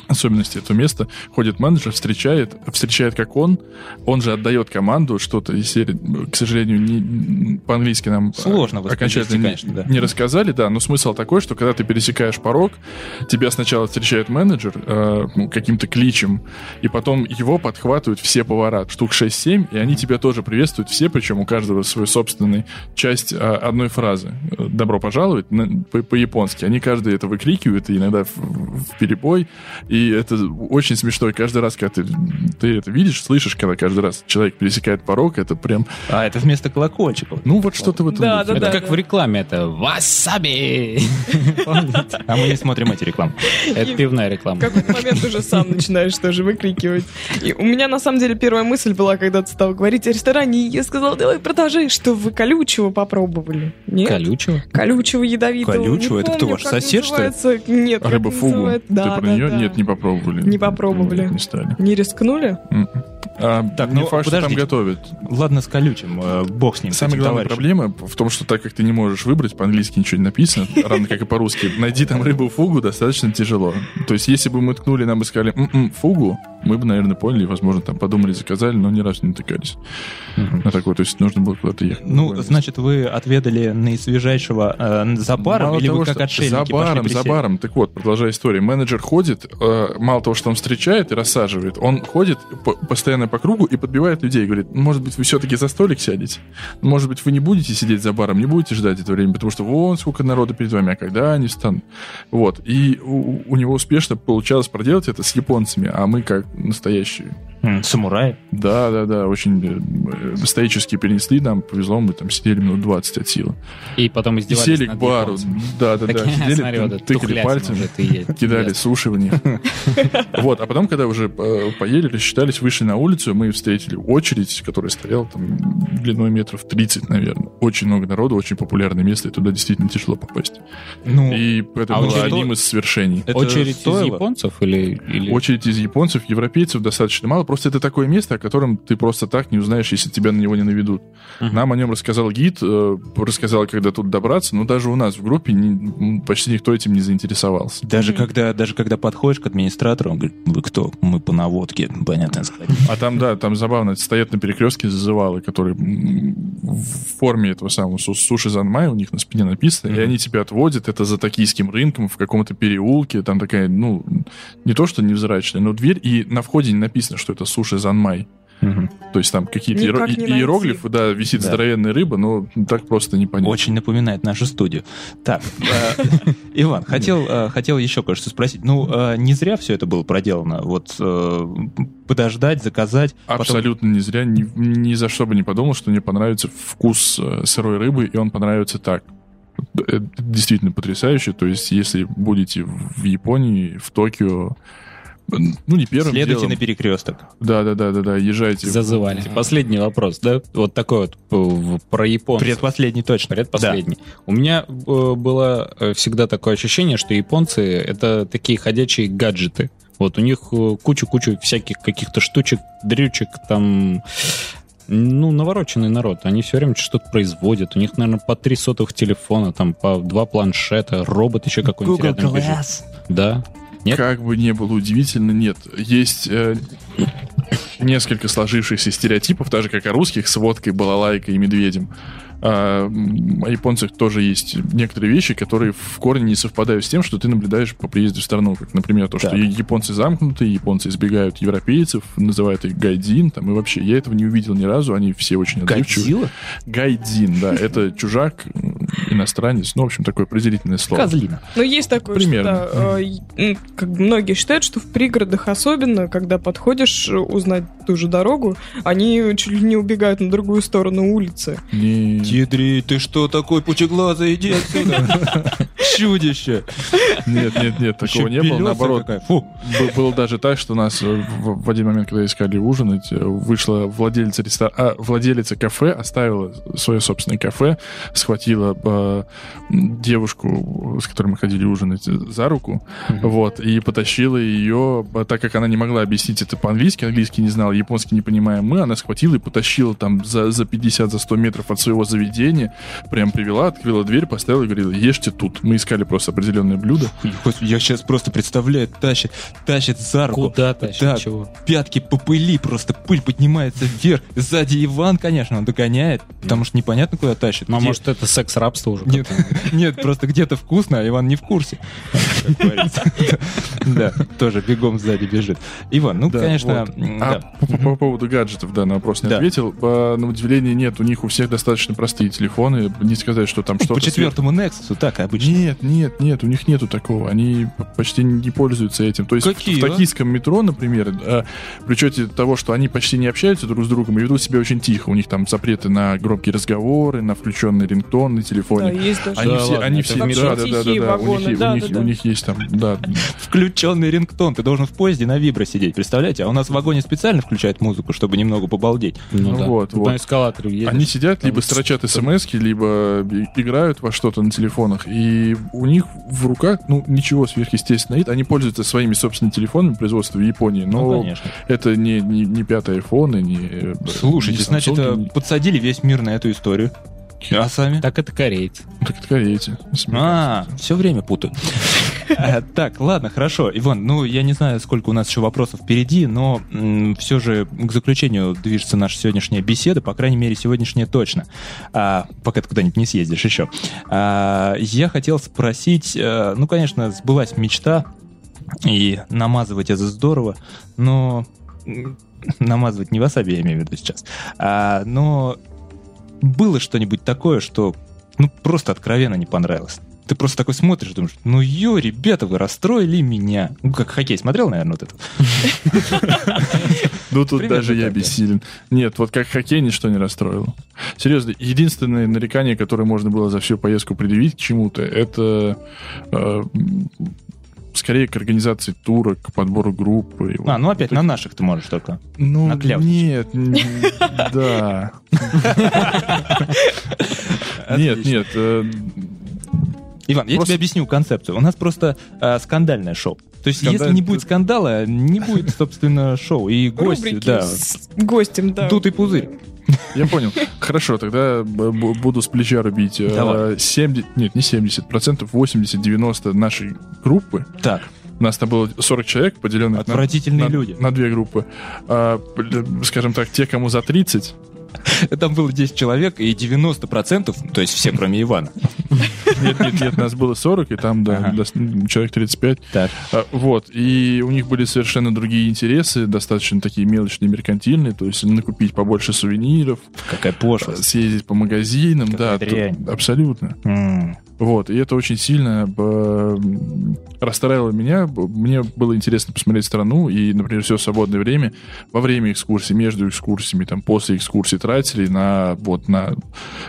Speaker 9: особенности этого места, ходит менеджер, встречает, встречает как он, он же отдает команду, что-то из серии, к сожалению, не, по-английски нам
Speaker 3: Сложно
Speaker 9: окончательно не-
Speaker 3: конечно, да.
Speaker 9: не рассказали, да, но смысл такой, что когда ты пересекаешь порог, тебя сначала встречает менеджер э, ну, каким-то кличем, и потом его подхватывают все повара, штук 6-7, и они тебя тоже приветствуют все, причем у каждого свою собственную часть э, одной фразы. Э, Добро пожаловать на- по- по-японски. Они каждый это выкрикивают, и иногда в, в перебой, и это очень смешно. И каждый раз, когда ты, ты это видишь, слышишь, когда каждый раз человек пересекает порог, это прям...
Speaker 3: А, это вместо колокольчиков.
Speaker 9: Ну, вот что-то в этом
Speaker 4: Да, да,
Speaker 5: Это
Speaker 4: да.
Speaker 5: как в рекламе, это васаби.
Speaker 3: А мы не смотрим эти рекламы.
Speaker 5: Это пивная реклама.
Speaker 4: В какой-то момент уже сам начинаешь тоже выкрикивать. И у меня, на самом деле, первая мысль была, когда ты стал говорить о ресторане, и я сказала, давай продолжай, что вы колючего попробовали. Нет?
Speaker 5: Колючего?
Speaker 4: Колючего, ядовитого.
Speaker 3: Колючего? Это кто, ваш сосед, что ли?
Speaker 4: Нет, как
Speaker 9: Рыба фугу. Ты
Speaker 4: Да,
Speaker 9: про
Speaker 4: да,
Speaker 9: нее?
Speaker 4: да.
Speaker 9: Нет, не попробовали.
Speaker 4: Не попробовали.
Speaker 9: Не стали.
Speaker 4: Не рискнули?
Speaker 9: М-м. А,
Speaker 3: Так,
Speaker 9: не
Speaker 3: ну,
Speaker 9: факт, что там готовят.
Speaker 3: Ладно, с колючим, э, бог с ним.
Speaker 9: Самая главная проблема в том, что так как ты не можешь выбрать, по-английски ничего не написано, равно как и по-русски, найди там рыбу фугу достаточно тяжело. То есть, если бы мы ткнули, нам бы сказали «М-м, фугу, мы бы, наверное, поняли, возможно, там подумали, заказали, но ни разу не натыкались на такое. То есть, нужно было куда-то ехать.
Speaker 3: Ну, значит, вы отведали наисвежайшего э, за баром,
Speaker 9: Мало
Speaker 3: или
Speaker 9: того,
Speaker 3: вы как отшельники
Speaker 9: За баром, за баром. Так вот, продолжая историю. Менеджер ходит, э, мало того, что он встречает и рассаживает, он ходит по- постоянно по кругу и подбивает людей. Говорит, может быть, вы все-таки за столик сядете? Может быть, вы не будете сидеть за баром, не будете ждать это время, потому что вон сколько народу перед вами, а когда они встанут? Вот. И у, у него успешно получалось проделать это с японцами, а мы как настоящие
Speaker 3: Самурай.
Speaker 9: да, да, да, очень э, э, перенесли, нам повезло, мы там сидели минут 20 от силы.
Speaker 5: И потом издевались
Speaker 9: сели к бару, да, да, да, сидели, тыкали пальцем,
Speaker 5: е-
Speaker 9: кидали суши в них. Вот, а потом, когда уже э, поели, рассчитались, вышли на улицу, мы встретили очередь, которая стояла там длиной метров 30, наверное. Очень много народу, очень популярное место, и туда действительно тяжело попасть.
Speaker 3: Ну,
Speaker 9: И это
Speaker 5: а
Speaker 9: было одним из свершений.
Speaker 5: Очередь из японцев или... или-
Speaker 9: Очередь из японцев, европейцев достаточно мало. Просто это такое место, о котором ты просто так не узнаешь, если тебя на него не наведут. Нам о нем рассказал гид, э, рассказал, когда тут добраться, но даже у нас в группе не- почти никто этим не заинтересовался.
Speaker 3: Даже когда, даже когда подходишь к администратору, он говорит, вы кто? Мы по наводке, понятно сказать.
Speaker 9: А там, да, там забавно, стоят на перекрестке зазывалы, которые в форме этого самого су- суши занмай у них на спине написано, и они тебя отводят, это за токийским рынком, в каком-то переулке, там такая, ну, не то, что невзрачная, но дверь, и на входе не написано, что это суши занмай. То есть там какие-то иеро- иероглифы, да, висит
Speaker 3: Да.
Speaker 9: здоровенная рыба, но так просто не понять.
Speaker 3: Очень напоминает нашу студию. Так, э, Иван, хотел, э, хотел еще кое-что спросить. Ну, э, не зря все это было проделано. Вот подождать, заказать.
Speaker 9: Абсолютно не зря, ни, ни за что бы не подумал, что мне понравится вкус сырой рыбы, и он понравится так. Это действительно потрясающе. То есть, если будете в Японии, в Токио, ну, не первым
Speaker 3: Следуйте
Speaker 9: делом.
Speaker 3: на перекресток.
Speaker 9: Да, да, да, да, да, езжайте.
Speaker 5: Зазывали. Последний вопрос, да? Вот такой вот э, про японцев.
Speaker 3: Предпоследний точно.
Speaker 5: Предпоследний. У меня э, было э, всегда такое ощущение, что японцы это такие ходячие гаджеты. Вот у них кучу-кучу всяких каких-то штучек, дрючек, там Ну, навороченный народ. Они все время что-то производят. У них, наверное, по три сотовых телефона, там, по два планшета, робот еще какой-нибудь
Speaker 3: Google
Speaker 5: рядом бежит.
Speaker 3: Glass.
Speaker 5: Да. Нет?
Speaker 9: Как бы не было удивительно, нет. Есть э, несколько сложившихся стереотипов, так же как о русских с водкой, балалайкой и медведем. А, о японцах тоже есть некоторые вещи, которые в корне не совпадают с тем, что ты наблюдаешь по приезду в страну. Как, например, то, что
Speaker 3: Так.
Speaker 9: японцы замкнуты, японцы избегают европейцев, называют их гайдин, там, и вообще, я этого не увидел ни разу, они все очень отзывчивы. Гайдин, да, это чужак, иностранец, ну, в общем, такое определительное слово.
Speaker 3: Козлина.
Speaker 4: Ну, есть такое,
Speaker 9: Примерно.
Speaker 4: что да, э, как многие считают, что в пригородах особенно, когда подходишь э, узнать ту же дорогу, они чуть ли не убегают на другую сторону улицы.
Speaker 9: Не-
Speaker 3: Тидри, ты что такой пучеглазый? Иди отсюда. Чудище.
Speaker 9: Нет, нет, нет, такого не было. Наоборот, Было даже так, что нас в, один момент, когда искали ужинать, э, вышла владелица, рестор... а, владелица кафе, оставила свое собственное кафе, схватила э, девушку, с которой мы ходили ужинать, за руку, вот, и потащила ее, так как она не могла объяснить это по-английски, английский не знала, японский не понимаем мы, она схватила и потащила там за, за 50, за 100 метров от своего заведения, прям привела, открыла дверь, поставила и говорила, ешьте тут. Мы искали просто определенное блюдо.
Speaker 3: Господи, я сейчас просто представляю, тащит, тащит за руку.
Speaker 5: Куда тащит?
Speaker 3: Так,
Speaker 5: Чего?
Speaker 3: пятки по пыли, просто пыль поднимается вверх. Сзади Иван, конечно, он догоняет, потому что непонятно, куда тащит.
Speaker 5: Ну, а
Speaker 3: Где-
Speaker 5: может, это секс-рабство уже?
Speaker 3: Нет, нет, просто где-то вкусно, а Иван не в курсе. Да, тоже бегом сзади бежит. Иван, ну,
Speaker 9: Да,
Speaker 3: конечно,
Speaker 9: А
Speaker 3: да.
Speaker 9: по, по- по поводу гаджетов, да, на вопрос не
Speaker 3: Да.
Speaker 9: ответил. А, на удивление нет, у них у всех достаточно простые телефоны. Не сказать, что там что-то...
Speaker 3: По четвертому Nexus, так обычно.
Speaker 9: Нет, нет, нет, у них нету такого. Они почти не пользуются этим. То есть в-
Speaker 3: Какие,
Speaker 9: в
Speaker 3: а?
Speaker 9: токийском метро, например, а, при учете того, что они почти не общаются друг с другом и ведут себя очень тихо. У них там запреты на громкие разговоры, на включенный рингтон на телефоне.
Speaker 4: Да, есть даже.
Speaker 9: Они
Speaker 5: Да
Speaker 9: все,
Speaker 5: ладно,
Speaker 9: они все,
Speaker 5: в метро?
Speaker 9: да, да, да, да, да, у них,
Speaker 4: вагоны,
Speaker 9: у
Speaker 4: да,
Speaker 9: них,
Speaker 4: да,
Speaker 9: у
Speaker 4: да.
Speaker 9: них есть там, да,
Speaker 3: Включенный рингтон. Ты должен в поезде на вибро сидеть, представляете? А у нас в вагоне специально включают музыку, чтобы немного побалдеть.
Speaker 5: Ну,
Speaker 9: Ну
Speaker 5: да.
Speaker 9: вот, вот.
Speaker 5: На эскалаторе едешь.
Speaker 9: Они сидят, либо
Speaker 5: Там
Speaker 9: строчат смс либо играют во что-то на телефонах, и у них в руках, ну, ничего сверхъестественного нет. Они пользуются своими собственными телефонами производства в Японии, но
Speaker 3: Ну, конечно.
Speaker 9: это не, не, не пятый iPhone, и не... э,
Speaker 3: Слушайте,
Speaker 9: не
Speaker 3: значит,
Speaker 9: Samsung,
Speaker 3: э, подсадили весь мир на эту историю. А сами?
Speaker 5: Так это корейцы.
Speaker 9: Так это корейцы.
Speaker 3: А, все время путаю. Э, Так, ладно, хорошо. Иван, ну, я не знаю, сколько у нас еще вопросов впереди, но все же к заключению движется наша сегодняшняя беседа, по крайней мере, сегодняшняя точно. А, пока ты куда-нибудь не съездишь еще. А, я хотел спросить, э, ну, конечно, сбылась мечта, и намазывать это здорово, но... Намазывать не васаби, я имею в виду сейчас. А, но было что-нибудь такое, что ну просто откровенно не понравилось. Ты просто такой смотришь, думаешь, ну ё, ребята, вы расстроили меня. Ну, как хоккей смотрел, наверное, вот это?
Speaker 9: Ну, тут даже я бессилен. Нет, вот как хоккей ничто не расстроило. Серьезно, единственное нарекание, которое можно было за всю поездку предъявить к чему-то, это э, скорее к организации тура, к подбору группы.
Speaker 3: А, ну опять на наших ты можешь только.
Speaker 9: Ну, нет, да. Нет, нет. э,
Speaker 3: Иван, я тебе объясню концепцию. У нас просто э, скандальное шоу. То есть, если
Speaker 9: Скандаль-
Speaker 3: не будет скандала, не будет, собственно, шоу. И гости,
Speaker 4: Рубрики
Speaker 3: да,
Speaker 4: с гостем, да.
Speaker 3: тут и пузырь.
Speaker 9: Я понял. Хорошо, тогда буду с плеча рубить. Э,
Speaker 3: Давай.
Speaker 9: 70, нет, не 70 процентов, 80-90 нашей группы.
Speaker 3: Так,
Speaker 9: У нас там было 40 человек, поделенных на,
Speaker 3: Отвратительные
Speaker 9: на-
Speaker 3: люди.
Speaker 9: на две группы. А, скажем так, те, кому за 30,
Speaker 3: там было 10 человек, и 90%, то есть все, кроме Ивана.
Speaker 9: нет, нет, нет, нас было 40, и там, да,
Speaker 3: Ага.
Speaker 9: человек 35.
Speaker 3: Так.
Speaker 9: А, Вот, и у них были совершенно другие интересы, достаточно такие мелочные, меркантильные, то есть накупить побольше сувениров,
Speaker 3: Какая пошлость.
Speaker 9: съездить по магазинам,
Speaker 3: Какая
Speaker 9: да,
Speaker 3: дрянь.
Speaker 9: абсолютно.
Speaker 3: М.
Speaker 9: Вот, и это очень сильно э, расстраивало меня. Мне было интересно посмотреть страну, и, например, все свободное время во время экскурсии, между экскурсиями, там, после экскурсии тратили на, вот, на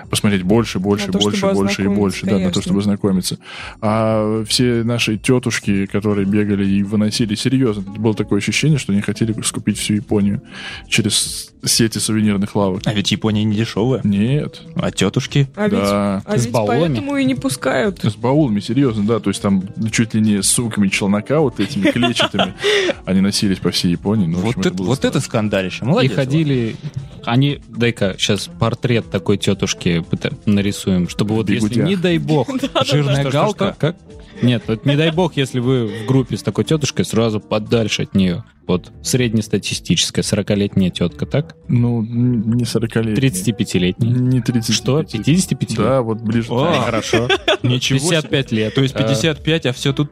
Speaker 9: посмотреть больше, больше,
Speaker 4: На то,
Speaker 9: больше,
Speaker 4: чтобы
Speaker 9: больше и больше, да, на то,
Speaker 4: конечно.
Speaker 9: чтобы знакомиться. А все наши тетушки, которые бегали и выносили, серьезно, было такое ощущение, что они хотели скупить всю Японию через сети сувенирных лавок.
Speaker 3: А ведь Япония не дешевая.
Speaker 9: Нет.
Speaker 3: А тетушки?
Speaker 4: А ведь,
Speaker 9: Да.
Speaker 4: а
Speaker 5: С
Speaker 4: ведь
Speaker 5: баулами?
Speaker 4: поэтому и не пускают.
Speaker 9: С баулами, серьезно, да. То есть там чуть ли не с сумками челнока вот этими клетчатыми. Они носились по всей Японии. Ну, в общем,
Speaker 3: Вот это,
Speaker 9: было
Speaker 3: вот это скандалище.
Speaker 5: И
Speaker 3: Молодец.
Speaker 5: ходили Они, дай-ка, сейчас портрет такой тетушки нарисуем, чтобы вот если,
Speaker 9: Бигудях.
Speaker 5: не дай бог,
Speaker 3: Жирная галка.
Speaker 5: Как? Нет, вот не дай бог, если вы в группе с такой тетушкой, сразу подальше от нее. Вот среднестатистическая 40-летняя тетка, так?
Speaker 9: Ну, не 40-летний.
Speaker 5: 35-летняя.
Speaker 9: Не 30.
Speaker 5: Что? 55
Speaker 9: Да, вот ближе.
Speaker 3: О.
Speaker 5: Хорошо.
Speaker 3: Ничего себе.
Speaker 5: 55 лет.
Speaker 3: То есть
Speaker 5: Э,
Speaker 3: 55, а все тут...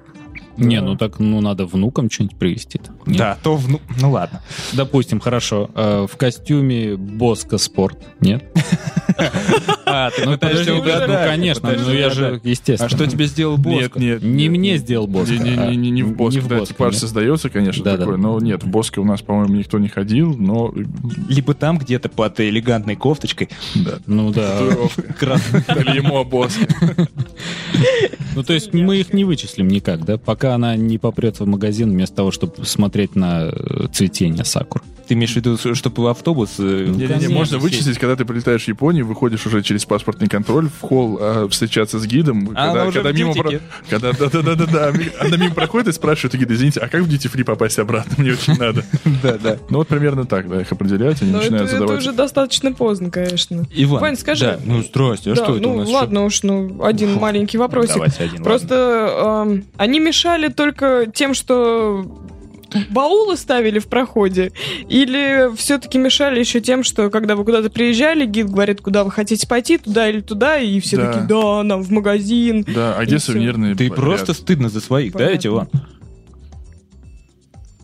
Speaker 5: Не, ну так, ну надо внукам что-нибудь привезти.
Speaker 3: Да, то вну... Ну ладно.
Speaker 5: Допустим, хорошо. э, в костюме Боска Спорт. Нет?
Speaker 3: А, ты
Speaker 5: Ну,
Speaker 3: пытаешься
Speaker 5: подожди,
Speaker 3: угадать.
Speaker 5: ну, конечно, ну я же, естественно.
Speaker 3: А что тебе сделал
Speaker 9: Нет,
Speaker 3: Боско?
Speaker 9: нет.
Speaker 5: Не
Speaker 9: нет,
Speaker 5: мне
Speaker 9: нет.
Speaker 5: сделал Боска.
Speaker 9: Не, не, не, не в
Speaker 5: в
Speaker 9: Да,
Speaker 5: Боске,
Speaker 9: типаж
Speaker 5: нет.
Speaker 9: создается, конечно, такой. Но нет, в Боске у нас, по-моему, никто не ходил, но
Speaker 3: Либо там где-то под элегантной кофточкой.
Speaker 9: да.
Speaker 5: Ну да.
Speaker 3: Красный.
Speaker 9: Или ему о Боске.
Speaker 5: Ну то есть мы их не вычислим никак, да? Пока она не попрется в магазин вместо того, чтобы смотреть на э, цветение сакур.
Speaker 3: Ты имеешь в виду, чтобы в автобус... э,
Speaker 9: Не-не-не,
Speaker 5: конечно,
Speaker 9: можно
Speaker 5: сесть.
Speaker 9: вычислить, когда ты прилетаешь в Японию, выходишь уже через паспортный контроль в холл а, встречаться с гидом.
Speaker 3: А она
Speaker 9: когда,
Speaker 3: уже
Speaker 9: когда
Speaker 3: в
Speaker 9: мимо про- когда да, да, да, да, да, она мимо проходит и спрашивает у гида, извините, а как в duty free попасть обратно? Мне очень надо.
Speaker 3: Да, да.
Speaker 9: Ну вот примерно так, да, их определяют, они
Speaker 4: это,
Speaker 9: начинают
Speaker 4: это
Speaker 9: задавать.
Speaker 4: уже достаточно поздно, конечно.
Speaker 3: Иван,
Speaker 4: Вань, скажи.
Speaker 3: Да, ну здрасте, а что это
Speaker 4: ну
Speaker 3: у нас?
Speaker 4: ладно уж, ну один маленький вопросик. Просто эм, они мешали только тем, что баулы ставили в проходе? Или все-таки мешали еще тем, что когда вы куда-то приезжали, гид говорит, куда вы хотите пойти, туда или туда, и все
Speaker 9: Да.
Speaker 4: такие, да, нам в магазин.
Speaker 9: Да, а где сувенирные?
Speaker 3: Ты просто стыдно за своих, да, ведь, Иван?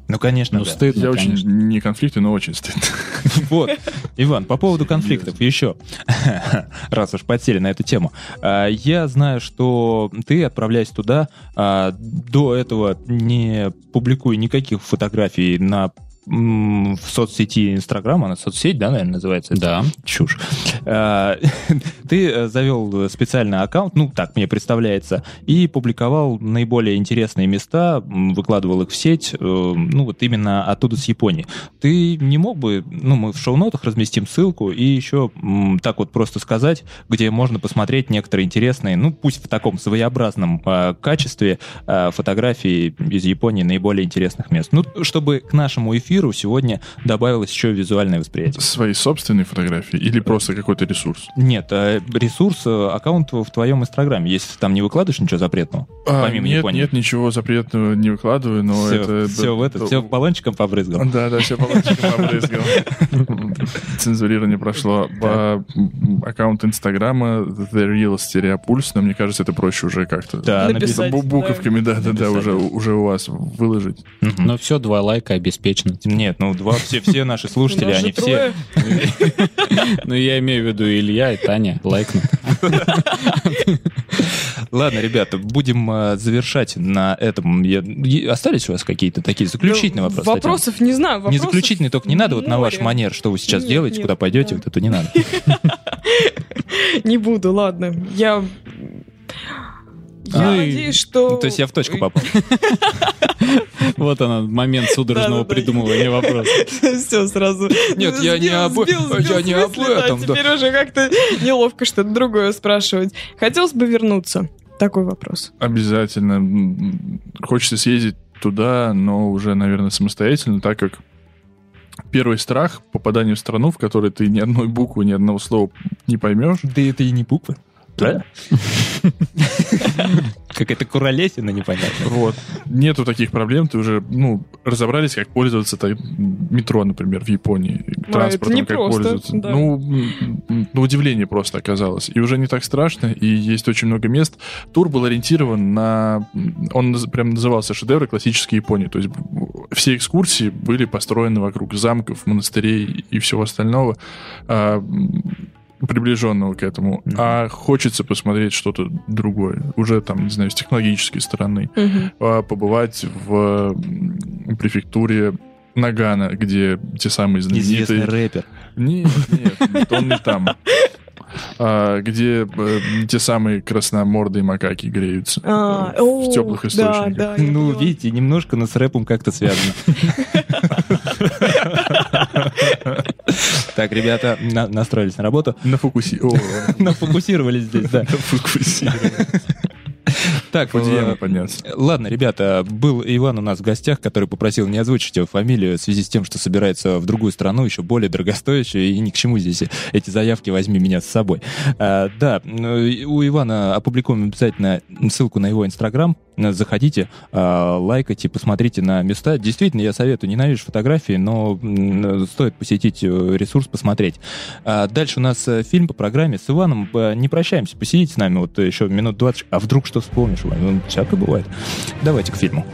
Speaker 3: Ну, конечно,
Speaker 5: Ну
Speaker 3: да.
Speaker 5: стыдно,
Speaker 9: Я очень
Speaker 5: конечно.
Speaker 9: не конфликтный, но очень стыдно.
Speaker 3: Вот, Иван, по поводу конфликтов еще, раз уж подсели на эту тему. А, Я знаю, что ты, отправляясь туда, а, до этого не публикуя никаких фотографий на в соцсети Инстаграм, она соцсеть, да, наверное, называется?
Speaker 5: Да.
Speaker 3: Чушь. А, Ты э, завел специальный аккаунт, ну, так мне представляется, и публиковал наиболее интересные места, выкладывал их в сеть, э, ну, вот именно оттуда, с Японии. Ты не мог бы, ну, мы в шоу-нотах разместим ссылку, и еще так вот просто сказать, где можно посмотреть некоторые интересные, ну, пусть в таком своеобразном э, качестве э, фотографии из Японии наиболее интересных мест. Ну, чтобы к нашему эфиру сегодня добавилось еще визуальное восприятие.
Speaker 9: Свои собственные фотографии или просто какой-то ресурс?
Speaker 3: Нет, э, ресурс, э, аккаунт в твоем инстаграме, если ты там не выкладываешь ничего запретного,
Speaker 9: А,
Speaker 3: помимо
Speaker 9: нет,
Speaker 3: Японии.
Speaker 9: нет, ничего запретного не выкладываю, но
Speaker 3: все,
Speaker 9: это...
Speaker 3: все в это, все баллончиком побрызгал.
Speaker 9: Да, да, все баллончиком побрызгал. Цензурирование прошло. По аккаунт Инстаграма The Real Stereopulse, но мне кажется, это проще уже как-то.
Speaker 3: Да,
Speaker 4: Написать.
Speaker 9: Бу- Буковками, да, да, да, уже, уже у вас выложить.
Speaker 5: Но все, два лайка обеспечено.
Speaker 3: Нет, ну два, все, все наши слушатели, они все...
Speaker 5: Ну, я имею в виду Илья и Таня лайкнут.
Speaker 3: Ладно, ребята, будем э, завершать на этом. Остались у вас какие-то такие заключительные вопросы?
Speaker 4: Вопросов не знаю.
Speaker 3: Не заключительные, только не надо вот на ваш манер, что вы сейчас делаете, куда пойдете, вот это не надо.
Speaker 4: Не буду, ладно. Я... Я
Speaker 5: Ну и-
Speaker 4: надеюсь, что...
Speaker 3: То есть я в точку попал.
Speaker 5: Вот она, момент судорожного придумывания вопроса.
Speaker 4: Все сразу.
Speaker 3: Нет, я не об- этом.
Speaker 4: Теперь уже как-то неловко что-то другое спрашивать. Хотелось бы вернуться. Такой вопрос.
Speaker 9: Обязательно. Хочется съездить туда, но уже, наверное, самостоятельно, так как первый страх попадания в страну, в которой ты ни одной буквы, ни одного слова не поймешь.
Speaker 3: Да это и не буквы. Правильно? Какая-то куролесина непонятная.
Speaker 9: Вот. Нету таких проблем, ты уже, ну, разобрались, как пользоваться так, метро, например, в Японии, транспортом,
Speaker 4: не
Speaker 9: как
Speaker 4: просто,
Speaker 9: пользоваться.
Speaker 4: да.
Speaker 9: Ну, на удивление просто оказалось. И уже не так страшно, и есть очень много мест. Тур был ориентирован на... Он прям назывался «Шедевры классической Японии». То есть все экскурсии были построены вокруг замков, монастырей и всего остального. Приближенного к этому, а хочется посмотреть что-то другое, уже там, не знаю, с технологической стороны, а, побывать в префектуре Нагана, где те самые
Speaker 3: Известный
Speaker 9: знаменитые...
Speaker 3: рэпер.
Speaker 9: Нет, нет, нет, он не там. А, где э, те самые красномордые макаки греются
Speaker 4: А,
Speaker 9: э, в
Speaker 4: о,
Speaker 9: теплых
Speaker 4: да,
Speaker 9: источниках.
Speaker 4: да, я
Speaker 3: Ну, видите, немножко, но с рэпом как-то связано. Так, ребята, на- настроились на работу. Нафокусировались здесь, да.
Speaker 9: на фокусирование.
Speaker 3: Так,
Speaker 9: Фудзияма
Speaker 3: э,
Speaker 9: подняться.
Speaker 3: Ладно, ребята, был Иван у нас в гостях, который попросил не озвучить его фамилию в связи с тем, что собирается в другую страну, еще более дорогостоящую, и ни к чему здесь эти заявки «возьми меня с собой». А, да, ну, у Ивана опубликуем обязательно ссылку на его инстаграм. Заходите, а, лайкайте, посмотрите на места. Действительно, я советую, ненавижу фотографии, но м, стоит посетить э, ресурс, посмотреть. А, Дальше у нас э, фильм по программе с Иваном. Э, Не прощаемся, посидите с нами вот еще минут 20. А вдруг что вспомнишь, Иван? Ну, всякое бывает. Давайте к фильму.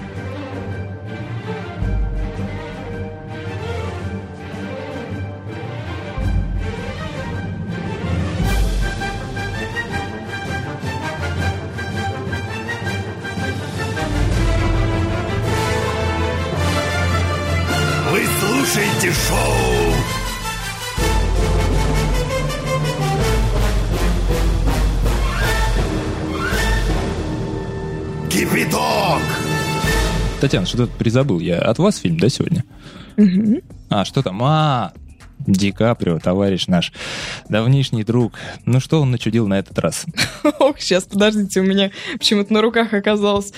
Speaker 3: Татьяна, что-то призабыл. Я от вас фильм, да, сегодня? А, что там? А, Ди Каприо, товарищ наш, давнишний друг. Ну что он начудил на этот раз?
Speaker 4: Ох, сейчас, подождите, у меня почему-то на руках оказалась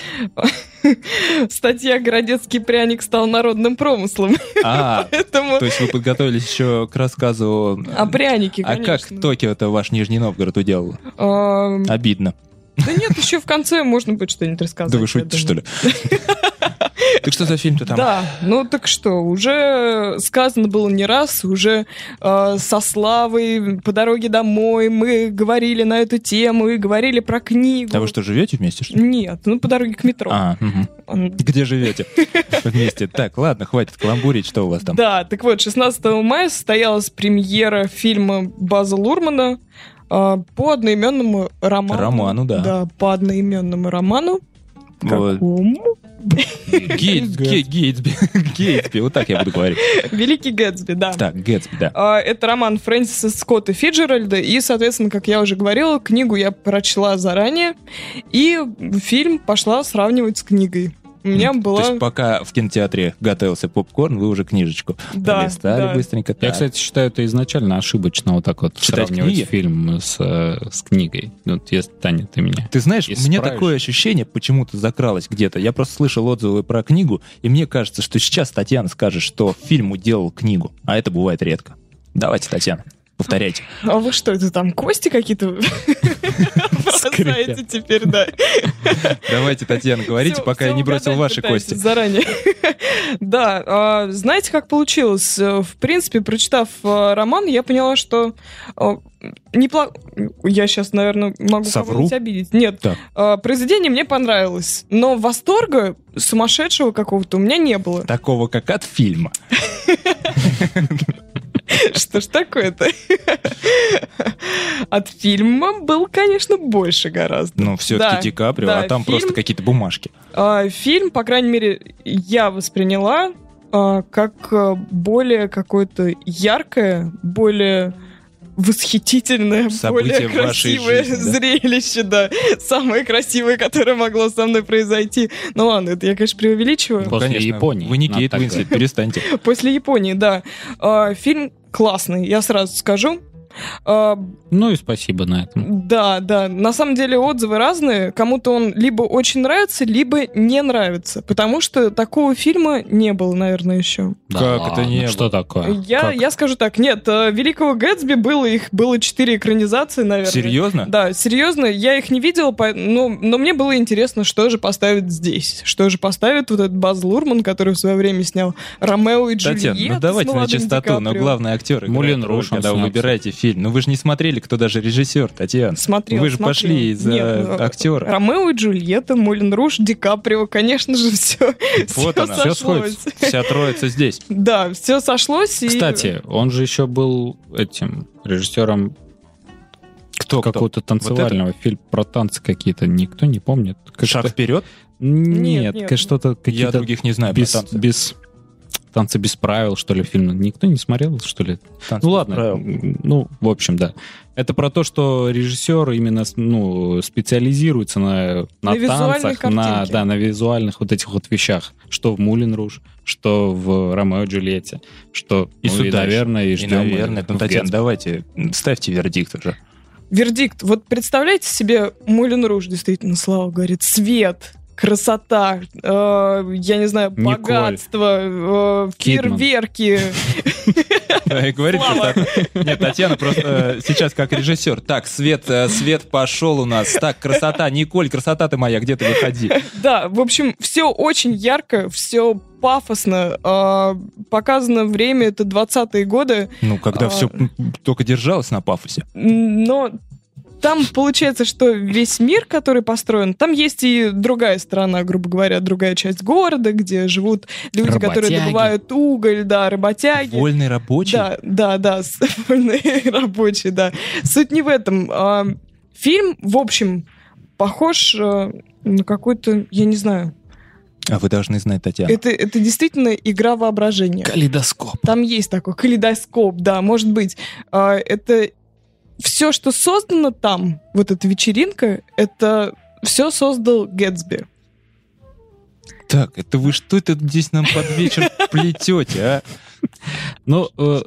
Speaker 4: статья «Городецкий пряник стал народным промыслом».
Speaker 3: А,
Speaker 4: Поэтому
Speaker 3: то есть вы подготовились еще к рассказу...
Speaker 4: о прянике,
Speaker 3: А как
Speaker 4: конечно.
Speaker 3: Токио-то ваш Нижний Новгород уделал? Обидно.
Speaker 4: Да нет, еще в конце можно будет что-нибудь рассказать.
Speaker 3: Да вы шутите, что ли? Так что за фильм-то там?
Speaker 4: Да, ну так что, уже сказано было не раз, уже э, со Славой по дороге домой мы говорили на эту тему и говорили про книгу.
Speaker 3: А вы что, живете вместе, что ли?
Speaker 4: Нет, ну по дороге к метро.
Speaker 3: А.
Speaker 4: Он-
Speaker 3: Где живете? Вместе. Так, ладно, хватит каламбурить, что у вас там?
Speaker 4: Да, так вот, 16 мая состоялась премьера фильма База Лурмана по одноименному роману.
Speaker 3: Роману, да.
Speaker 4: Да, по одноименному роману. Какому?
Speaker 3: Гейтс- Ге- Гейтсби. Гейтсби, вот так я буду говорить.
Speaker 4: Великий Гэтсби, да.
Speaker 3: Так, Гэтсби, да.
Speaker 4: А, Это роман Фрэнсиса Скотта Фиджеральда, и, соответственно, как я уже говорила, книгу я прочла заранее, и фильм пошла сравнивать с книгой. У меня была...
Speaker 3: То есть пока в кинотеатре готовился попкорн, вы уже книжечку
Speaker 4: Да,
Speaker 3: пролистали
Speaker 4: да.
Speaker 3: быстренько.
Speaker 5: Я, кстати, считаю это изначально ошибочно вот так вот
Speaker 3: Читать
Speaker 5: сравнивать
Speaker 3: книги?
Speaker 5: фильм с, э, с книгой. Вот если Таня, ты меня.
Speaker 3: Ты знаешь, у меня
Speaker 5: Исправишь.
Speaker 3: такое ощущение почему-то закралось где-то. Я просто слышал отзывы про книгу, и мне кажется, что сейчас Татьяна скажет, что фильм уделал книгу, а это бывает редко. Давайте, Татьяна, повторяйте.
Speaker 4: А вы что, это там кости какие-то бросаете теперь, да?
Speaker 3: Давайте, Татьяна, говорите, пока я не бросил ваши кости.
Speaker 4: Заранее. Да, а, знаете, как получилось? Э, В принципе, прочитав э, роман, я поняла, что неплохо... Я сейчас, наверное, могу кого-нибудь обидеть. Нет, э, произведение мне понравилось, но восторга сумасшедшего какого-то у меня не было.
Speaker 3: Такого, как от фильма.
Speaker 4: Что ж такое-то? От фильма был, конечно, больше гораздо.
Speaker 3: Ну, все-таки
Speaker 4: Да,
Speaker 3: Ди Каприо,
Speaker 4: да,
Speaker 3: а там
Speaker 4: фильм-
Speaker 3: просто какие-то бумажки.
Speaker 4: А, Фильм, по крайней мере, я восприняла а, как а, более какое-то яркое, более восхитительное,
Speaker 3: Событие
Speaker 4: более красивое
Speaker 3: жизни, да?
Speaker 4: зрелище, да. Самое красивое, которое могло со мной произойти. Ну ладно, это я, конечно, преувеличиваю.
Speaker 5: После
Speaker 3: Конечно,
Speaker 5: Японии.
Speaker 3: Вы не Кейт Уинслет, перестаньте.
Speaker 4: После Японии, да. А, Фильм классный, я сразу скажу. А,
Speaker 5: Ну и спасибо на этом.
Speaker 4: Да, да. На самом деле отзывы разные. Кому-то он либо очень нравится, либо не нравится. Потому что такого фильма не было, наверное, еще.
Speaker 5: Да
Speaker 3: Как это не было?
Speaker 5: Что такое?
Speaker 4: Я,
Speaker 5: Как?
Speaker 4: я скажу так, нет, э, Великого Гэтсби было, их было четыре экранизации, наверное.
Speaker 3: Серьезно?
Speaker 4: Да, серьезно, я их не видела, по- но, но мне было интересно, что же поставят здесь. Что же поставит вот этот Баз Лурман, который в свое время снял Ромео и Джульетта
Speaker 3: Татьяна, ну давайте на чистоту, но главный актер
Speaker 5: Руж он
Speaker 3: когда вы выбираете фильм. Ну вы же не смотрели, кто даже режиссер, Татьяна.
Speaker 4: Смотрел,
Speaker 3: Вы же
Speaker 4: смотрел.
Speaker 3: пошли из-за
Speaker 4: Нет, ну,
Speaker 3: актера.
Speaker 4: Ромео и Джульетта, Мулен Руж, Ди Каприо, конечно же, все,
Speaker 3: Вот она, все
Speaker 4: сошлось.
Speaker 3: сходится. Вся троица здесь.
Speaker 4: Да, все сошлось. и-
Speaker 5: Кстати, он же еще был этим режиссером
Speaker 3: Кто, кто?
Speaker 5: какого-то танцевального фильма про танцы какие-то. Никто не помнит. Как
Speaker 3: Шаг
Speaker 5: это-
Speaker 3: вперед?
Speaker 5: Нет,
Speaker 4: нет.
Speaker 5: как что-то
Speaker 3: Я
Speaker 5: какие-то
Speaker 3: других не знаю про
Speaker 5: без,
Speaker 3: танцы.
Speaker 5: без танцы без правил, что ли, фильм. Никто не смотрел, что ли?
Speaker 3: Танцы
Speaker 5: ну ладно,
Speaker 3: правил.
Speaker 5: ну, в общем, да. Это про то, что режиссер именно ну, специализируется на, на,
Speaker 4: На
Speaker 5: танцах, на, да, на визуальных вот этих вот вещах. Что в Мулин Руж, что в Ромео и Джульетте, что,
Speaker 3: И
Speaker 5: ну,
Speaker 3: сюда
Speaker 5: и, наверное, и
Speaker 3: И,
Speaker 5: ждем.
Speaker 3: наверное, ну, Татьяна, давайте ставьте вердикт уже.
Speaker 4: вердикт. Вот представляете себе Мулин Руж, действительно, Слава говорит, свет, красота, э, я не знаю,
Speaker 5: Николь.
Speaker 4: богатство, э, фейерверки.
Speaker 3: И говорит, что
Speaker 4: Слава.
Speaker 3: так- Нет, Татьяна просто э, сейчас как режиссер. Так, свет, э, свет пошел у нас. Так, красота, Николь, красота ты моя, где ты выходи?
Speaker 4: Да, в общем, все очень ярко, все пафосно. Показано время, это 20-е годы.
Speaker 3: Ну, когда
Speaker 4: А.
Speaker 3: все только держалось на пафосе.
Speaker 4: Но там получается, что весь мир, который построен, там есть и другая сторона, грубо говоря, другая часть города, где живут люди, которые
Speaker 5: Работяги.
Speaker 4: добывают уголь, да, работяги.
Speaker 3: Вольный рабочий.
Speaker 4: Да, да, да, вольные рабочие, да. Суть не в этом. А, Фильм, в общем, похож э, на какой-то, я не знаю,
Speaker 3: А вы должны знать, Татьяна.
Speaker 4: это, это действительно игра воображения.
Speaker 5: Калейдоскоп.
Speaker 4: Там есть такой калейдоскоп, да, может быть. А, Это все, что создано там, вот эта вечеринка, это все создал Гэтсби.
Speaker 3: Так, это вы что это здесь нам под вечер плетете, а?
Speaker 5: Ну, э,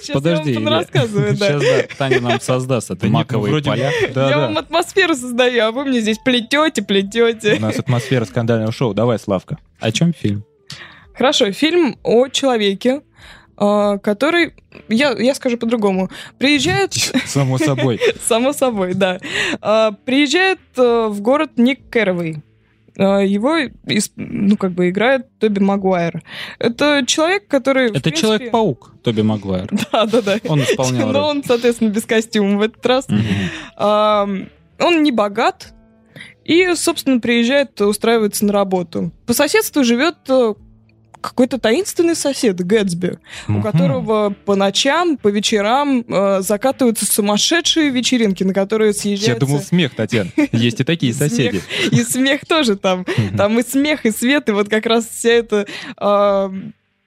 Speaker 4: Сейчас
Speaker 5: подожди.
Speaker 4: я вам рассказываю, да.
Speaker 5: Сейчас, да, Таня нам создаст это
Speaker 3: Да ну,
Speaker 5: маковые
Speaker 3: вроде
Speaker 5: поля.
Speaker 3: Да,
Speaker 4: я
Speaker 3: да.
Speaker 4: вам атмосферу создаю, а вы мне здесь плетете, плетете.
Speaker 3: У нас атмосфера скандального шоу. Давай, Славка.
Speaker 5: О чем фильм?
Speaker 4: Хорошо, фильм о человеке, который, я, я скажу по-другому, приезжает,
Speaker 3: Само собой.
Speaker 4: само собой, да, А, приезжает а, в город Ник Кэрровей. А, Его, ну, как бы играет Тоби Магуайр. Это человек, который...
Speaker 5: Это
Speaker 4: принципе-
Speaker 5: Человек-паук, Тоби Магуайр.
Speaker 4: Да, да, да.
Speaker 5: Он исполнял
Speaker 4: Но он, соответственно, без костюма в этот раз. А, Он не богат и, собственно, приезжает, устраивается на работу. По соседству живет э, какой-то таинственный сосед Гэтсби, у которого по ночам, по вечерам э, закатываются сумасшедшие вечеринки, на которые съезжаются...
Speaker 3: Я думал, смех, Татьяна. Есть и такие соседи.
Speaker 4: И смех тоже там. Там и смех, и свет, и вот как раз вся эта...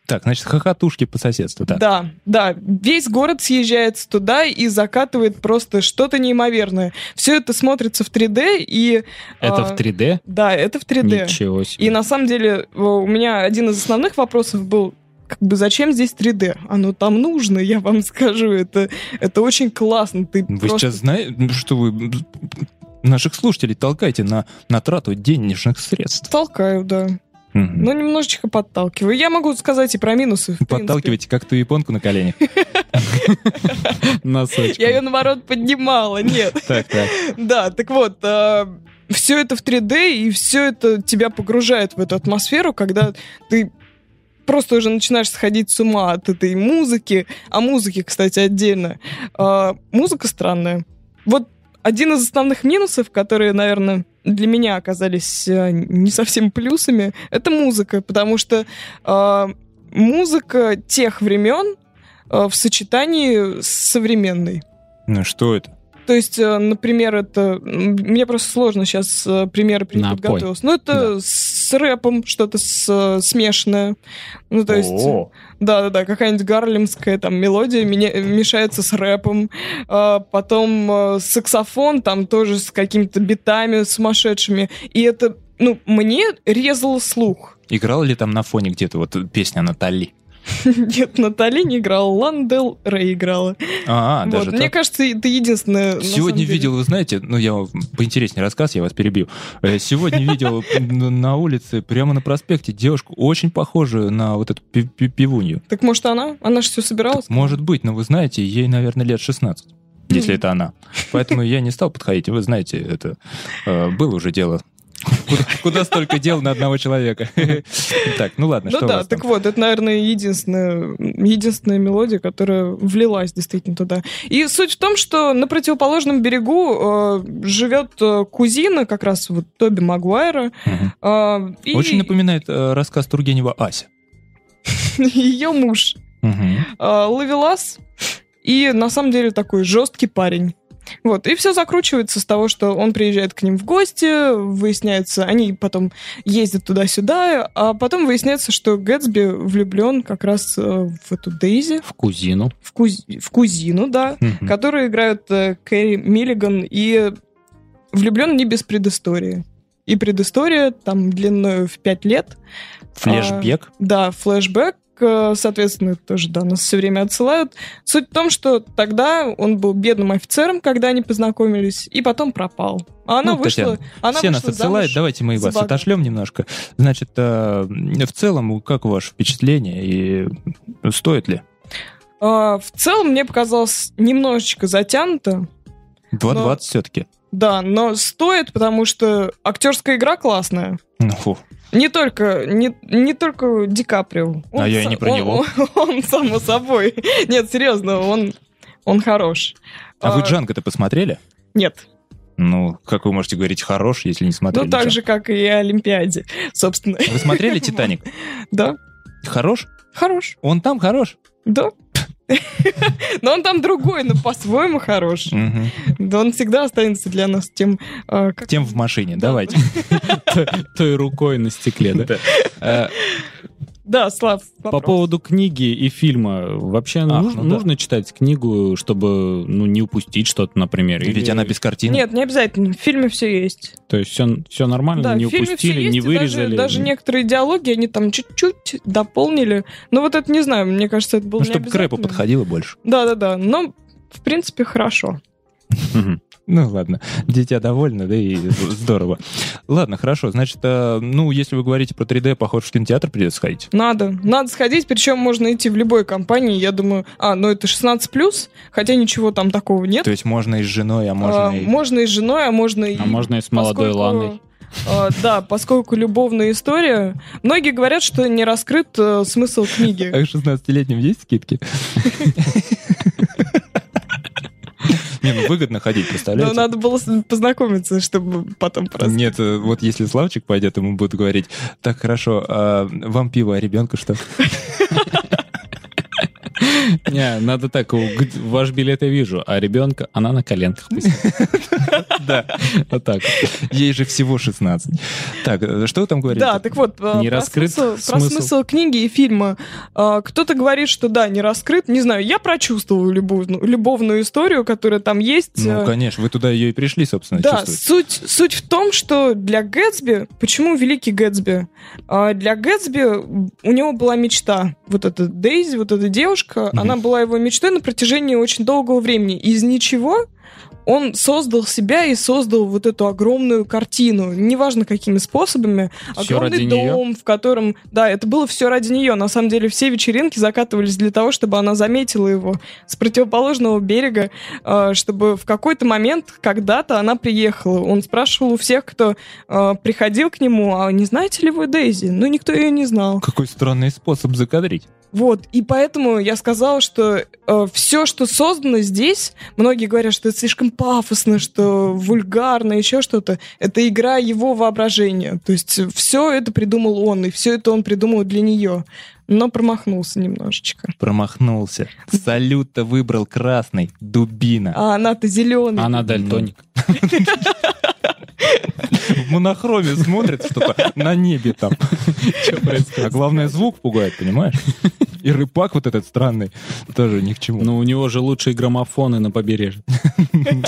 Speaker 3: Так, значит, хохотушки по соседству, да.
Speaker 4: Да, да, весь город съезжается туда и закатывает просто что-то неимоверное. Все это смотрится в 3D и...
Speaker 5: Это
Speaker 4: а,
Speaker 5: в 3D?
Speaker 4: Да, это в 3D.
Speaker 5: Ничего себе.
Speaker 4: И на самом деле э, у меня один из основных вопросов был, как бы зачем здесь 3D? Оно там нужно, я вам скажу. Это, это очень классно. Ты
Speaker 3: Вы
Speaker 4: просто-
Speaker 3: сейчас знаете, что вы наших слушателей толкаете на, на трату денежных средств.
Speaker 4: Толкаю, да.
Speaker 3: Мгм.
Speaker 4: Ну, немножечко подталкиваю. Я могу сказать и про минусы.
Speaker 3: Подталкиваете как ту японку на коленях.
Speaker 5: Носочком.
Speaker 4: Я ее, наоборот, поднимала. Нет.
Speaker 3: Так, так.
Speaker 4: Да, так вот, все это в 3D, и все это тебя погружает в эту атмосферу, когда ты просто уже начинаешь сходить с ума от этой музыки. О музыке, кстати, отдельно. А, Музыка странная. Вот один из основных минусов, которые, наверное, для меня оказались э, не совсем плюсами, это музыка, потому что а, музыка тех времен а, в сочетании с современной.
Speaker 3: Ну что это?
Speaker 4: То есть, э, например, это... Мне просто сложно сейчас примеры при-
Speaker 5: Напой.
Speaker 4: подготовить. Ну, это с рэпом что-то с- э, смешанное. Ну, то есть... Да-да-да, какая-нибудь гарлемская там мелодия меня- мешается с рэпом. А, потом э, саксофон там тоже с какими-то битами сумасшедшими. И это, ну, мне резало слух.
Speaker 3: Играла ли там на фоне где-то вот песня Натали?
Speaker 4: Нет, Натали не играла, Ландел Рэй играла.
Speaker 3: А,
Speaker 4: Вот,
Speaker 3: даже
Speaker 4: Мне
Speaker 3: так?
Speaker 4: кажется, это единственное...
Speaker 3: Сегодня видел, вы знаете, ну я вам поинтереснее рассказ, я вас перебью. Э, Сегодня видел на улице, прямо на проспекте, девушку очень похожую на вот эту пи- пи- пивунью.
Speaker 4: Так может она? Она же все собиралась?
Speaker 3: Может быть, но вы знаете, ей, наверное, лет 16, если это она. Поэтому я не стал подходить. Вы знаете, это э, было уже дело. Куда, столько дел на одного человека? Так, ну ладно,
Speaker 4: Ну
Speaker 3: что у
Speaker 4: да, так вот, это, наверное, единственная, единственная мелодия, которая влилась действительно туда. И суть в том, что на противоположном берегу э, живет э, кузина, как раз вот Тоби Магуайра. Э,
Speaker 3: Очень напоминает рассказ Тургенева «Ася».
Speaker 4: ее муж
Speaker 3: Мгм.
Speaker 4: Ловелас. И на самом деле такой жесткий парень. Вот, и все закручивается с того, что он приезжает к ним в гости, выясняется, они потом ездят туда-сюда, а потом выясняется, что Гэтсби влюблен как раз э, в эту Дейзи,
Speaker 5: В кузину.
Speaker 4: в, куз- в кузину, да,
Speaker 3: Мгм.
Speaker 4: которую играют э, Кэрри Миллиган, и влюблен не без предыстории. И предыстория там длиной в пять лет.
Speaker 3: Флешбек.
Speaker 4: Да, флешбэк, э, соответственно, тоже, да, нас все время отсылают. Суть в том, что тогда он был бедным офицером, когда они познакомились, и потом пропал. А она
Speaker 3: Ну,
Speaker 4: вышла...
Speaker 3: Татьяна,
Speaker 4: она
Speaker 3: Все
Speaker 4: вышла
Speaker 3: нас отсылают, давайте мы вас отошлем немножко. Значит, э, в целом, как ваше впечатление и стоит ли?
Speaker 4: А, в целом, мне показалось немножечко затянуто.
Speaker 3: 2.20 все-таки.
Speaker 4: Да, но стоит, потому что актерская игра классная.
Speaker 3: Ну, фу.
Speaker 4: Не только, не, не только Ди Каприо. Он
Speaker 3: А я и не про
Speaker 4: он-
Speaker 3: него.
Speaker 4: Он, он, само собой. Нет, серьезно, он, он хорош.
Speaker 3: А вы Джанго-то посмотрели?
Speaker 4: Нет.
Speaker 3: Ну, как вы можете говорить хорош, если не смотрели?
Speaker 4: Ну, так
Speaker 3: Джанго?
Speaker 4: же, как и Олимпиаде, собственно.
Speaker 3: Вы смотрели «Титаник»?
Speaker 4: Да.
Speaker 3: Хорош?
Speaker 4: Хорош.
Speaker 3: Он там хорош?
Speaker 4: Да. Но он там другой, но по-своему хорош.
Speaker 3: Мгм.
Speaker 4: Да он всегда останется для нас тем... а,
Speaker 3: Тем в машине, давайте.
Speaker 5: Той рукой на стекле, да?
Speaker 4: Да, Слав,
Speaker 5: По
Speaker 4: вопрос.
Speaker 5: поводу книги и фильма, вообще
Speaker 3: Ах,
Speaker 5: нужно,
Speaker 3: ну да.
Speaker 5: нужно читать книгу, чтобы ну, не упустить что-то, например?
Speaker 3: Ведь
Speaker 5: или-
Speaker 3: она без картин.
Speaker 4: Нет, не обязательно. В фильме все есть.
Speaker 5: То есть все, все нормально,
Speaker 4: Да,
Speaker 5: не упустили,
Speaker 4: есть,
Speaker 5: не
Speaker 4: и даже-
Speaker 5: вырезали?
Speaker 4: Даже, некоторые диалоги они там чуть-чуть дополнили. Но вот это не знаю, мне кажется, это было
Speaker 3: Ну,
Speaker 4: не
Speaker 3: чтобы к рэпу подходило больше.
Speaker 4: Да-да-да, но в принципе хорошо.
Speaker 3: Ну ладно, дитя довольно, да и здорово. Ладно, хорошо, значит, э, ну, если вы говорите про 3D, похоже, в кинотеатр придется сходить.
Speaker 4: Надо, надо сходить, причем можно идти в любой компании, я думаю, а, ну это 16+, хотя ничего там такого нет.
Speaker 3: То есть можно и с женой, а можно
Speaker 4: А,
Speaker 3: и...
Speaker 4: можно и с женой, а можно и...
Speaker 5: А можно и с молодой
Speaker 4: поскольку,
Speaker 5: Ланой.
Speaker 4: а, да, поскольку любовная история. Многие говорят, что не раскрыт э, смысл книги.
Speaker 3: А к 16-летним есть скидки? Не, ну выгодно ходить,
Speaker 4: Но
Speaker 3: представляете?
Speaker 4: надо было познакомиться, чтобы потом просто...
Speaker 3: Нет, э, вот если Славчик пойдет, ему будут говорить, так, хорошо, а вам пиво, а ребенку что?
Speaker 5: Не, надо так, ваш билет я вижу, а ребенка, она на коленках.
Speaker 3: Да,
Speaker 5: Вот так.
Speaker 3: ей же всего 16. Так, что вы там говорите?
Speaker 4: Да, так вот, э,
Speaker 5: Не
Speaker 4: про,
Speaker 5: раскрыт
Speaker 4: смысл, про
Speaker 5: смысл.
Speaker 4: книги и фильма. А, Кто-то говорит, что да, не раскрыт. Не знаю, я прочувствовала любовную, любовную историю, которая там есть.
Speaker 3: Ну,
Speaker 4: Э,
Speaker 3: конечно, вы туда ее и пришли, собственно,
Speaker 4: Да, суть в том, что для Гэтсби, почему великий Гэтсби? А, Для Гэтсби у него была мечта. Вот эта Дейзи, вот эта девушка,
Speaker 3: Мгм.
Speaker 4: она была его мечтой на протяжении очень долгого времени. Из ничего он создал себя и создал вот эту огромную картину. Неважно, какими способами.
Speaker 5: Всё
Speaker 4: Огромный дом, в котором... Да, это было все ради нее. На самом деле все вечеринки закатывались для того, чтобы она заметила его с противоположного берега, э, чтобы в какой-то момент, когда-то она приехала. Он спрашивал у всех, кто э, приходил к нему, а не знаете ли вы Дейзи? Ну, никто ее не знал.
Speaker 3: Какой странный способ закадрить.
Speaker 4: Вот, и поэтому я сказала, что все, что создано здесь, многие говорят, что это слишком пафосно, что вульгарно, еще что-то. Это игра его воображения. То есть все это придумал он, и все это он придумал для нее. Но промахнулся немножечко.
Speaker 3: Промахнулся. Салют-то выбрал красный. Дубина.
Speaker 4: А она-то зеленая.
Speaker 5: Она дальтоник.
Speaker 3: В монохроме смотрит что-то на небе там. А главное, звук пугает, понимаешь? И рыбак вот этот странный тоже ни к чему.
Speaker 5: Но у него же лучшие граммофоны на побережье.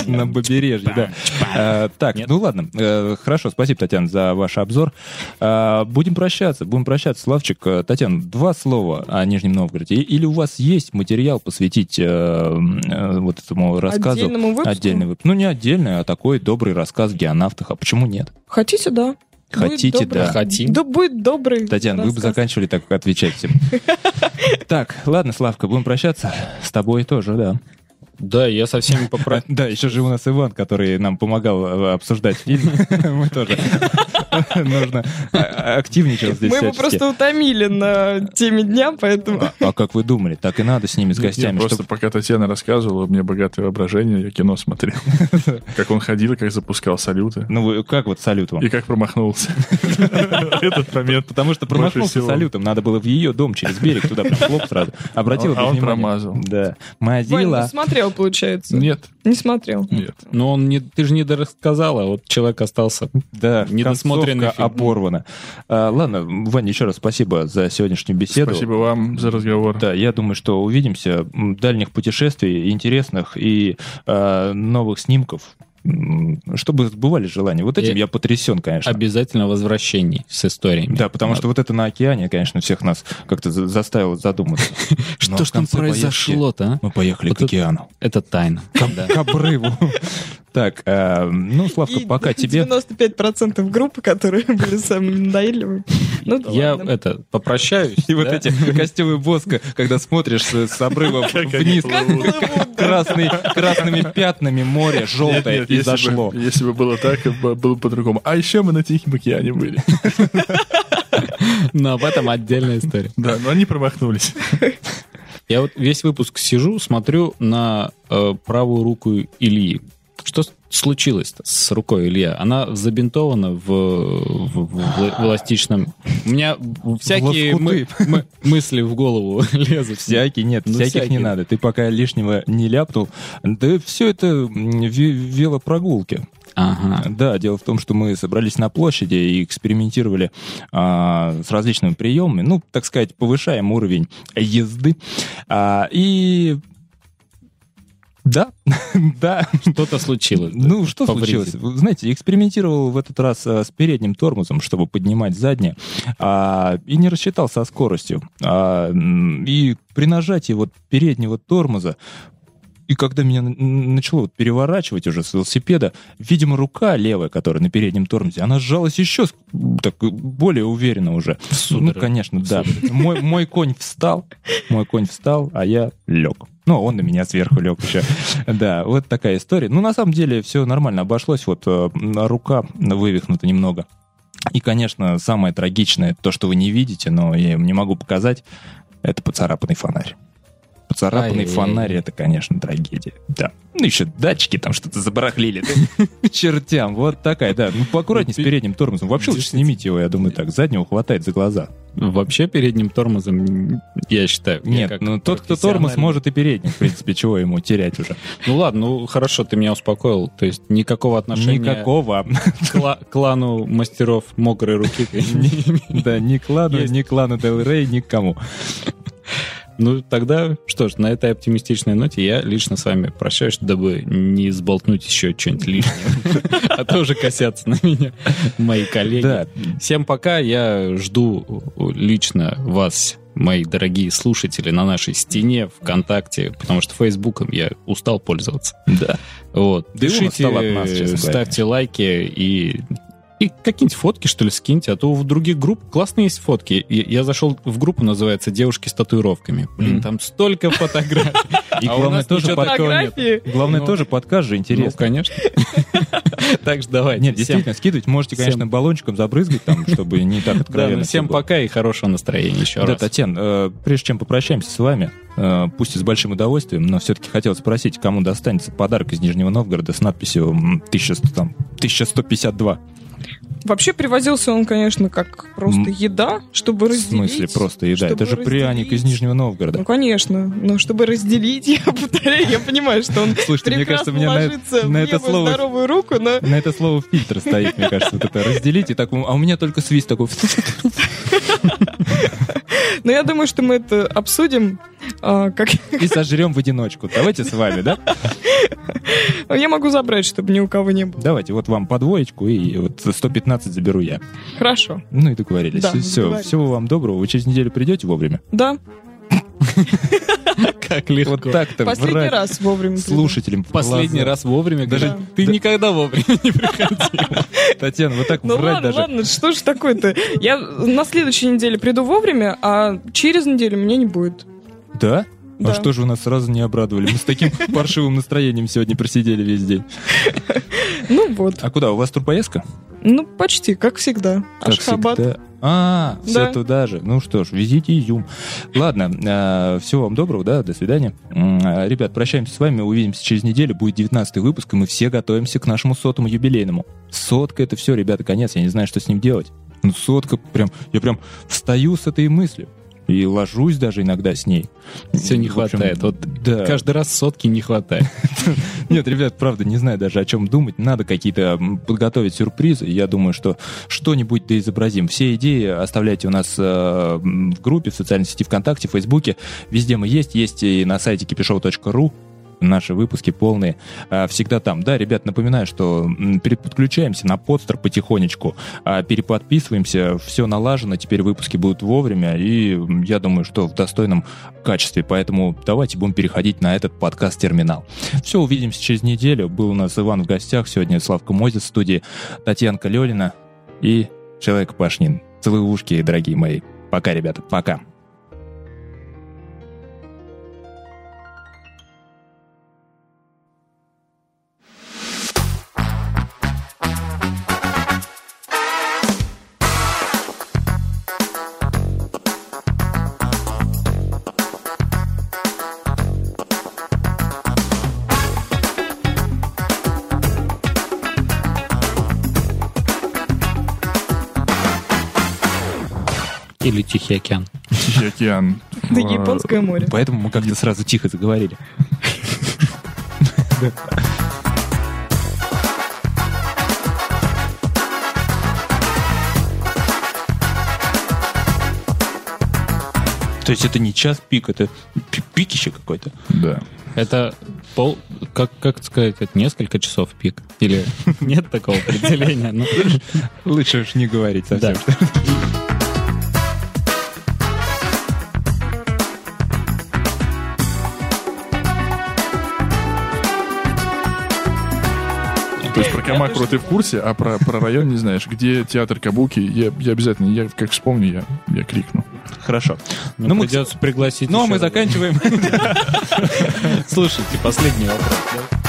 Speaker 3: На побережье, да. А, Так, ну ладно. Э, Хорошо, спасибо, Татьяна, за ваш обзор. А, Будем прощаться, будем прощаться. Славчик, э, Татьяна, два слова о Нижнем Новгороде. Или у вас есть материал посвятить э, вот этому рассказу?
Speaker 4: Отдельному выпуску?
Speaker 3: Отдельный выпуск. Ну, не отдельный, а такой добрый рассказ геонавтах. А почему нет?
Speaker 4: Хотите, да.
Speaker 3: Хотите, да.
Speaker 5: Хотим.
Speaker 4: Да будет добрый.
Speaker 3: Татьяна, вы бы заканчивали так отвечать всем. Так, ладно, Славка, будем прощаться. С тобой тоже, да.
Speaker 5: Да, я со всеми попрощался.
Speaker 3: Да, еще же у нас Иван, который нам помогал э, обсуждать фильм. Мы тоже. Нужно а- активничать здесь
Speaker 4: Мы его просто утомили на теме дня, поэтому...
Speaker 3: А а как вы думали? Так и надо с ними, с гостями.
Speaker 9: просто пока Татьяна рассказывала, у меня богатое воображение, я кино смотрел. Как он ходил, как запускал салюты.
Speaker 3: Ну, как вот салют вам?
Speaker 9: И как промахнулся. Этот момент.
Speaker 3: Потому что промахнулся салютом. Надо было в ее дом через берег туда прям сразу. Обратила
Speaker 9: А он промазал.
Speaker 3: Да.
Speaker 4: Вань, ну
Speaker 3: Мазила.
Speaker 4: смотрел, получается.
Speaker 9: Нет,
Speaker 4: Не смотрел.
Speaker 9: нет.
Speaker 5: Но он не, ты же не дорассказала, вот человек остался.
Speaker 3: Да,
Speaker 5: Недосмотренный фильм.
Speaker 3: оборвана. А, ладно, Ваня, еще раз спасибо за сегодняшнюю беседу.
Speaker 9: Спасибо вам за разговор.
Speaker 3: Да, я думаю, что увидимся. Дальних путешествий, интересных и э, новых снимков чтобы сбывались желания. Вот этим
Speaker 5: И
Speaker 3: я потрясен, конечно.
Speaker 5: Обязательно возвращений с историями.
Speaker 3: Да, потому что вот это на океане, конечно, всех нас как-то за- заставило задуматься.
Speaker 5: Что
Speaker 3: в
Speaker 5: ж там произошло-то, а?
Speaker 3: Мы поехали
Speaker 5: Вот
Speaker 3: к океану.
Speaker 5: Это тайна.
Speaker 3: К обрыву. Так, э, ну, Славка,
Speaker 4: И
Speaker 3: пока тебе...
Speaker 4: 95% группы, которые были самыми надоедливыми. Ну да
Speaker 5: Я
Speaker 4: ладно.
Speaker 5: это попрощаюсь.
Speaker 3: И вот
Speaker 5: да?
Speaker 3: эти костюмы Боска, когда смотришь с, с обрыва вниз, красный, красными пятнами море, желтое,
Speaker 9: Нет, нет,
Speaker 3: и
Speaker 9: если бы-
Speaker 3: зашло.
Speaker 9: Если бы было так, было бы по-другому. А еще мы на Тихом океане были.
Speaker 5: Но об этом отдельная история.
Speaker 9: Да, но они промахнулись.
Speaker 5: Я вот весь выпуск сижу, смотрю на э, правую руку Ильи. Что с- случилось-то с рукой Илья? Она забинтована в, в- в- в эластичном... У меня всякие мы- мы- мысли в голову лезут.
Speaker 3: Всякий, нет,
Speaker 5: Ну,
Speaker 3: всяких не
Speaker 5: всякие.
Speaker 3: надо. Ты пока лишнего не ляпнул. Да все это велопрогулки.
Speaker 5: Ага.
Speaker 3: Да, дело в том, что мы собрались на площади и экспериментировали а, с различными приемами, ну, так сказать, повышаем уровень езды. А, и да, да.
Speaker 5: Что-то случилось. да?
Speaker 3: Ну, что случилось? Знаете, экспериментировал в этот раз а, с передним тормозом, чтобы поднимать заднее, а, и не рассчитал со скоростью. А, и при нажатии вот переднего тормоза и когда меня начало вот переворачивать уже с велосипеда, видимо, рука левая, которая на переднем тормозе, она сжалась еще так более уверенно уже. Ну, конечно, да. Мой, мой конь встал, мой конь встал, а я лег. Ну, он на меня сверху лег еще. Да, вот такая история. Ну, на самом деле, все нормально обошлось. Вот э, рука вывихнута немного. И, конечно, самое трагичное, то, что вы не видите, но я не могу показать, это поцарапанный фонарь. Поцарапанный
Speaker 5: Ай-яй-яй.
Speaker 3: фонарь, это, конечно, трагедия. Да. Ну, еще датчики там что-то забарахлили. чертям. Вот такая, да. Ну, поаккуратнее с передним тормозом. Вообще лучше снимите его, я думаю, так. Заднего хватает за глаза.
Speaker 5: Вообще передним тормозом, я считаю...
Speaker 3: Нет, ну тот, кто тормоз, может и передний. В принципе, чего ему терять уже?
Speaker 5: Ну ладно, ну хорошо, ты меня успокоил. То есть никакого отношения
Speaker 3: Никакого.
Speaker 5: к клану мастеров мокрой руки.
Speaker 3: Да, ни клану, ни клану Дел Рей, никому.
Speaker 5: Ну, тогда, что ж, на этой оптимистичной ноте я лично с вами прощаюсь, дабы не сболтнуть еще что-нибудь лишнее. А то уже косятся на меня мои коллеги. Всем пока. Я жду лично вас, мои дорогие слушатели, на нашей стене ВКонтакте, потому что Фейсбуком я устал пользоваться.
Speaker 3: Да.
Speaker 5: Вот.
Speaker 3: Устал от нас,
Speaker 5: ставьте лайки и и какие-нибудь фотки, что ли, скиньте, а то в других групп классные есть фотки. И Я зашел в группу, называется «Девушки с татуировками». Блин,
Speaker 3: Мгм.
Speaker 5: там столько фотографий.
Speaker 3: И
Speaker 5: А
Speaker 3: главное тоже подкаст. Главное
Speaker 5: Ну,
Speaker 3: тоже подкаст же
Speaker 5: Ну,
Speaker 3: интересно.
Speaker 5: конечно. Так что давайте.
Speaker 3: Нет, действительно, скидывать можете, конечно, баллончиком забрызгать там, чтобы не так
Speaker 5: Да,
Speaker 3: откровенно.
Speaker 5: ну, всем пока и хорошего настроения еще
Speaker 3: Да,
Speaker 5: раз.
Speaker 3: Татьяна, э, прежде чем попрощаемся с вами, пусть и с большим удовольствием, но все-таки хотел спросить, кому достанется подарок из Нижнего Новгорода с надписью м, 1100, там, 1152.
Speaker 4: Вообще привозился он, конечно, как просто еда, чтобы
Speaker 3: В
Speaker 4: разделить.
Speaker 3: смысле просто еда? Это же пряник из
Speaker 4: разделить.
Speaker 3: Нижнего Новгорода.
Speaker 4: Ну, конечно. Но чтобы разделить, я повторяю, я понимаю, что он
Speaker 3: Слушайте, мне кажется, мне на,
Speaker 4: в
Speaker 3: на это слово
Speaker 4: здоровую руку, но
Speaker 3: на это слово фильтр стоит, мне кажется, вот это разделить и так, а у меня только свист такой.
Speaker 4: но я думаю, что мы это обсудим. а, как
Speaker 3: И сожрем в одиночку. Давайте с вами, да?
Speaker 4: я могу забрать, чтобы ни у кого не было.
Speaker 3: Давайте, вот вам по двоечку, и вот 115 заберу я.
Speaker 4: Хорошо.
Speaker 3: Ну и договорились.
Speaker 4: Да,
Speaker 3: Все,
Speaker 4: договорились.
Speaker 3: всего вам доброго. Вы через неделю придете вовремя?
Speaker 4: Да,
Speaker 5: Как легко.
Speaker 3: Вот так-то
Speaker 4: последний
Speaker 3: врать
Speaker 4: раз вовремя.
Speaker 3: слушателям
Speaker 5: Последний раз вовремя.
Speaker 3: Даже-
Speaker 5: ты
Speaker 3: да.
Speaker 5: никогда вовремя не приходил.
Speaker 3: Татьяна, вот так
Speaker 4: Ну
Speaker 3: врать
Speaker 4: ладно,
Speaker 3: даже.
Speaker 4: ладно, что ж такое-то? Я на следующей неделе приду вовремя, а через неделю меня не будет.
Speaker 3: Да?
Speaker 4: Да.
Speaker 3: А что же вы нас сразу не обрадовали? Мы с таким паршивым настроением сегодня просидели весь день.
Speaker 4: Ну вот.
Speaker 3: А куда? У вас турпоездка?
Speaker 4: Ну, почти, как всегда.
Speaker 3: Как
Speaker 4: Ашхабад.
Speaker 3: всегда. А, все
Speaker 4: Да.
Speaker 3: туда же. Ну что ж, везите изюм. Ладно, э, всего вам доброго, да, до свидания. Э, Ребят, прощаемся с вами, увидимся через неделю, будет 19 выпуск, и мы все готовимся к нашему сотому юбилейному. Сотка это все, ребята, конец, я не знаю, что с ним делать. Ну, сотка, прям, я прям встаю с этой мыслью. И ложусь даже иногда с ней.
Speaker 5: Все не хватает. Вот
Speaker 3: да.
Speaker 5: каждый раз сотки не хватает.
Speaker 3: Нет, ребят, правда, не знаю даже о чем думать. Надо какие-то подготовить сюрпризы. Я думаю, что что-нибудь да изобразим. Все идеи оставляйте у нас э, в группе, в социальной сети ВКонтакте, в Фейсбуке. Везде мы есть. Есть и на сайте кипишоу.ру. наши выпуски полные а, всегда там. Да, ребят, напоминаю, что переподключаемся на подстер потихонечку, а, переподписываемся, все налажено, теперь выпуски будут вовремя, и я думаю, что в достойном качестве, поэтому давайте будем переходить на этот подкаст-терминал. Все, увидимся через неделю. Был у нас Иван в гостях, сегодня Славка Мозис в студии, Татьянка Лелина и Человек Пашнин. Целые ушки, дорогие мои. Пока, ребята, пока.
Speaker 5: Тихий океан.
Speaker 9: Тихий океан.
Speaker 4: Да Японское море.
Speaker 3: Поэтому мы как-то сразу тихо заговорили. То есть это не час пик, это пи- пикище какой-то.
Speaker 9: Да.
Speaker 5: Это пол, как, как сказать, это несколько часов пик? Или нет такого определения? Ну,
Speaker 3: Лучше уж не говорить совсем.
Speaker 9: То есть про Камакуру ты в курсе, а про, про район не знаешь. Где театр Кабуки, я, я обязательно, я как вспомню, я, я крикну.
Speaker 3: Хорошо.
Speaker 5: ну,
Speaker 3: Ну, мы-
Speaker 5: придется пригласить
Speaker 3: Ну, а мы
Speaker 5: раз.
Speaker 3: заканчиваем.
Speaker 5: Слушайте, последний вопрос.